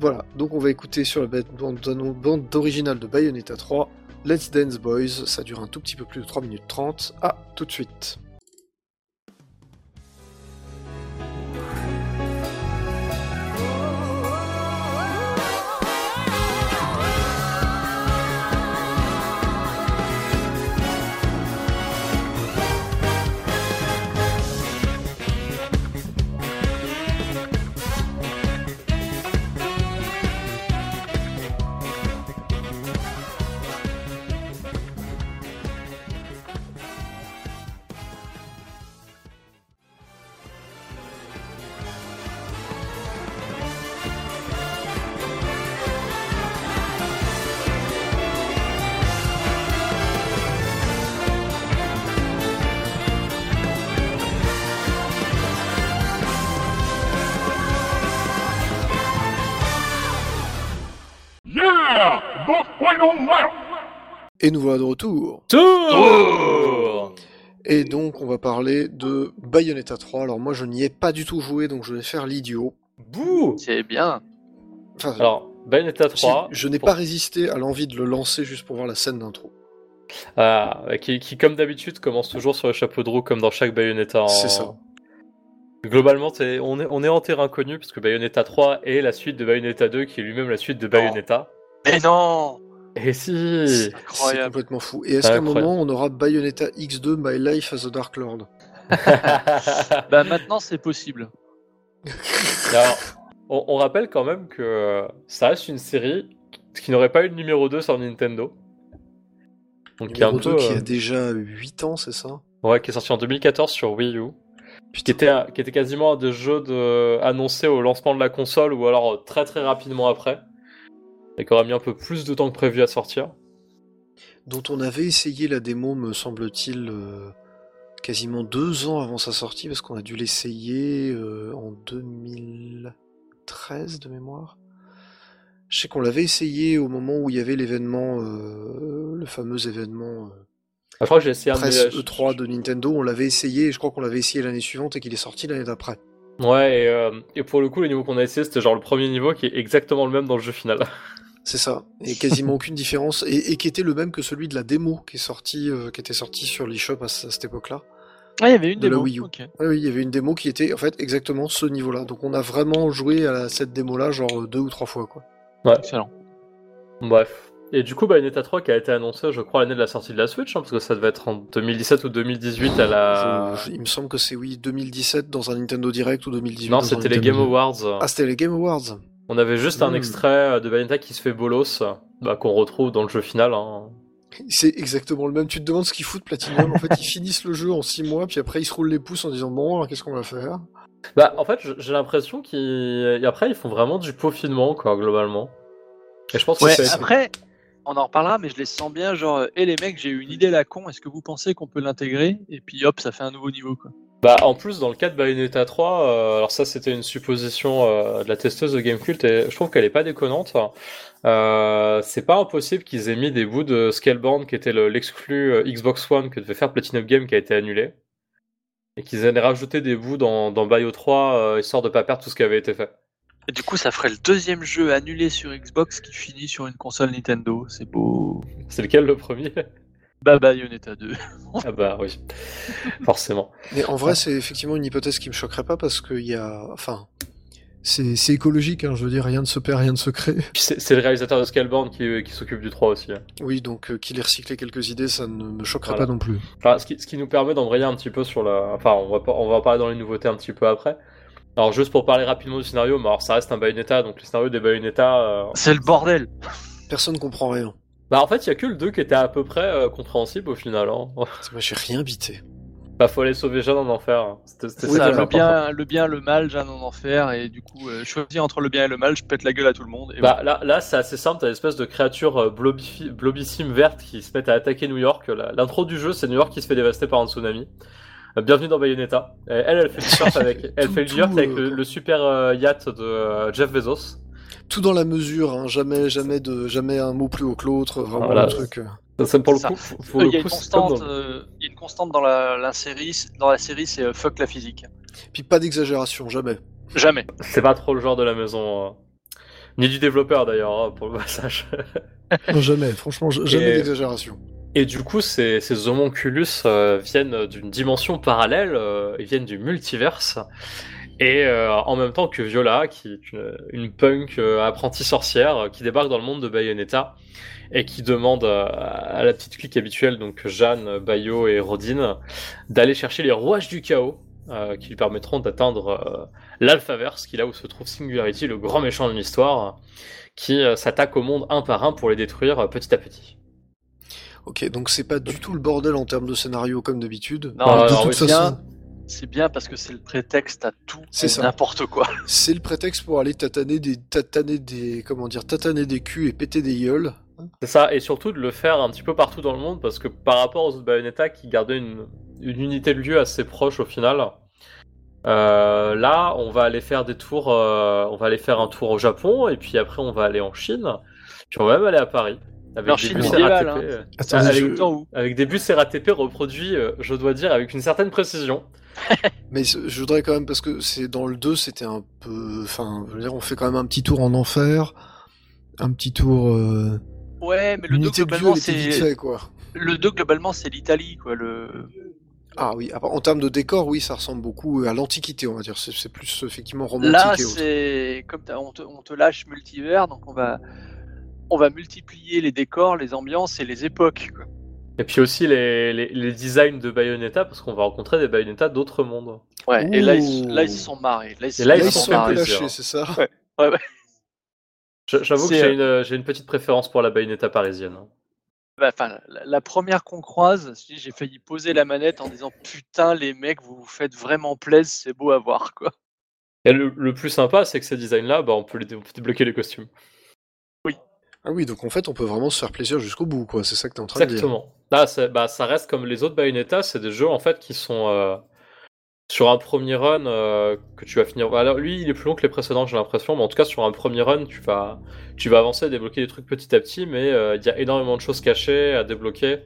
Speaker 1: Voilà, donc on va écouter sur la bande bande originale de Bayonetta 3, Let's Dance Boys, ça dure un tout petit peu plus de 3 minutes 30. À tout de suite. Et nous voilà de retour.
Speaker 2: Tour
Speaker 1: Et donc on va parler de Bayonetta 3. Alors moi je n'y ai pas du tout joué, donc je vais faire l'idiot.
Speaker 2: Bouh
Speaker 3: C'est bien.
Speaker 1: Enfin,
Speaker 2: Alors, Bayonetta
Speaker 1: si,
Speaker 2: 3,
Speaker 1: je n'ai
Speaker 2: pour-
Speaker 1: pas résisté à l'envie de le lancer juste pour voir la scène d'intro.
Speaker 2: ah, qui, qui, comme d'habitude, commence toujours sur le chapeau de roue, comme dans chaque Bayonetta. en-
Speaker 1: C'est ça.
Speaker 2: Globalement, t'es- on est, on est en terrain connu, parce que Bayonetta 3 est la suite de Bayonetta 2, qui est lui-même la suite de Bayonetta.
Speaker 3: Mais non
Speaker 2: Et si
Speaker 3: C'est
Speaker 1: complètement fou. Et est-ce qu'à un moment on aura Bayonetta X2 My Life as a Dark Lord? [laughs]
Speaker 3: Bah maintenant, c'est possible. [laughs]
Speaker 2: Alors, on, on rappelle quand même que ça reste une série qui n'aurait pas eu de numéro 2 sur Nintendo. Donc, qui est, un
Speaker 1: Numéro 2
Speaker 2: peu,
Speaker 1: qui
Speaker 2: euh,
Speaker 1: a déjà 8 ans, c'est ça?
Speaker 2: Ouais, qui est sorti en 2014 sur Wii U. Qui était, qui était quasiment un des jeux de, annoncés au lancement de la console ou alors euh, très très rapidement après. Et qui aurait mis un peu plus de temps que prévu à sortir.
Speaker 1: Dont on avait essayé la démo, me semble-t-il, euh, quasiment deux ans avant sa sortie, parce qu'on a dû l'essayer euh, en 2013 de mémoire. Je sais qu'on l'avait essayé au moment où il y avait l'événement, euh, le fameux événement
Speaker 2: Ah, je crois que j'ai essayé un
Speaker 1: presse
Speaker 2: des-
Speaker 1: E3 de Nintendo. On l'avait essayé, et je crois qu'on l'avait essayé l'année suivante et qu'il est sorti l'année d'après.
Speaker 2: Ouais, et, euh, et pour le coup, le niveau qu'on a essayé, c'était genre le premier niveau qui est exactement le même dans le jeu final.
Speaker 1: C'est ça, et [laughs] quasiment aucune différence, et, et qui était le même que celui de la démo qui est sorti, euh, qui était sorti sur l'eShop à, à cette époque-là.
Speaker 3: Ah, il y avait une
Speaker 1: De la
Speaker 3: démo.
Speaker 1: Wii U.
Speaker 3: ok.
Speaker 1: Oui, oui, il y avait une démo qui était en fait exactement ce niveau-là. Donc on a vraiment joué à cette démo-là genre euh, deux ou trois fois quoi.
Speaker 3: Excellent.
Speaker 2: Bref. Et du coup, Bayonetta 3 qui a été annoncé, je crois, l'année de la sortie de la Switch, hein, parce que ça devait être en 2017 ou 2018 à la.
Speaker 1: Je- je- il me semble que c'est oui 2017 dans un Nintendo Direct ou 2018.
Speaker 2: non, c'était les
Speaker 1: Nintendo
Speaker 2: Game. Awards.
Speaker 1: Ah, c'était les Game Awards.
Speaker 2: On avait juste un
Speaker 1: Hmm.
Speaker 2: extrait euh, de Bayonetta qui se fait bolos, bah, qu'on retrouve dans le jeu final. hein.
Speaker 1: C'est exactement le même. Tu te demandes ce qu'ils foutent Platinum. En fait, ils [laughs] finissent le jeu en six mois, puis après ils se roulent les pouces en disant bon, alors qu'est-ce qu'on va faire?
Speaker 2: Bah, en fait, j'ai l'impression qu'ils. et Après, ils font vraiment du peaufinement, quoi, globalement. Et je pense que
Speaker 3: Ouais,
Speaker 2: c'est.
Speaker 3: après, on en reparlera, mais je les sens bien, genre, hé les mecs, j'ai eu une idée la con, est-ce que vous pensez qu'on peut l'intégrer? Et puis hop, ça fait un nouveau niveau, quoi.
Speaker 2: Bah, en plus, dans le cas de Bayonetta 3, euh, alors ça, c'était une supposition euh, de la testeuse de Gamecult, et je trouve qu'elle est pas déconnante. Euh, c'est pas impossible qu'ils aient mis des bouts de Scalebound, qui était le- l'exclu Xbox One que devait faire Platinum Game, qui a été annulé. Et qu'ils aient rajouté des bouts dans, dans Bayo 3, euh, histoire de pas perdre tout ce qui avait été fait.
Speaker 3: Et du coup, ça ferait le deuxième jeu annulé sur Xbox qui finit sur une console Nintendo. C'est beau.
Speaker 2: C'est lequel le premier?
Speaker 3: Bah Bayonetta 2.
Speaker 2: Ah bah oui, [laughs] forcément.
Speaker 1: Mais en vrai, c'est effectivement une hypothèse qui me choquerait pas parce qu'il y a, enfin, c'est c'est écologique. Hein, je veux dire, rien ne se perd, rien ne se crée.
Speaker 2: C'est le réalisateur de Scalebound qui, qui s'occupe du 3 aussi. hein.
Speaker 1: Oui, donc euh, qu'il ait recyclé quelques idées, ça ne me choquerait
Speaker 2: Voilà.
Speaker 1: pas non plus.
Speaker 2: Enfin, ce qui, ce qui nous permet d'embrayer un petit peu sur la. Enfin, on va, pas- on va parler dans les nouveautés un petit peu après. Alors, juste pour parler rapidement du scénario, mais alors ça reste un Bayonetta, donc le scénario des Bayonetta. euh,
Speaker 3: C'est le bordel.
Speaker 1: Personne comprend rien.
Speaker 2: Bah, en fait, il y a que le 2 qui était à peu près euh, compréhensible au final. Hein. [laughs]
Speaker 1: Moi, j'ai rien bité.
Speaker 2: bah, faut aller sauver Jeanne en enfer. hein. C'était
Speaker 1: Oui,
Speaker 3: ça, le bien, le bien, le mal, un en enfer, et du coup, euh, choisir entre le bien et le mal, je pète la gueule à tout le monde. Et
Speaker 2: Bah, là, là c'est assez simple, t'as une espèce de créature euh, blobifi- blobissime verte qui se met à attaquer New York. La- L'intro du jeu, c'est New York qui se fait dévaster par un tsunami. Euh, Bienvenue dans Bayonetta. Et elle, elle fait du [laughs] surf avec, elle
Speaker 1: Tout-
Speaker 2: fait surf avec
Speaker 1: euh,
Speaker 2: le, le super euh, yacht de euh, Jeff Bezos.
Speaker 1: Tout dans la mesure, hein, jamais, jamais de, jamais un mot plus haut que l'autre. Vraiment
Speaker 2: Voilà.
Speaker 1: un truc. euh.
Speaker 2: Ça, pour le coup,
Speaker 3: Euh,
Speaker 2: le
Speaker 3: Il y a une
Speaker 2: coup, c'est comme
Speaker 3: constante,
Speaker 2: dans-
Speaker 3: euh, il y a une constante dans la, la série, dans la série, c'est euh, fuck la physique.
Speaker 1: Puis pas d'exagération, jamais.
Speaker 3: Jamais.
Speaker 2: C'est pas trop le genre de la maison. euh, Ni du développeur d'ailleurs, hein, pour le passage. [laughs]
Speaker 1: Non, jamais. Franchement, jamais
Speaker 2: Et-
Speaker 1: d'exagération.
Speaker 2: Et du coup, ces, ces homonculus euh, viennent d'une dimension parallèle, euh, ils viennent du multiverse. Et euh, en même temps que Viola, qui est une, une punk euh, apprentie sorcière, euh, qui débarque dans le monde de Bayonetta et qui demande euh, à la petite clique habituelle, donc Jeanne, Bayo et Rodin, d'aller chercher les rouages du chaos euh, qui lui permettront d'atteindre euh, l'Alphaverse, qui est là où se trouve Singularity, le grand méchant de l'histoire, qui euh, s'attaque au monde un par un pour les détruire euh, petit à petit.
Speaker 1: Ok, donc c'est pas du tout le bordel en termes de scénario comme d'habitude.
Speaker 3: Non,
Speaker 2: Ah,
Speaker 1: de
Speaker 2: alors,
Speaker 1: toute
Speaker 2: oui,
Speaker 1: façon,
Speaker 3: bien. C'est bien parce que c'est le prétexte à tout
Speaker 1: C'est
Speaker 3: n'importe quoi.
Speaker 1: c'est le prétexte pour aller tataner des, tataner des, comment dire, tataner des culs et péter des gueules.
Speaker 2: C'est ça, et surtout de le faire un petit peu partout dans le monde, parce que par rapport aux autres Bayonetta qui gardaient une, une unité de lieu assez proche au final, euh, là on va aller faire des tours, euh, on va aller faire un tour au Japon, et puis après on va aller en Chine, puis on va même aller à Paris. Avec
Speaker 3: Mais en
Speaker 2: des
Speaker 3: Chine
Speaker 2: bus
Speaker 3: médiévale,
Speaker 2: RATP,
Speaker 3: hein.
Speaker 1: Attendez,
Speaker 2: avec,
Speaker 1: je-
Speaker 2: avec des bus RATP reproduits, euh, je dois dire, avec une certaine précision. [laughs]
Speaker 1: Mais je voudrais quand même, parce que c'est dans le 2, c'était un peu. Enfin, je veux dire, on fait quand même un petit tour en enfer, un petit tour. Euh...
Speaker 3: Ouais, mais le 2
Speaker 1: L'unité de lieu,
Speaker 3: globalement c'est le 2 globalement c'est l'Italie quoi. Le
Speaker 1: Ah oui, ah, en termes de décor, oui, ça ressemble beaucoup à l'Antiquité, on va dire. C'est plus effectivement romantique
Speaker 3: Là, c'est comme on te, on te lâche multivers, donc on va, on va multiplier les décors, les ambiances et les époques. quoi.
Speaker 2: Et puis aussi les, les, les designs de Bayonetta, parce qu'on va rencontrer des Bayonetta d'autres mondes.
Speaker 3: Ouais, et là ils,
Speaker 1: Ouh.
Speaker 3: là, ils se sont marrés. Là, ils se
Speaker 2: Et là, ils
Speaker 1: ils
Speaker 2: sont
Speaker 1: sont lâchés, c'est ça
Speaker 3: Ouais, ouais.
Speaker 2: Je- J'avoue que j'ai
Speaker 3: euh,
Speaker 2: une, j'ai une petite préférence pour la Bayonetta parisienne.
Speaker 3: Bah, Enfin, la, la première qu'on croise, si j'ai failli poser la manette en disant putain les mecs, vous vous faites vraiment plaisir, c'est beau à voir quoi.
Speaker 2: Et le, le plus sympa, c'est que ces designs-là, bah, on, peut les, on peut débloquer les costumes.
Speaker 1: Ah oui, donc en fait, on peut vraiment se faire plaisir jusqu'au bout, quoi. C'est ça que t'es en train de dire.
Speaker 2: Exactement. Là, c'est- bah, ça reste comme les autres Bayonetta, c'est des jeux en fait qui sont euh, sur un premier run euh, que tu vas finir. Alors lui, il est plus long que les précédents, j'ai l'impression, mais en tout cas sur un premier run, tu vas, tu vas avancer, débloquer des trucs petit à petit, mais euh, il y a énormément de choses cachées à débloquer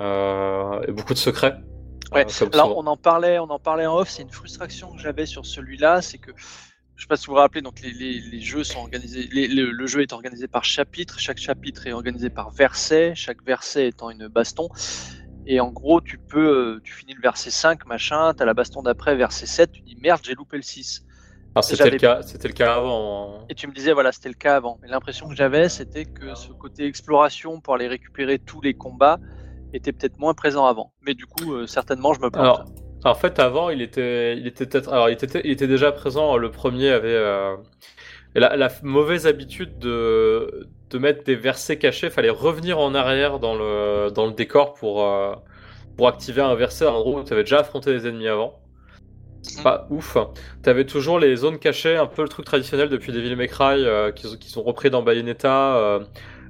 Speaker 2: euh, et beaucoup de secrets.
Speaker 3: Ouais,
Speaker 2: euh,
Speaker 3: Alors
Speaker 2: souvent.
Speaker 3: on en parlait, on en parlait en off. C'est une frustration que j'avais sur celui-là, c'est que je sais pas si vous vous rappelez, donc les, les- les jeux sont organisés, les- le, le jeu est organisé par chapitre. Chaque chapitre est organisé par verset, chaque verset étant une baston. Et en gros, tu peux, euh, tu finis le verset 5, machin, t'as la baston d'après, verset 7, tu dis merde, j'ai loupé le 6.
Speaker 2: Alors, c'était le cas, c'était le cas avant. hein.
Speaker 3: Et tu me disais, voilà, c'était le cas avant. Mais l'impression que j'avais, c'était que ce côté exploration pour aller récupérer tous les combats était peut-être moins présent avant. Mais du coup, euh, certainement, je me plante.
Speaker 2: Alors, en fait, avant, il était, il était il était, il déjà présent. Le premier avait euh, la, mauvaise habitude de, mettre des versets cachés. Fallait revenir en arrière dans le, décor pour, euh, pour activer un verset à un endroit où tu avais déjà affronté les ennemis avant. Pas ouf. T'avais toujours les zones cachées, un peu le truc traditionnel depuis Devil May Cry, euh, qu'ils qui sont repris dans Bayonetta, euh,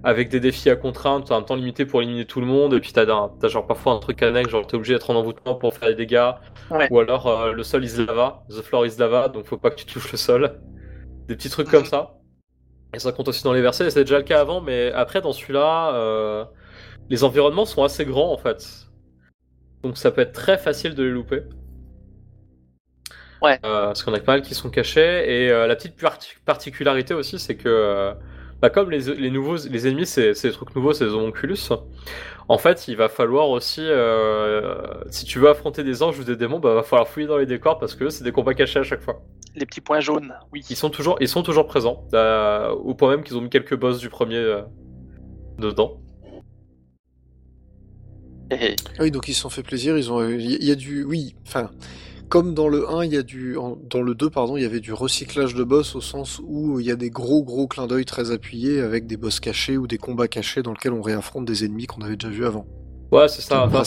Speaker 2: avec des défis à contrainte, t'as un temps limité pour éliminer tout le monde, et puis t'as t'as genre parfois un truc annexe, genre t'es obligé d'être en envoûtement pour faire des dégâts,
Speaker 3: Ouais.
Speaker 2: ou alors euh, le sol is lava, the floor is lava, donc faut pas que tu touches le sol. Des petits trucs comme
Speaker 3: Mhm.
Speaker 2: ça. Et ça compte aussi dans les versets, et c'était déjà le cas avant, mais après dans celui-là, euh, les environnements sont assez grands en fait. Donc ça peut être très facile de les louper.
Speaker 3: Ouais.
Speaker 2: Euh, parce qu'on a pas mal qui sont cachés. Et la petite parti- particularité aussi, c'est que bah, comme les, les nouveaux, les ennemis, c'est des trucs nouveaux, c'est des homonculus. En fait, il va falloir aussi, euh, si tu veux affronter des anges ou des démons, bah, va falloir fouiller dans les décors parce que c'est des combats cachés à chaque fois.
Speaker 3: Les petits points jaunes, oui.
Speaker 2: Ils sont toujours, ils sont toujours présents, euh, au point même qu'ils ont mis quelques boss du premier euh, dedans.
Speaker 3: Et-
Speaker 1: Ah Oui, donc ils se sont fait plaisir, ils ont il y a du oui, enfin comme dans le 1, il y a du dans le 2 pardon, il y avait du recyclage de boss au sens où il y a des gros gros clins d'œil très appuyés avec des boss cachés ou des combats cachés dans lesquels on réaffronte des ennemis qu'on avait déjà vus avant.
Speaker 2: Ouais, c'est ça. Enfin,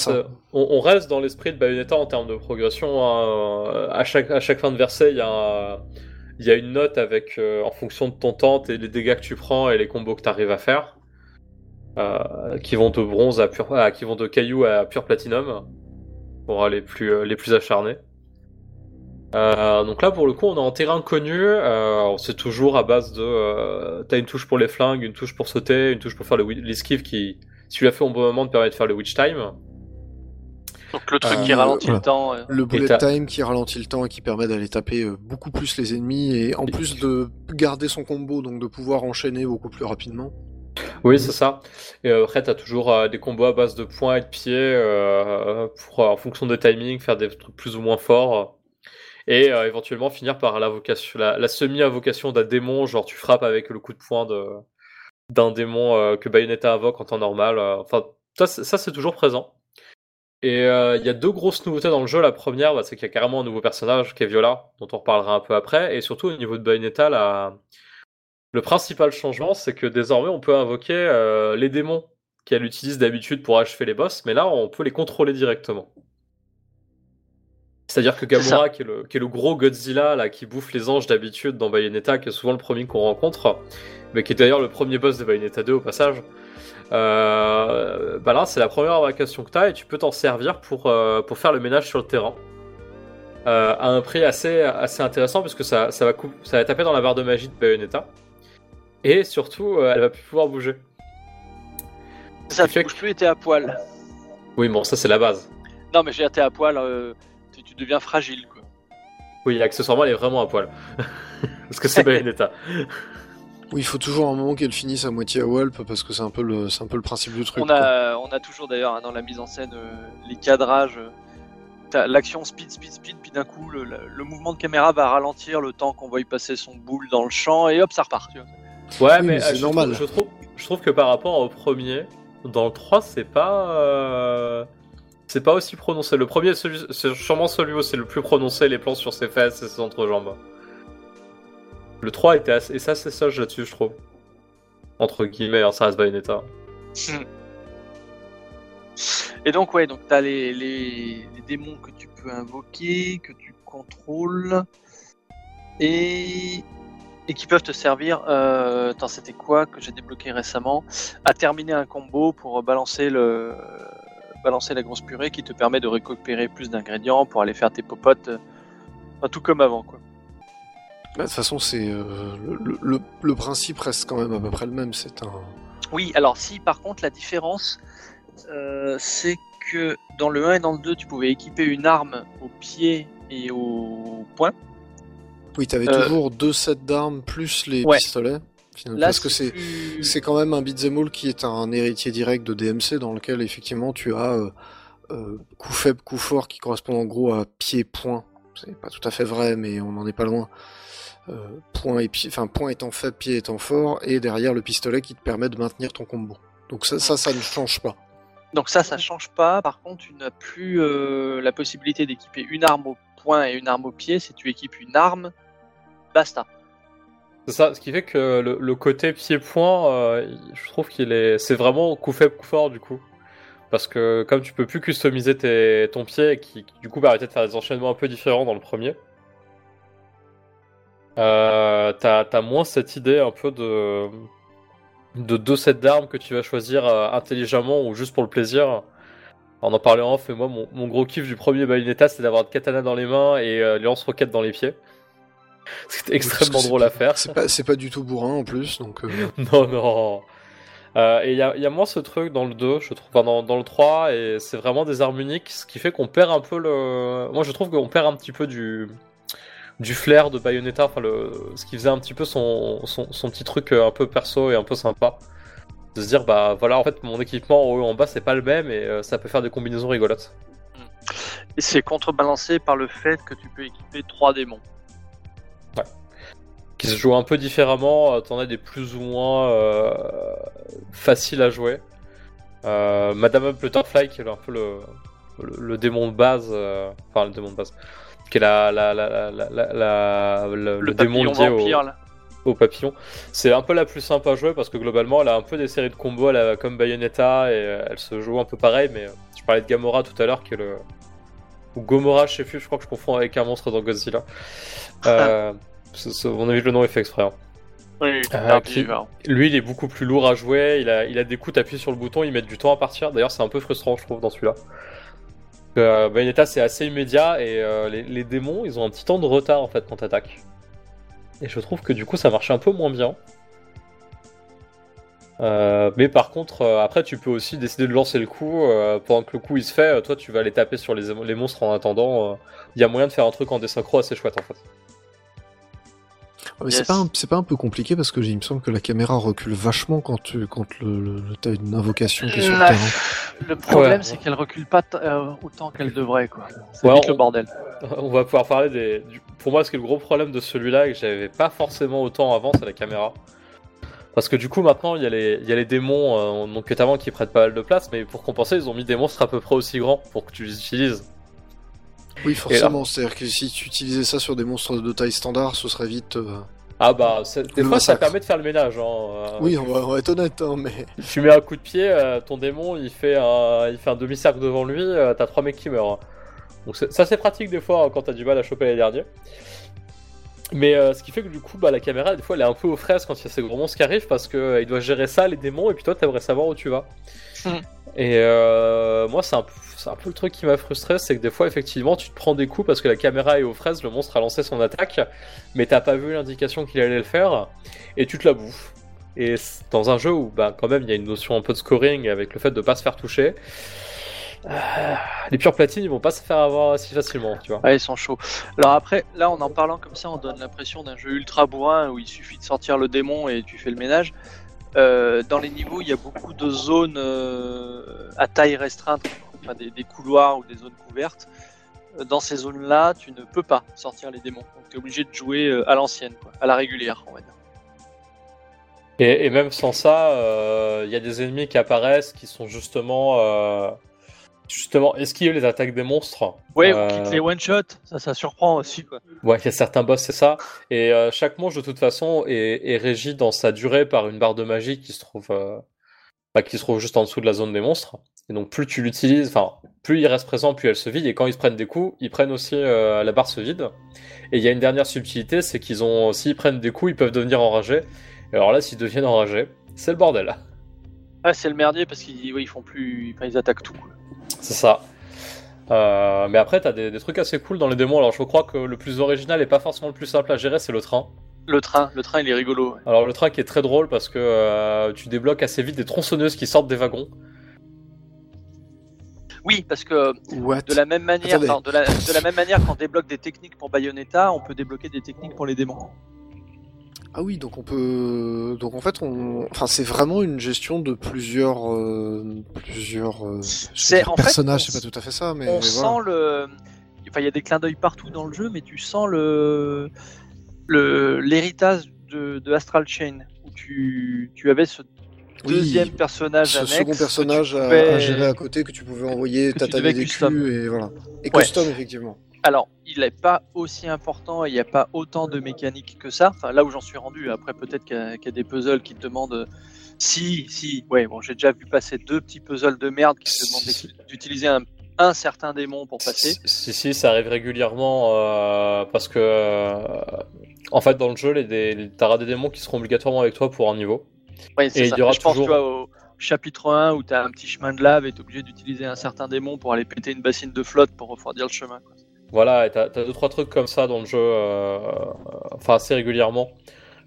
Speaker 2: On, on reste dans l'esprit de Bayonetta en termes de progression. hein. À, chaque, à chaque fin de verset, il y, a un- il y a une note avec, euh, en fonction de ton temps, et les dégâts que tu prends et les combos que tu arrives à faire. euh, qui vont de bronze à pur, ah, qui vont de caillou à pur platinum pour les plus, euh, les plus acharnés. Euh, donc là, pour le coup, on est en terrain connu. Euh, c'est toujours à base de. Euh, T'as une touche pour les flingues, une touche pour sauter, une touche pour faire le l'esquive qui, si tu l'as fait au bon moment, te permet de faire le witch time.
Speaker 3: Donc le truc
Speaker 1: Euh,
Speaker 3: qui ralentit
Speaker 1: voilà.
Speaker 3: le temps. euh,
Speaker 1: Le bullet time qui ralentit le temps et qui permet d'aller taper euh, beaucoup plus les ennemis et en plus de garder son combo, donc de pouvoir enchaîner beaucoup plus rapidement.
Speaker 2: Oui, c'est ça. Et euh, après, t'as toujours euh, des combos à base de points et de pieds euh, pour, euh, en fonction des timings, faire des trucs plus ou moins forts. Et euh, éventuellement finir par la, vocation, la, la semi-invocation d'un démon, genre tu frappes avec le coup de poing d'un démon euh, que Bayonetta invoque en temps normal. euh, Enfin, ça, c'est- toujours présent. Et il y a deux grosses nouveautés dans le jeu. La première, bah, c'est qu'il y a carrément un nouveau personnage qui est Viola, dont on reparlera un peu après. Et surtout au niveau de Bayonetta, le principal changement, c'est que désormais on peut invoquer les démons qu'elle utilise d'habitude pour achever les boss, mais là on peut les contrôler directement. C'est-à-dire que. Gamora, qui est, le, qui est le gros Godzilla là, qui bouffe les anges d'habitude dans Bayonetta, qui est souvent le premier qu'on rencontre, mais qui est d'ailleurs le premier boss de Bayonetta 2 au passage, euh, bah là c'est la première invocation que tu as et tu peux t'en servir pour, euh, pour faire le ménage sur le terrain. Euh, à un prix assez, assez intéressant puisque ça, ça, va ça va taper dans la barre de magie de Bayonetta. Et surtout, euh, elle va plus pouvoir bouger.
Speaker 3: Ça, tu
Speaker 2: fait
Speaker 3: bouges plus et t'es à poil.
Speaker 2: Oui, bon, ça c'est la base.
Speaker 3: Non, mais j'ai été à poil, euh, tu, deviens fragile, quoi.
Speaker 2: Oui, accessoirement, elle est vraiment à poil. [laughs] Parce que c'est Bayonetta. [laughs]
Speaker 1: Oui, il faut toujours un moment qu'elle finisse à moitié à Walp parce que c'est un peu le c'est un peu le principe du truc.
Speaker 3: On
Speaker 1: quoi.
Speaker 3: a, on a toujours d'ailleurs hein, dans la mise en scène euh, les cadrages. euh, t'as L'action speed, speed, speed, puis d'un coup le, le- le mouvement de caméra va ralentir le temps qu'on voit y passer son boule dans le champ et hop ça repart. Tu vois.
Speaker 2: Ouais,
Speaker 1: Oui,
Speaker 2: mais,
Speaker 1: mais c'est
Speaker 2: je
Speaker 1: normal.
Speaker 2: Trouve, je, trouve, je trouve que par rapport au premier, dans le 3, c'est pas. euh, C'est pas aussi prononcé. Le premier, c'est sûrement celui où c'est le plus prononcé, les plans sur ses fesses et ses entrejambes. Le 3 était assez, et ça, c'est sage là-dessus, je trouve. Entre guillemets, hein, ça reste Bayonetta.
Speaker 3: Et donc ouais, donc t'as les, les, les démons que tu peux invoquer, que tu contrôles et et qui peuvent te servir. Euh, attends, c'était quoi que j'ai débloqué récemment? À terminer un combo pour balancer le balancer la grosse purée qui te permet de récupérer plus d'ingrédients pour aller faire tes popotes. euh, enfin, tout comme avant quoi.
Speaker 1: Bah, De toute façon, c'est euh, le, le- le principe reste quand même à peu près le même. C'est un
Speaker 3: Oui, alors si par contre la différence euh, c'est que dans le 1 et dans le 2 tu pouvais équiper une arme au pied et au poing.
Speaker 1: oui, t'avais
Speaker 3: Euh,
Speaker 1: toujours deux sets d'armes plus les
Speaker 3: Ouais.
Speaker 1: pistolets. Finalement,
Speaker 3: Là
Speaker 1: parce que c'est quand même un beat'em all qui est un héritier direct de DMC dans lequel effectivement tu as euh, euh, coup faible, coup fort qui correspondent en gros à pied-point. C'est pas tout à fait vrai, mais on n'en est pas loin. Euh, point, et pied, enfin, point étant faible, pied étant fort, et derrière le pistolet qui te permet de maintenir ton combo. Donc ça, ça, ça ne change pas.
Speaker 3: Donc ça, ça change pas. Par contre, tu n'as plus la possibilité d'équiper une arme au point et une arme au pied. Si tu équipes une arme, basta.
Speaker 2: C'est ça, ce qui fait que le, côté pied-point, euh, je trouve qu'il est. C'est vraiment coup faible, coup fort du coup. Parce que comme tu peux plus customiser tes, ton pied, qui, du coup permettait de faire des enchaînements un peu différents dans le premier, euh, t'as as moins cette idée un peu de de deux sets d'armes que tu vas choisir euh, intelligemment ou juste pour le plaisir. En en parlant off, et moi mon, gros kiff du premier Bayonetta c'est d'avoir de katana dans les mains et euh, lance-roquettes dans les pieds. C'était extrêmement drôle à faire.
Speaker 1: C'est pas, c'est pas du tout bourrin en plus, donc euh, [laughs]
Speaker 2: Non, non. Euh, et il y a, y a moins ce truc dans le 2, je trouve, enfin, dans, dans le 3, et c'est vraiment des armes uniques, ce qui fait qu'on perd un peu le. Moi, je trouve qu'on perd un petit peu du du flair de Bayonetta, enfin, le... ce qui faisait un petit peu son, son, son petit truc euh, un peu perso et un peu sympa. De se dire, bah voilà, en fait, mon équipement en haut et en bas, c'est pas le même, et euh, ça peut faire des combinaisons rigolotes.
Speaker 3: Et c'est contrebalancé par le fait que tu peux équiper trois démons.
Speaker 2: Qui se jouent un peu différemment. euh, T'en as des plus ou moins euh, faciles à jouer. Euh, Madame Butterfly, qui est un peu le, le, le démon de base, euh, enfin le démon de base, qui est la, la, la, la, la, la- le, le démon lié au,
Speaker 3: là.
Speaker 2: au papillon. C'est un peu la plus simple à jouer parce que globalement, elle a un peu des séries de combos à la- comme Bayonetta et elle se joue un peu pareil. Mais je parlais de Gamora tout à l'heure, qui est le. Ou Gomorrah, je sais plus, je crois que je confonds avec un monstre dans Godzilla. Euh, c'est- c'est- mon avis, le nom est fait exprès. hein.
Speaker 3: Oui,
Speaker 2: Ah,
Speaker 3: un
Speaker 2: qui-
Speaker 3: vivant.
Speaker 2: Lui, il est beaucoup plus lourd à jouer. Il a, il a des coups, t'appuies sur le bouton, il met du temps à partir. D'ailleurs, c'est un peu frustrant, je trouve, dans celui-là. Euh, Bayonetta, c'est assez immédiat et euh, les, les démons, ils ont un petit temps de retard en fait quand t'attaques. Et je trouve que du coup, ça marche un peu moins bien. Euh, mais par contre, euh, après, tu peux aussi décider de lancer le coup. euh, pendant que le coup il se fait, euh, toi, tu vas aller taper sur les, les monstres en attendant. euh, Il y a moyen de faire un truc en désynchro assez chouette en fait.
Speaker 1: Ah,
Speaker 3: Yes.
Speaker 1: c'est pas, un- c'est pas un peu compliqué parce que il me semble que la caméra recule vachement quand tu quand le, le- t'as une invocation qui est sur le terrain.
Speaker 3: Le problème,
Speaker 2: Ouais.
Speaker 3: c'est qu'elle recule pas euh, autant qu'elle devrait, quoi. C'est
Speaker 2: Ouais,
Speaker 3: vite
Speaker 2: on-
Speaker 3: le bordel. [laughs]
Speaker 2: On va pouvoir parler des. du- Pour moi, ce qui est le gros problème de celui-là et que j'avais pas forcément autant avant, c'est la caméra. Parce que du coup, maintenant, il y a les, il y a les démons euh, donc, que t'as avant qui prennent pas mal de place, mais pour compenser, ils ont mis des monstres à peu près aussi grands pour que tu les utilises.
Speaker 1: Oui, forcément. C'est-à-dire que si tu utilisais ça sur des monstres de taille standard, ce serait vite. euh,
Speaker 2: Ah bah, des fois, ça permet de faire le ménage. Hein. euh,
Speaker 1: Oui, on va, on va être honnête, hein, mais [laughs]
Speaker 2: Tu mets un coup de pied, euh, ton démon, il fait un, il fait un demi-cercle devant lui, euh, t'as trois mecs qui meurent. Donc c'est- ça, c'est pratique des fois hein, quand t'as du mal à choper les derniers. Mais euh, ce qui fait que du coup, bah, la caméra, des fois, elle est un peu aux fraises quand il y a ces gros monstres qui arrivent parce que euh, il doit gérer ça, les démons, et puis toi, t'aimerais savoir où tu vas.
Speaker 3: Mhm.
Speaker 2: Et euh, moi, c'est un, un peu le truc qui m'a frustré, c'est que des fois, effectivement, tu te prends des coups parce que la caméra est aux fraises, le monstre a lancé son attaque, mais t'as pas vu l'indication qu'il allait le faire, et tu te la bouffes. Et dans un jeu où, bah, quand même, il y a une notion un peu de scoring avec le fait de pas se faire toucher. Les pures platines, ils vont pas se faire avoir si facilement, tu vois.
Speaker 3: Ouais, ils sont chauds. Alors après, là, en en parlant comme ça, on donne l'impression d'un jeu ultra bourrin où il suffit de sortir le démon et tu fais le ménage. Euh, dans les niveaux, il y a beaucoup de zones euh, à taille restreinte, enfin des, des couloirs ou des zones couvertes. Euh, Dans ces zones-là, tu ne peux pas sortir les démons. Donc tu es obligé de jouer à l'ancienne, à la régulière, on va dire.
Speaker 2: Et, et même sans ça, euh, il y a des ennemis qui apparaissent qui sont justement. Justement, esquiver les attaques des monstres.
Speaker 3: Ouais,
Speaker 2: Euh,
Speaker 3: quitte les one-shot, ça, ça surprend aussi, quoi.
Speaker 2: Ouais, il y a certains boss, c'est ça. Et euh, chaque monstre, de toute façon, est, est régi dans sa durée par une barre de magie qui se trouve, euh, bah, qui se trouve juste en dessous de la zone des monstres. Et donc, plus tu l'utilises, enfin, plus il reste présent, plus elle se vide. Et quand ils se prennent des coups, ils prennent aussi euh, la barre se vide. Et il y a une dernière subtilité, c'est qu'ils ont, s'ils prennent des coups, ils peuvent devenir enragés. Et alors là, s'ils deviennent enragés, c'est le bordel.
Speaker 3: Ah, c'est le merdier parce qu'ils ouais, ils font plus. Enfin, ils attaquent tout. quoi.
Speaker 2: C'est ça. Euh, mais après, t'as des, des trucs assez cool dans les démons. Alors, je crois que le plus original et pas forcément le plus simple à gérer, c'est le train.
Speaker 3: Le train, le train, il est rigolo. ouais.
Speaker 2: Alors le train qui est très drôle parce que euh, tu débloques assez vite des tronçonneuses qui sortent des wagons.
Speaker 3: Oui, parce que
Speaker 1: what?
Speaker 3: de la même manière,
Speaker 1: Attendez.
Speaker 3: enfin, de, la, de la même manière qu'on débloque des techniques pour Bayonetta, on peut débloquer des techniques pour les démons.
Speaker 1: Ah oui, donc on peut. Donc en fait, on. Enfin, c'est vraiment une gestion de plusieurs. euh, plusieurs. euh,
Speaker 3: en
Speaker 1: personnages,
Speaker 3: on
Speaker 1: c'est pas tout à fait ça, mais.
Speaker 3: on
Speaker 1: mais
Speaker 3: sent
Speaker 1: voilà.
Speaker 3: le. Enfin, il y a des clins d'œil partout dans le jeu, mais tu sens le le l'héritage de, de Astral Chain où tu, tu avais ce
Speaker 1: Oui,
Speaker 3: deuxième personnage
Speaker 1: Ce
Speaker 3: annexe.
Speaker 1: second personnage à, gérer à côté que tu pouvais envoyer, tataner des culs et voilà. Et
Speaker 3: Ouais.
Speaker 1: custom, effectivement.
Speaker 3: Alors, il n'est pas aussi important et il n'y a pas autant de mécaniques que ça. Enfin, là où j'en suis rendu, après peut-être qu'il y, a- qu'il y a des puzzles qui te demandent. euh, Si, si, ouais, bon, j'ai déjà vu passer deux petits puzzles de merde qui te d'ex- d'utiliser un, un certain démon pour passer.
Speaker 2: Si, si, ça arrive régulièrement euh, parce que, euh, en fait, dans le jeu, les, t'auras des démons qui seront obligatoirement avec toi pour un niveau.
Speaker 3: Ouais, c'est
Speaker 2: Et
Speaker 3: ça.
Speaker 2: il y aura
Speaker 3: je pense
Speaker 2: toujours-
Speaker 3: tu vois, au chapitre 1 où tu as un petit chemin de lave et tu es obligé d'utiliser un certain démon pour aller péter une bassine de flotte pour refroidir le chemin. quoi.
Speaker 2: Voilà, et t'as, t'as deux trois trucs comme ça dans le jeu, euh, enfin assez régulièrement.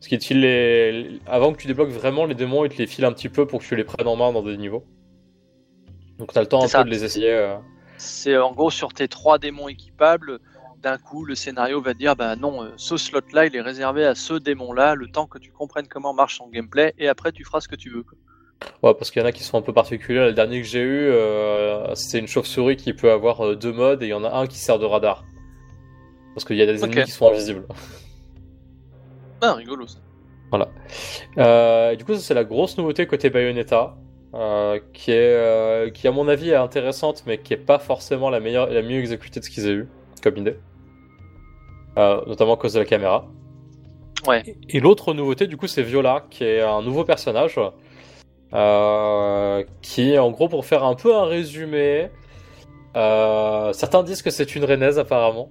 Speaker 2: Ce qui te file les, avant que tu débloques vraiment les démons, ils te les filent un petit peu pour que tu les prennes en main dans des niveaux. Donc t'as le temps un
Speaker 3: ça.
Speaker 2: peu de les essayer. euh.
Speaker 3: C'est en gros sur tes trois démons équipables, d'un coup le scénario va te dire bah non, euh, ce slot là il est réservé à ce démon là, le temps que tu comprennes comment marche son gameplay et après tu feras ce que tu veux. quoi.
Speaker 2: Ouais, parce qu'il y en a qui sont un peu particuliers. Le dernier que j'ai eu, euh, c'est une chauve-souris qui peut avoir euh, deux modes et il y en a un qui sert de radar. Parce qu'il y a des ennemis qui sont invisibles. [laughs]
Speaker 3: Ah, rigolo ça.
Speaker 2: Euh, et du coup, ça c'est la grosse nouveauté côté Bayonetta, euh, qui est, euh, qui à mon avis est intéressante, mais qui est pas forcément la meilleure, la mieux exécutée de ce qu'ils aient eu comme idée, Euh, notamment à cause de la caméra.
Speaker 3: Ouais.
Speaker 2: Et, et l'autre nouveauté, du coup, c'est Viola, qui est un nouveau personnage, euh, qui, en gros, pour faire un peu un résumé, euh, certains disent que c'est une renaise apparemment.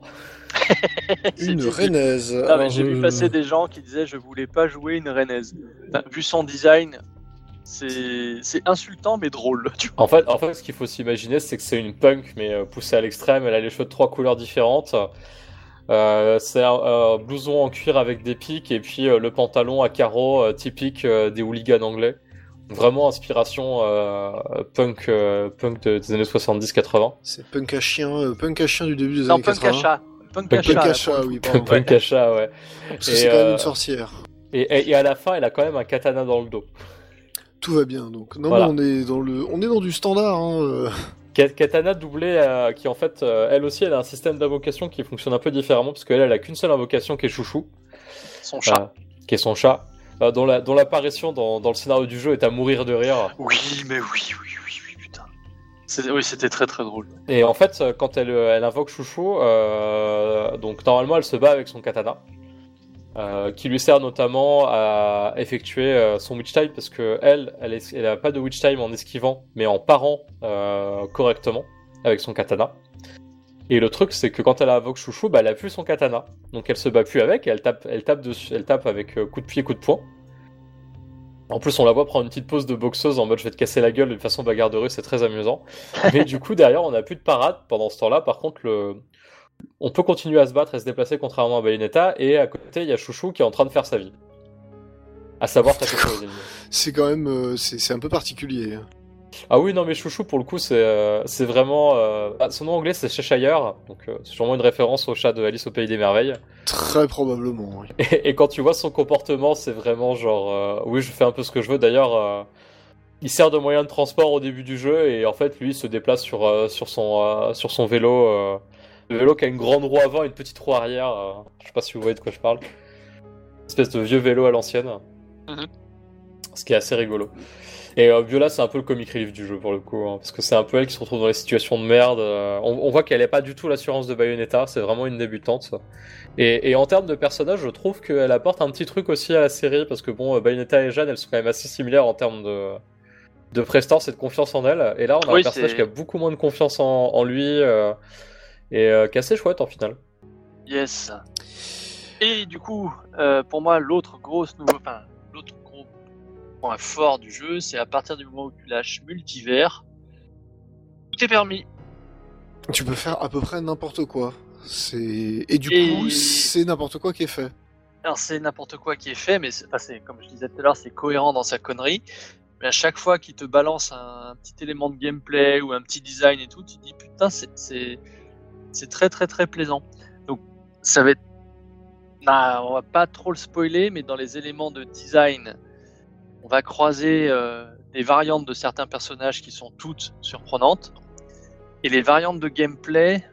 Speaker 2: [laughs]
Speaker 1: Une.
Speaker 3: Non, mais j'ai vu
Speaker 1: je-
Speaker 3: passer des gens qui disaient je voulais pas jouer une renaise. Enfin, vu son design, c'est c'est insultant mais drôle. Tu vois.
Speaker 2: En fait, en fait, ce qu'il faut s'imaginer, c'est que c'est une punk, mais euh, poussée à l'extrême. Elle a les cheveux de trois couleurs différentes. Euh, c'est un, un blouson en cuir avec des pics et puis euh, le pantalon à carreaux euh, typique euh, des hooligans anglais. Vraiment inspiration euh, punk, euh, punk de- des années 70-80.
Speaker 1: C'est punk à chien, euh, punk à chien du début des
Speaker 3: Non,
Speaker 1: années
Speaker 3: punk
Speaker 1: 80.
Speaker 3: à chat. Punk à
Speaker 2: Punk
Speaker 3: chat.
Speaker 1: Punk
Speaker 3: là,
Speaker 1: à chat, oui, [laughs] pardon.
Speaker 2: Punk à chat, ouais.
Speaker 1: Parce que c'est quand même une sorcière.
Speaker 2: Et, et, et à la fin, elle a quand même un katana dans le dos.
Speaker 1: Tout va bien, donc. Non,
Speaker 2: Voilà.
Speaker 1: mais on est dans le, on est dans du standard. Hein.
Speaker 2: Ka- Katana doublée, euh, qui en fait, euh, elle aussi, elle a un système d'invocation qui fonctionne un peu différemment, parce qu'elle, elle a qu'une seule invocation qui est chouchou.
Speaker 3: Son chat.
Speaker 2: Euh, qui est son chat, euh, dont la- dont l'apparition dans, dans le scénario du jeu est à mourir de rire.
Speaker 3: Oui, mais oui, oui, oui, oui, putain. C'est- Oui, c'était très très drôle.
Speaker 2: Et en fait, euh, quand elle, euh, elle invoque Chouchou, euh, donc normalement elle se bat avec son katana, euh, qui lui sert notamment à effectuer euh, son witch time, parce que elle, elle, est- elle a pas de witch time en esquivant, mais en parant euh, correctement avec son katana. Et le truc, c'est que quand elle invoque Chouchou, bah, elle a plus son katana, donc elle se bat plus avec, et elle tape, elle tape dessus, elle tape avec euh, coup de pied, coup de poing. En plus, on la voit prendre une petite pause de boxeuse en mode je vais te casser la gueule de façon bagarre de rue, c'est très amusant. [laughs] Mais du coup, derrière, on n'a plus de parade pendant ce temps-là. Par contre, le... on peut continuer à se battre et se déplacer contrairement à Bayonetta. Et à côté, il y a Chouchou qui est en train de faire sa vie. À savoir taper sur les ennemis.
Speaker 1: C'est quand même, euh, c'est c'est un peu particulier.
Speaker 2: Ah oui, non, mais Chouchou, pour le coup, c'est euh, c'est vraiment. euh, ah, son nom anglais, c'est Cheshire. Donc, euh, c'est sûrement une référence au chat de Alice au Pays des Merveilles.
Speaker 1: Très probablement. oui.
Speaker 2: Et, et quand tu vois son comportement, c'est vraiment genre, euh, oui, je fais un peu ce que je veux. D'ailleurs, euh, il sert de moyen de transport au début du jeu et en fait, lui, il se déplace sur, euh, sur, son, euh, sur son vélo. euh, le vélo qui a une grande roue avant et une petite roue arrière. euh, je sais pas si vous voyez de quoi je parle. Une espèce de vieux vélo à l'ancienne.
Speaker 3: Mhm.
Speaker 2: Ce qui est assez rigolo. Et euh, Viola, c'est un peu le comic relief du jeu pour le coup, hein, parce que c'est un peu elle qui se retrouve dans les situations de merde. euh, on, on voit qu'elle n'est pas du tout l'assurance de Bayonetta, c'est vraiment une débutante. Et, et en termes de personnage, je trouve qu'elle apporte un petit truc aussi à la série, parce que bon, euh, Bayonetta et Jeanne, elles sont quand même assez similaires en termes de, de prestance et de confiance en elle. Et là, on a
Speaker 3: Oui,
Speaker 2: un personnage qui a beaucoup moins de confiance en, en lui, euh, et qui est assez chouette en final.
Speaker 3: Yes. Et du coup, pour moi, l'autre grosse nouveau, enfin, point fort du jeu, c'est à partir du moment où tu lâches multivers, tout est permis.
Speaker 1: Tu peux faire à peu près n'importe quoi. C'est et du
Speaker 3: Et-
Speaker 1: coup, c'est n'importe quoi qui est fait.
Speaker 3: Alors c'est n'importe quoi qui est fait, mais c'est, enfin, comme je disais tout à l'heure, c'est cohérent dans sa connerie. Mais à chaque fois qu'il te balance un, petit élément de gameplay ou un petit design et tout, tu te dis putain, c'est, c'est, c'est très très très plaisant. Donc ça va être Nah, on va pas trop le spoiler, mais dans les éléments de design, on va croiser euh, des variantes de certains personnages qui sont toutes surprenantes. Et les variantes de gameplay,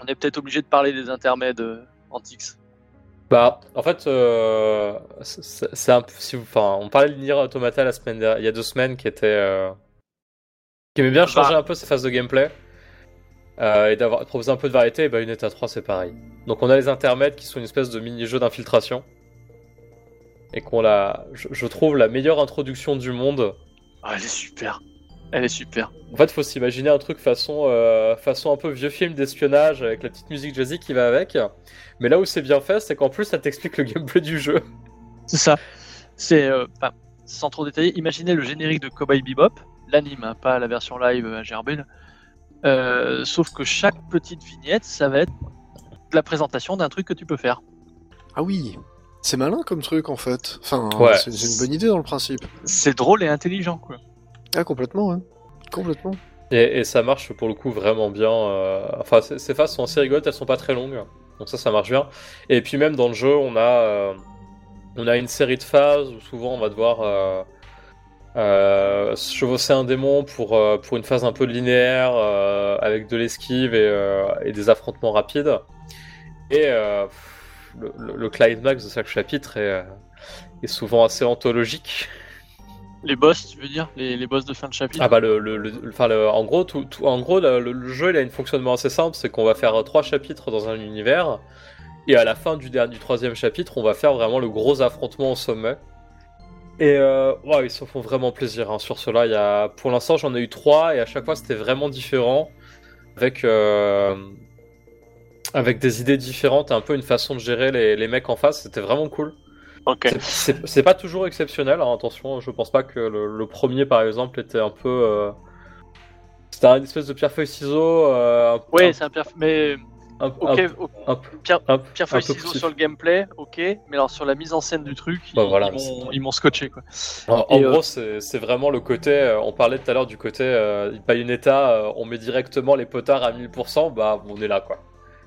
Speaker 3: on est peut-être obligé de parler des intermèdes euh, Antix.
Speaker 2: Bah, en fait, euh, c'est un peu. Si vous, enfin, on parlait de Nier Automata la semaine dernière- il y a deux semaines qui était. euh, qui aimait bien changer
Speaker 3: Bah.
Speaker 2: un peu ses phases de gameplay. euh, et d'avoir proposé un peu de variété, et bah, une état 3 c'est pareil. Donc on a les intermèdes qui sont une espèce de mini-jeu d'infiltration. Et qu'on la. Je, je trouve la meilleure introduction du monde.
Speaker 3: Ah, elle est super. Elle est super.
Speaker 2: En fait, faut s'imaginer un truc façon, euh, façon un peu vieux film d'espionnage avec la petite musique jazzy qui va avec. Mais là où c'est bien fait, c'est qu'en plus ça t'explique le gameplay du jeu.
Speaker 3: C'est ça. C'est, euh, sans trop détailler, imaginez le générique de Cowboy Bebop, l'anime, hein, pas la version live à. Euh, sauf que chaque petite vignette, ça va être la présentation d'un truc que tu peux faire.
Speaker 1: Ah oui, c'est malin comme truc en fait. Enfin,
Speaker 2: Ouais.
Speaker 1: c'est une bonne idée dans le principe.
Speaker 3: C'est drôle et intelligent, quoi.
Speaker 1: Ah, complètement, ouais. Complètement.
Speaker 2: Et, et ça marche pour le coup vraiment bien. euh, Enfin, ces phases sont assez rigolotes, elles sont pas très longues. Donc ça, ça marche bien. Et puis même dans le jeu, on a, euh, on a une série de phases où souvent on va devoir euh, euh, chevaucher un démon pour, euh, pour une phase un peu linéaire euh, avec de l'esquive et, euh, et des affrontements rapides. Et euh, le, climax de chaque chapitre est, euh, est souvent assez anthologique.
Speaker 3: Les boss, tu veux dire les, les boss de fin de chapitre?
Speaker 2: Ah bah le, le, le- enfin le- en gros tout, tout- en gros le, jeu il a un fonctionnement assez simple, c'est qu'on va faire trois chapitres dans un univers et à la fin du dernier du troisième chapitre on va faire vraiment le gros affrontement au sommet. Et euh, ils se font vraiment plaisir hein, sur cela. Il y a pour l'instant j'en ai eu trois et à chaque fois c'était vraiment différent avec euh, avec des idées différentes, et un peu une façon de gérer les, les mecs en face. C'était vraiment cool.
Speaker 3: Ok.
Speaker 2: C'est- pas toujours exceptionnel, hein, attention, je pense pas que le, le premier par exemple était un peu. euh, C'était une espèce de pierre-feuille-ciseau. Euh,
Speaker 3: Oui, c'est un pierre. Mais
Speaker 2: un,
Speaker 3: ok,
Speaker 2: un-
Speaker 3: ok,
Speaker 2: un-
Speaker 3: pierre, pierre feuille
Speaker 2: poussif.
Speaker 3: sur le gameplay, ok. Mais alors sur la mise en scène du truc,
Speaker 2: Bah,
Speaker 3: ils,
Speaker 2: voilà,
Speaker 3: ils m'ont- scotché quoi.
Speaker 2: En,
Speaker 3: euh,
Speaker 2: gros, c'est vraiment le côté. on parlait tout à l'heure du côté euh, Bayonetta, on met directement les potards à 1000%, bah on est là quoi.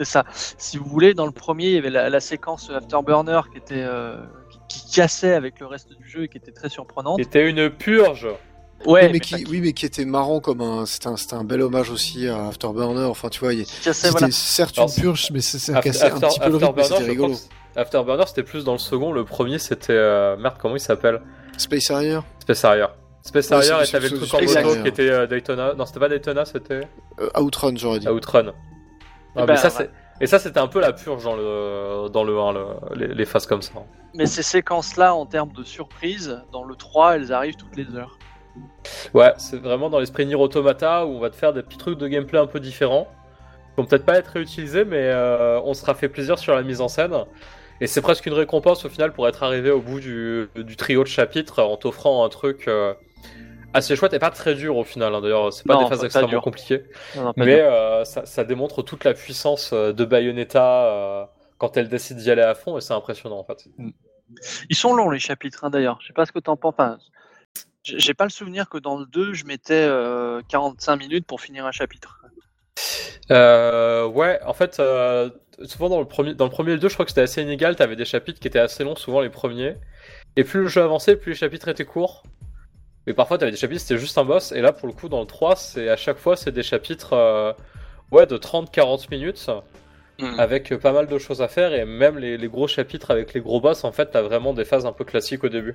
Speaker 3: C'est ça. Si vous voulez, dans le premier, il y avait la, la séquence Afterburner qui était euh, qui, qui cassait avec le reste du jeu et qui était très surprenante.
Speaker 2: C'était une purge.
Speaker 3: Ouais,
Speaker 1: oui, mais
Speaker 3: mais
Speaker 1: qui, oui, mais qui était marrant comme un. C'était un, c'était un bel hommage aussi à Afterburner. Enfin, tu vois, c'était
Speaker 3: voilà.
Speaker 1: certes
Speaker 2: Alors,
Speaker 1: une purge, mais c'est- ça
Speaker 2: After-
Speaker 1: cassait un
Speaker 2: After-
Speaker 1: petit peu le rythme, c'était rigolo.
Speaker 2: Afterburner, c'était plus dans le second. Le premier, c'était euh, merde, comment il s'appelle?
Speaker 1: Space Harrier
Speaker 2: Space Harrier. Space
Speaker 1: Ouais,
Speaker 2: Harrier,
Speaker 1: c'est-
Speaker 2: et t'avais le truc en moto qui était euh, Daytona. Non, c'était pas Daytona, c'était
Speaker 1: euh, Outrun, j'aurais dit.
Speaker 2: Outrun. Ah,
Speaker 3: ben,
Speaker 2: mais ça,
Speaker 3: ouais.
Speaker 2: c'est- Et ça, c'était un peu la purge dans le, dans le 1, le- les, les phases comme ça.
Speaker 3: Mais ces séquences-là, en termes de surprise, dans le 3, elles arrivent toutes les heures.
Speaker 2: Ouais, c'est vraiment dans l'esprit Nier Automata où on va te faire des petits trucs de gameplay un peu différents. Qui vont peut-être pas être réutilisés, mais euh, on sera fait plaisir sur la mise en scène. Et c'est presque une récompense au final pour être arrivé au bout du, du trio de chapitres en t'offrant un truc euh, assez chouette et pas très dur au final. hein. D'ailleurs, c'est pas
Speaker 3: Non,
Speaker 2: des phases extrêmement
Speaker 3: dur.
Speaker 2: compliquées.
Speaker 3: Non, non, pas
Speaker 2: Mais euh, ça, ça démontre toute la puissance euh, de Bayonetta euh, quand elle décide d'y aller à fond et c'est impressionnant en fait.
Speaker 3: Ils sont longs les chapitres, hein, d'ailleurs. Je sais pas ce que t'en penses. Enfin, j'ai j'ai pas le souvenir que dans le 2, je mettais euh, 45 minutes pour finir un chapitre.
Speaker 2: Euh, ouais, en fait, euh, souvent dans le premier, dans le premier et le 2, je crois que c'était assez inégal. T'avais des chapitres qui étaient assez longs, souvent les premiers. Et plus le jeu avançait, plus les chapitres étaient courts. Mais parfois, t'avais des chapitres, c'était juste un boss. Et là, pour le coup, dans le 3, c'est à chaque fois, c'est des chapitres euh, ouais, de 30-40 minutes
Speaker 3: Hmm.
Speaker 2: avec pas mal de choses à faire. Et même les, les gros chapitres avec les gros boss, en fait, t'as vraiment des phases un peu classiques au début.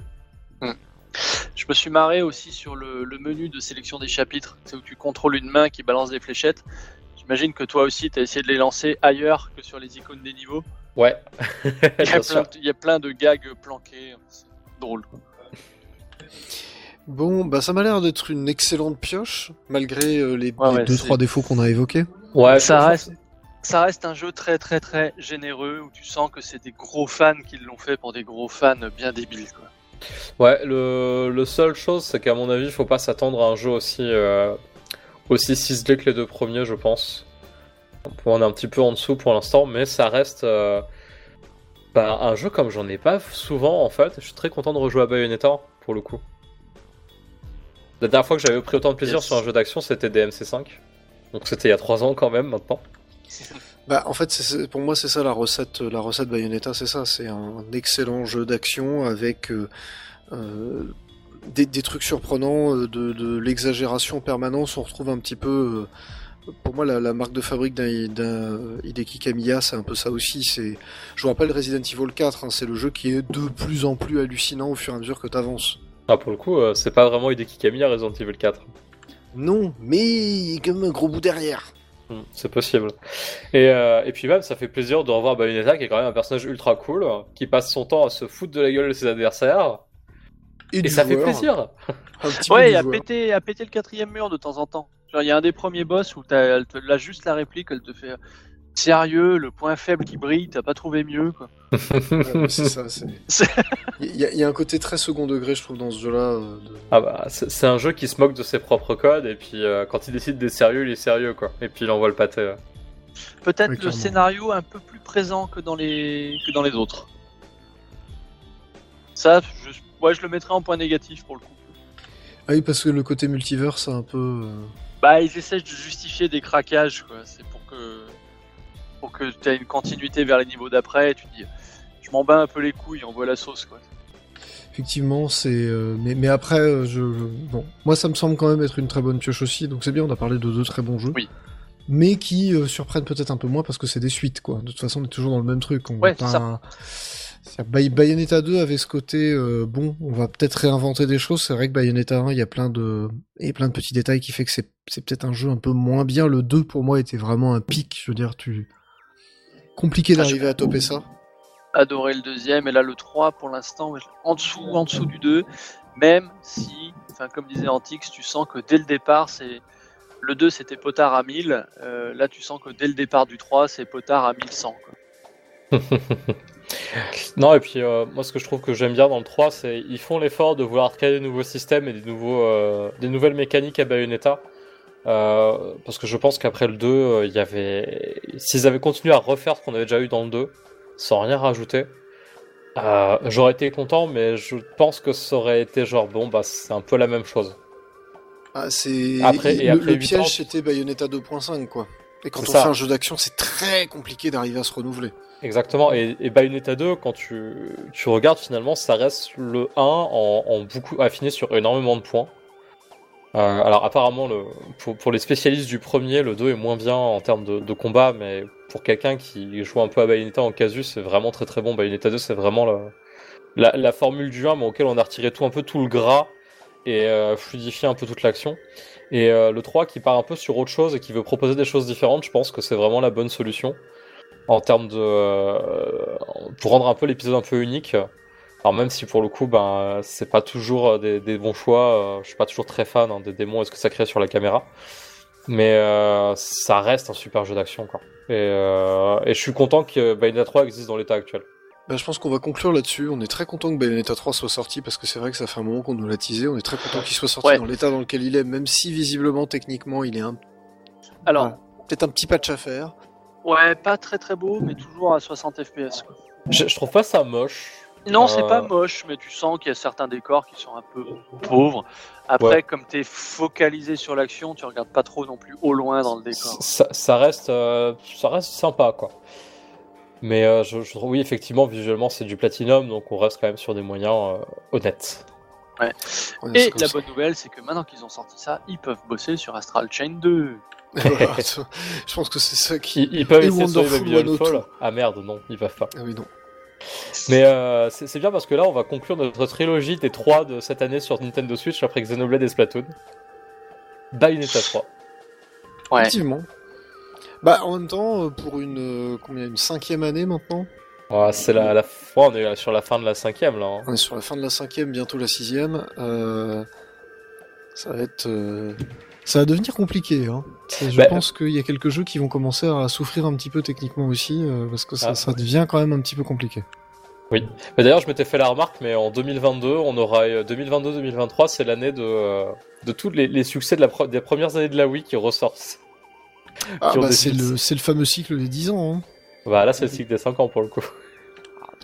Speaker 3: Je me suis marré aussi sur le, le menu de sélection des chapitres. C'est où tu contrôles une main qui balance des fléchettes. J'imagine que toi aussi, tu as essayé de les lancer ailleurs que sur les icônes des niveaux.
Speaker 2: Ouais, [laughs]
Speaker 3: Il y a, plein, de- y a plein de gags planqués. C'est drôle. [laughs]
Speaker 1: Bon, bah ça m'a l'air d'être une excellente pioche, malgré euh, les,
Speaker 3: Ouais,
Speaker 1: les
Speaker 3: ouais,
Speaker 1: deux
Speaker 3: c'est-
Speaker 1: trois défauts qu'on a évoqués.
Speaker 2: Ouais,
Speaker 3: ça, reste, ça reste un jeu très très très généreux où tu sens que c'est des gros fans qui l'ont fait pour des gros fans bien débiles. Quoi.
Speaker 2: Ouais, le, le seul chose, c'est qu'à mon avis, il faut pas s'attendre à un jeu aussi, euh, aussi ciselé que les deux premiers, je pense. On est un petit peu en dessous pour l'instant, mais ça reste euh, bah, un jeu comme j'en ai pas souvent en fait. Je suis très content de rejouer à Bayonetta pour le coup. La dernière fois que j'avais pris autant de plaisir
Speaker 3: Yes.
Speaker 2: sur un jeu d'action, c'était DMC5. Donc c'était il y a 3 ans quand même maintenant. [laughs]
Speaker 1: Bah, en fait, c'est- pour moi, c'est ça la recette, la recette Bayonetta, c'est ça. C'est un excellent jeu d'action avec euh, euh, des, des trucs surprenants, euh, de, de l'exagération en permanence. On retrouve un petit peu, euh, pour moi, la, la marque de fabrique d'un d'un Hideki Kamiya, c'est un peu ça aussi. C'est, je vous rappelle Resident Evil 4, hein, c'est le jeu qui est de plus en plus hallucinant au fur et à mesure que t'avances.
Speaker 2: Ah, pour le coup, euh, c'est pas vraiment Hideki Kamiya Resident Evil 4.
Speaker 1: Non, mais il y a comme un gros bout derrière.
Speaker 2: Hmm, C'est possible. Et, euh, et puis même, ça fait plaisir de revoir Bayonetta, qui est quand même un personnage ultra cool, qui passe son temps à se foutre de la gueule de ses adversaires. Et ça fait plaisir. [laughs]
Speaker 3: Ouais, à péter, à péter le quatrième mur de temps en temps. Genre, il y a un des premiers boss où t'as, elle te l'a juste la réplique, elle te fait sérieux, le point faible qui brille, t'as pas trouvé mieux, quoi.
Speaker 1: Ouais, c'est ça. [laughs] c'est- Il y, a- il y a un côté très second degré, je trouve, dans ce jeu-là. euh, de-
Speaker 2: Ah bah, c'est c'est un jeu qui se moque de ses propres codes, et puis euh, quand il décide d'être sérieux, il est sérieux, quoi. Et puis il envoie le pâté. euh.
Speaker 3: Peut-être
Speaker 1: Oui,
Speaker 3: le scénario un peu plus présent que dans les, que dans les autres. Ça, je, ouais, je le mettrais en point négatif pour le coup.
Speaker 1: Ah oui, parce que le côté multivers, c'est un peu. euh,
Speaker 3: Bah, ils essaient de justifier des craquages, quoi. C'est pour que, pour que tu aies une continuité vers les niveaux d'après. Tu dis, je m'en bats un peu les couilles, envoie la sauce, quoi.
Speaker 1: Effectivement, c'est. euh, Mais, mais après, euh, je, Bon, moi, ça me semble quand même être une très bonne pioche aussi, donc c'est bien, on a parlé de deux très bons jeux.
Speaker 3: Oui.
Speaker 1: Mais qui euh, surprennent peut-être un peu moins parce que c'est des suites, quoi. De toute façon, on est toujours dans le même truc. On
Speaker 3: Ouais, c'est
Speaker 1: Bay- Bayonetta 2 avait ce côté, euh, bon, on va peut-être réinventer des choses. C'est vrai que Bayonetta 1, il y a plein de, et plein de petits détails qui fait que c'est peut-être un jeu un peu moins bien. Le 2, pour moi, était vraiment un pic. Je veux dire, tu, compliqué
Speaker 3: Ah,
Speaker 1: d'arriver à toper ça.
Speaker 3: Adoré le deuxième, et là le 3 pour l'instant, en dessous, en dessous du 2. Même si, enfin, comme disait Antix, tu sens que dès le départ, c'est. Le 2 c'était potard à 1000, euh, là tu sens que dès le départ du 3 c'est potard à 1100. Quoi. [laughs]
Speaker 2: Non, et puis euh, moi, ce que je trouve que j'aime bien dans le 3, c'est ils font l'effort de vouloir créer des nouveaux systèmes et des, nouveaux, euh, des nouvelles mécaniques à Bayonetta. Euh, parce que je pense qu'après le 2, euh, il y avait. S'ils avaient continué à refaire ce qu'on avait déjà eu dans le 2, sans rien rajouter, euh, j'aurais été content, mais je pense que ça aurait été genre, bon, bah, c'est un peu la même chose.
Speaker 1: Ah, c'est
Speaker 2: Après- et
Speaker 1: le,
Speaker 2: après
Speaker 1: le
Speaker 2: huit ans,
Speaker 1: piège c'était Bayonetta 2.5 quoi. Et quand on
Speaker 2: ça.
Speaker 1: fait un jeu d'action, c'est très compliqué d'arriver à se renouveler.
Speaker 2: Exactement, et, et Bayonetta 2, quand tu, tu regardes finalement, ça reste le 1 en, en beaucoup affiné sur énormément de points. Euh, alors apparemment, le, pour, les spécialistes du premier, le 2 est moins bien en termes de, combat, mais pour quelqu'un qui joue un peu à Bayonetta en casu, c'est vraiment très très bon. Bayonetta 2, c'est vraiment la, la, la formule du 1, mais auquel on a retiré tout un peu tout le gras et euh, fluidifié un peu toute l'action. Et euh, le 3 qui part un peu sur autre chose et qui veut proposer des choses différentes, je pense que c'est vraiment la bonne solution en termes de euh, pour rendre un peu l'épisode un peu unique. Alors même si pour le coup ben c'est pas toujours euh, des, des bons choix, euh, je suis pas toujours très fan hein, des démons et ce que ça crée sur la caméra, mais euh, ça reste un super jeu d'action quoi. Et, euh, et je suis content que Bayonetta 3 existe dans l'état actuel.
Speaker 1: Bah, je pense qu'on va conclure là-dessus. On est très content que Bayonetta 3 soit sorti parce que c'est vrai que ça fait un moment qu'on nous l'a teasé. On est très content qu'il soit sorti
Speaker 3: Ouais.
Speaker 1: dans l'état dans lequel il est, même si visiblement, techniquement, il est un...
Speaker 3: Alors,
Speaker 1: peut-être un petit patch à faire.
Speaker 3: ouais, pas très très beau, mais toujours à 60 FPS.
Speaker 2: Je trouve pas ça moche.
Speaker 3: Non, c'est
Speaker 2: Euh,
Speaker 3: pas moche, mais tu sens qu'il y a certains décors qui sont un peu pauvres. Après,
Speaker 2: Ouais.
Speaker 3: comme tu es focalisé sur l'action, tu regardes pas trop non plus au loin dans le décor.
Speaker 2: Ça, ça reste euh, ça reste sympa quoi. Mais euh, je, je trouve oui effectivement visuellement c'est du platinum donc on reste quand même sur des moyens euh, honnêtes.
Speaker 1: Ouais,
Speaker 3: Et la
Speaker 1: ça.
Speaker 3: bonne nouvelle, c'est que maintenant qu'ils ont sorti ça, ils peuvent bosser sur Astral Chain 2.
Speaker 1: Voilà, [laughs] je pense que c'est ça qui...
Speaker 2: Ils, ils peuvent essayer de sauver Babylon
Speaker 1: 102.
Speaker 2: Fall. Ah merde, non, ils peuvent pas.
Speaker 1: Ah oui, non.
Speaker 2: Mais euh, c'est bien parce que là, on va conclure notre trilogie des trois de cette année sur Nintendo Switch après Xenoblade et Splatoon. Bayonetta 3.
Speaker 3: Ouais.
Speaker 1: Effectivement. Bah, en même temps, euh, pour une, euh, combien, une cinquième année maintenant?
Speaker 2: Ouais, c'est la, la... ouais, on est sur la fin de la cinquième là. hein.
Speaker 1: On est sur la fin de la cinquième, bientôt la sixième. Euh, ça va être... euh, Ça va devenir compliqué. Hein. Je
Speaker 2: Bah,
Speaker 1: pense qu'il y a quelques jeux qui vont commencer à souffrir un petit peu techniquement aussi, euh, parce que ça,
Speaker 2: Ah.
Speaker 1: ça devient quand même un petit peu compliqué.
Speaker 2: Mais d'ailleurs, je m'étais fait la remarque, mais en 2022, on aura euh, 2022-2023, c'est l'année de, euh, de tous les, les succès de la des premières années de la Wii qui ressortent.
Speaker 1: Ah, bah, c'est le, le fameux cycle des 10 ans. Hein.
Speaker 2: Bah là, c'est le cycle des 5 ans pour le coup.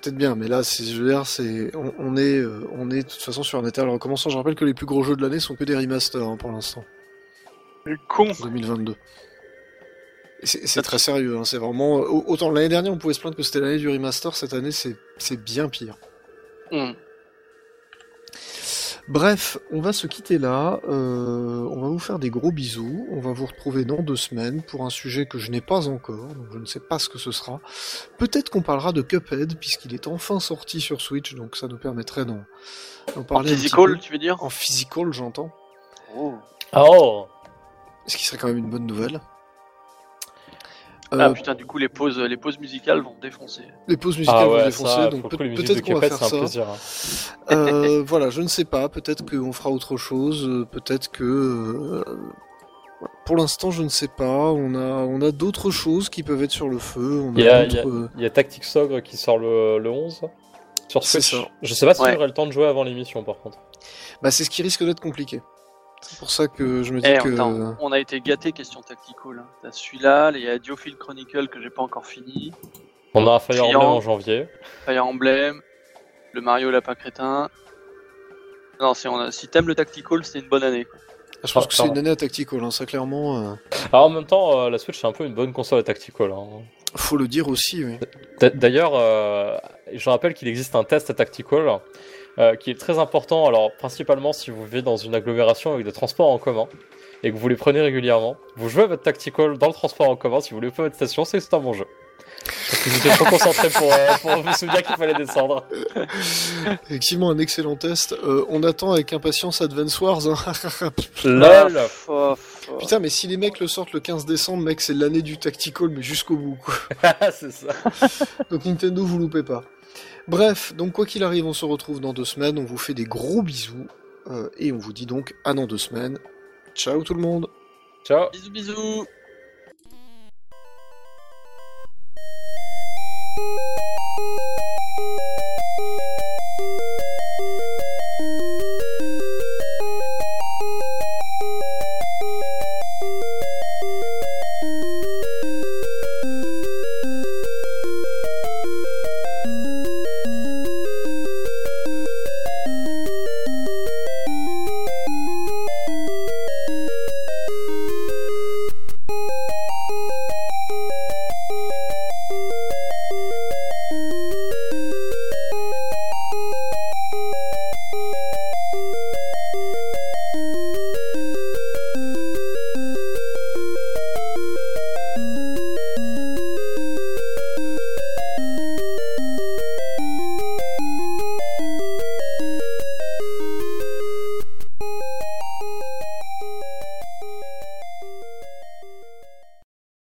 Speaker 1: Peut-être bien, mais là, c'est, je veux dire, c'est, on, on est, euh, on est de toute façon sur un état recommençant. Je rappelle que les plus gros jeux de l'année sont que des remasters hein, pour l'instant,
Speaker 3: Le con.
Speaker 1: 2022. C'est très sérieux, hein, c'est vraiment. au- Autant l'année dernière on pouvait se plaindre que c'était l'année du remaster, cette année c'est c'est bien pire.
Speaker 3: Hmm.
Speaker 1: Bref, on va se quitter là. euh, on va vous faire des gros bisous. On va vous retrouver dans deux semaines pour un sujet que je n'ai pas encore, donc je ne sais pas ce que ce sera. Peut-être qu'on parlera de Cuphead puisqu'il est enfin sorti sur Switch, donc ça nous permettrait d'en d'en
Speaker 3: En
Speaker 1: parler un petit
Speaker 3: physical,
Speaker 1: peu.
Speaker 3: tu veux dire?
Speaker 1: En physical, j'entends.
Speaker 3: Oh.
Speaker 2: Oh
Speaker 1: Ce qui serait quand même une bonne nouvelle.
Speaker 3: Ah
Speaker 1: Euh,
Speaker 3: putain, du coup, les pauses, les pauses musicales vont défoncer.
Speaker 1: les pauses musicales
Speaker 2: Ah
Speaker 1: vont défoncer,
Speaker 2: ça,
Speaker 1: donc peut- peut-être qu'on va
Speaker 2: Cuphead,
Speaker 1: faire ça.
Speaker 2: plaisir. hein.
Speaker 1: Euh, [laughs] voilà, je ne sais pas. Peut-être qu'on fera autre chose. euh, Peut-être que. euh. Pour l'instant, je ne sais pas. On a, on a d'autres choses qui peuvent être sur le feu.
Speaker 2: Il y a, il y a-
Speaker 1: d'autres, euh,
Speaker 2: il y a Tactics Ogre qui sort le, le 11 sur
Speaker 1: C'est
Speaker 2: Switch.
Speaker 1: ça.
Speaker 2: Je sais pas si
Speaker 3: Ouais.
Speaker 2: j'aurai le temps de jouer avant l'émission par contre.
Speaker 1: Bah, c'est ce qui risque d'être compliqué. C'est pour ça que je me dis
Speaker 3: Eh,
Speaker 1: que.
Speaker 3: attends, on a été gâté question tactical. hein. T'as celui-là, il y a Diophile Chronicle que j'ai pas encore fini,
Speaker 2: On a un Fire. Emblem en janvier.
Speaker 3: Fire Emblem, le Mario Lapin Crétin. Non, si, on a- si t'aimes le tactical, c'est une bonne année. quoi.
Speaker 1: Je pense
Speaker 2: Ah,
Speaker 1: que c'est une année à Tactical, hein, ça clairement. euh,
Speaker 2: Alors en même temps, euh, la Switch c'est un peu une bonne console à Tactical. hein.
Speaker 1: Faut le dire aussi, oui.
Speaker 2: D'ailleurs, euh, je rappelle qu'il existe un test à Tactical euh, qui est très important. Alors, principalement si vous vivez dans une agglomération avec des transports en commun et que vous les prenez régulièrement, vous jouez à votre Tactical dans le transport en commun. Si vous voulez pas votre station, c'est un bon jeu. Parce que étiez trop concentré pour, euh, pour vous souvenir qu'il fallait descendre. [laughs]
Speaker 1: Effectivement, un excellent test. Euh, on attend avec impatience Advance Wars. hein. [laughs]
Speaker 2: LOL.
Speaker 1: Putain, mais si les mecs le sortent le 15 décembre, mec, c'est l'année du Tactical, mais jusqu'au bout, quoi. [laughs]
Speaker 2: C'est ça.
Speaker 1: Donc Nintendo, vous loupez pas. Bref, donc quoi qu'il arrive, on se retrouve dans deux semaines. On vous fait des gros bisous. euh, et on vous dit donc à dans deux semaines. Ciao tout le monde
Speaker 2: Ciao
Speaker 3: Bisous, bisous.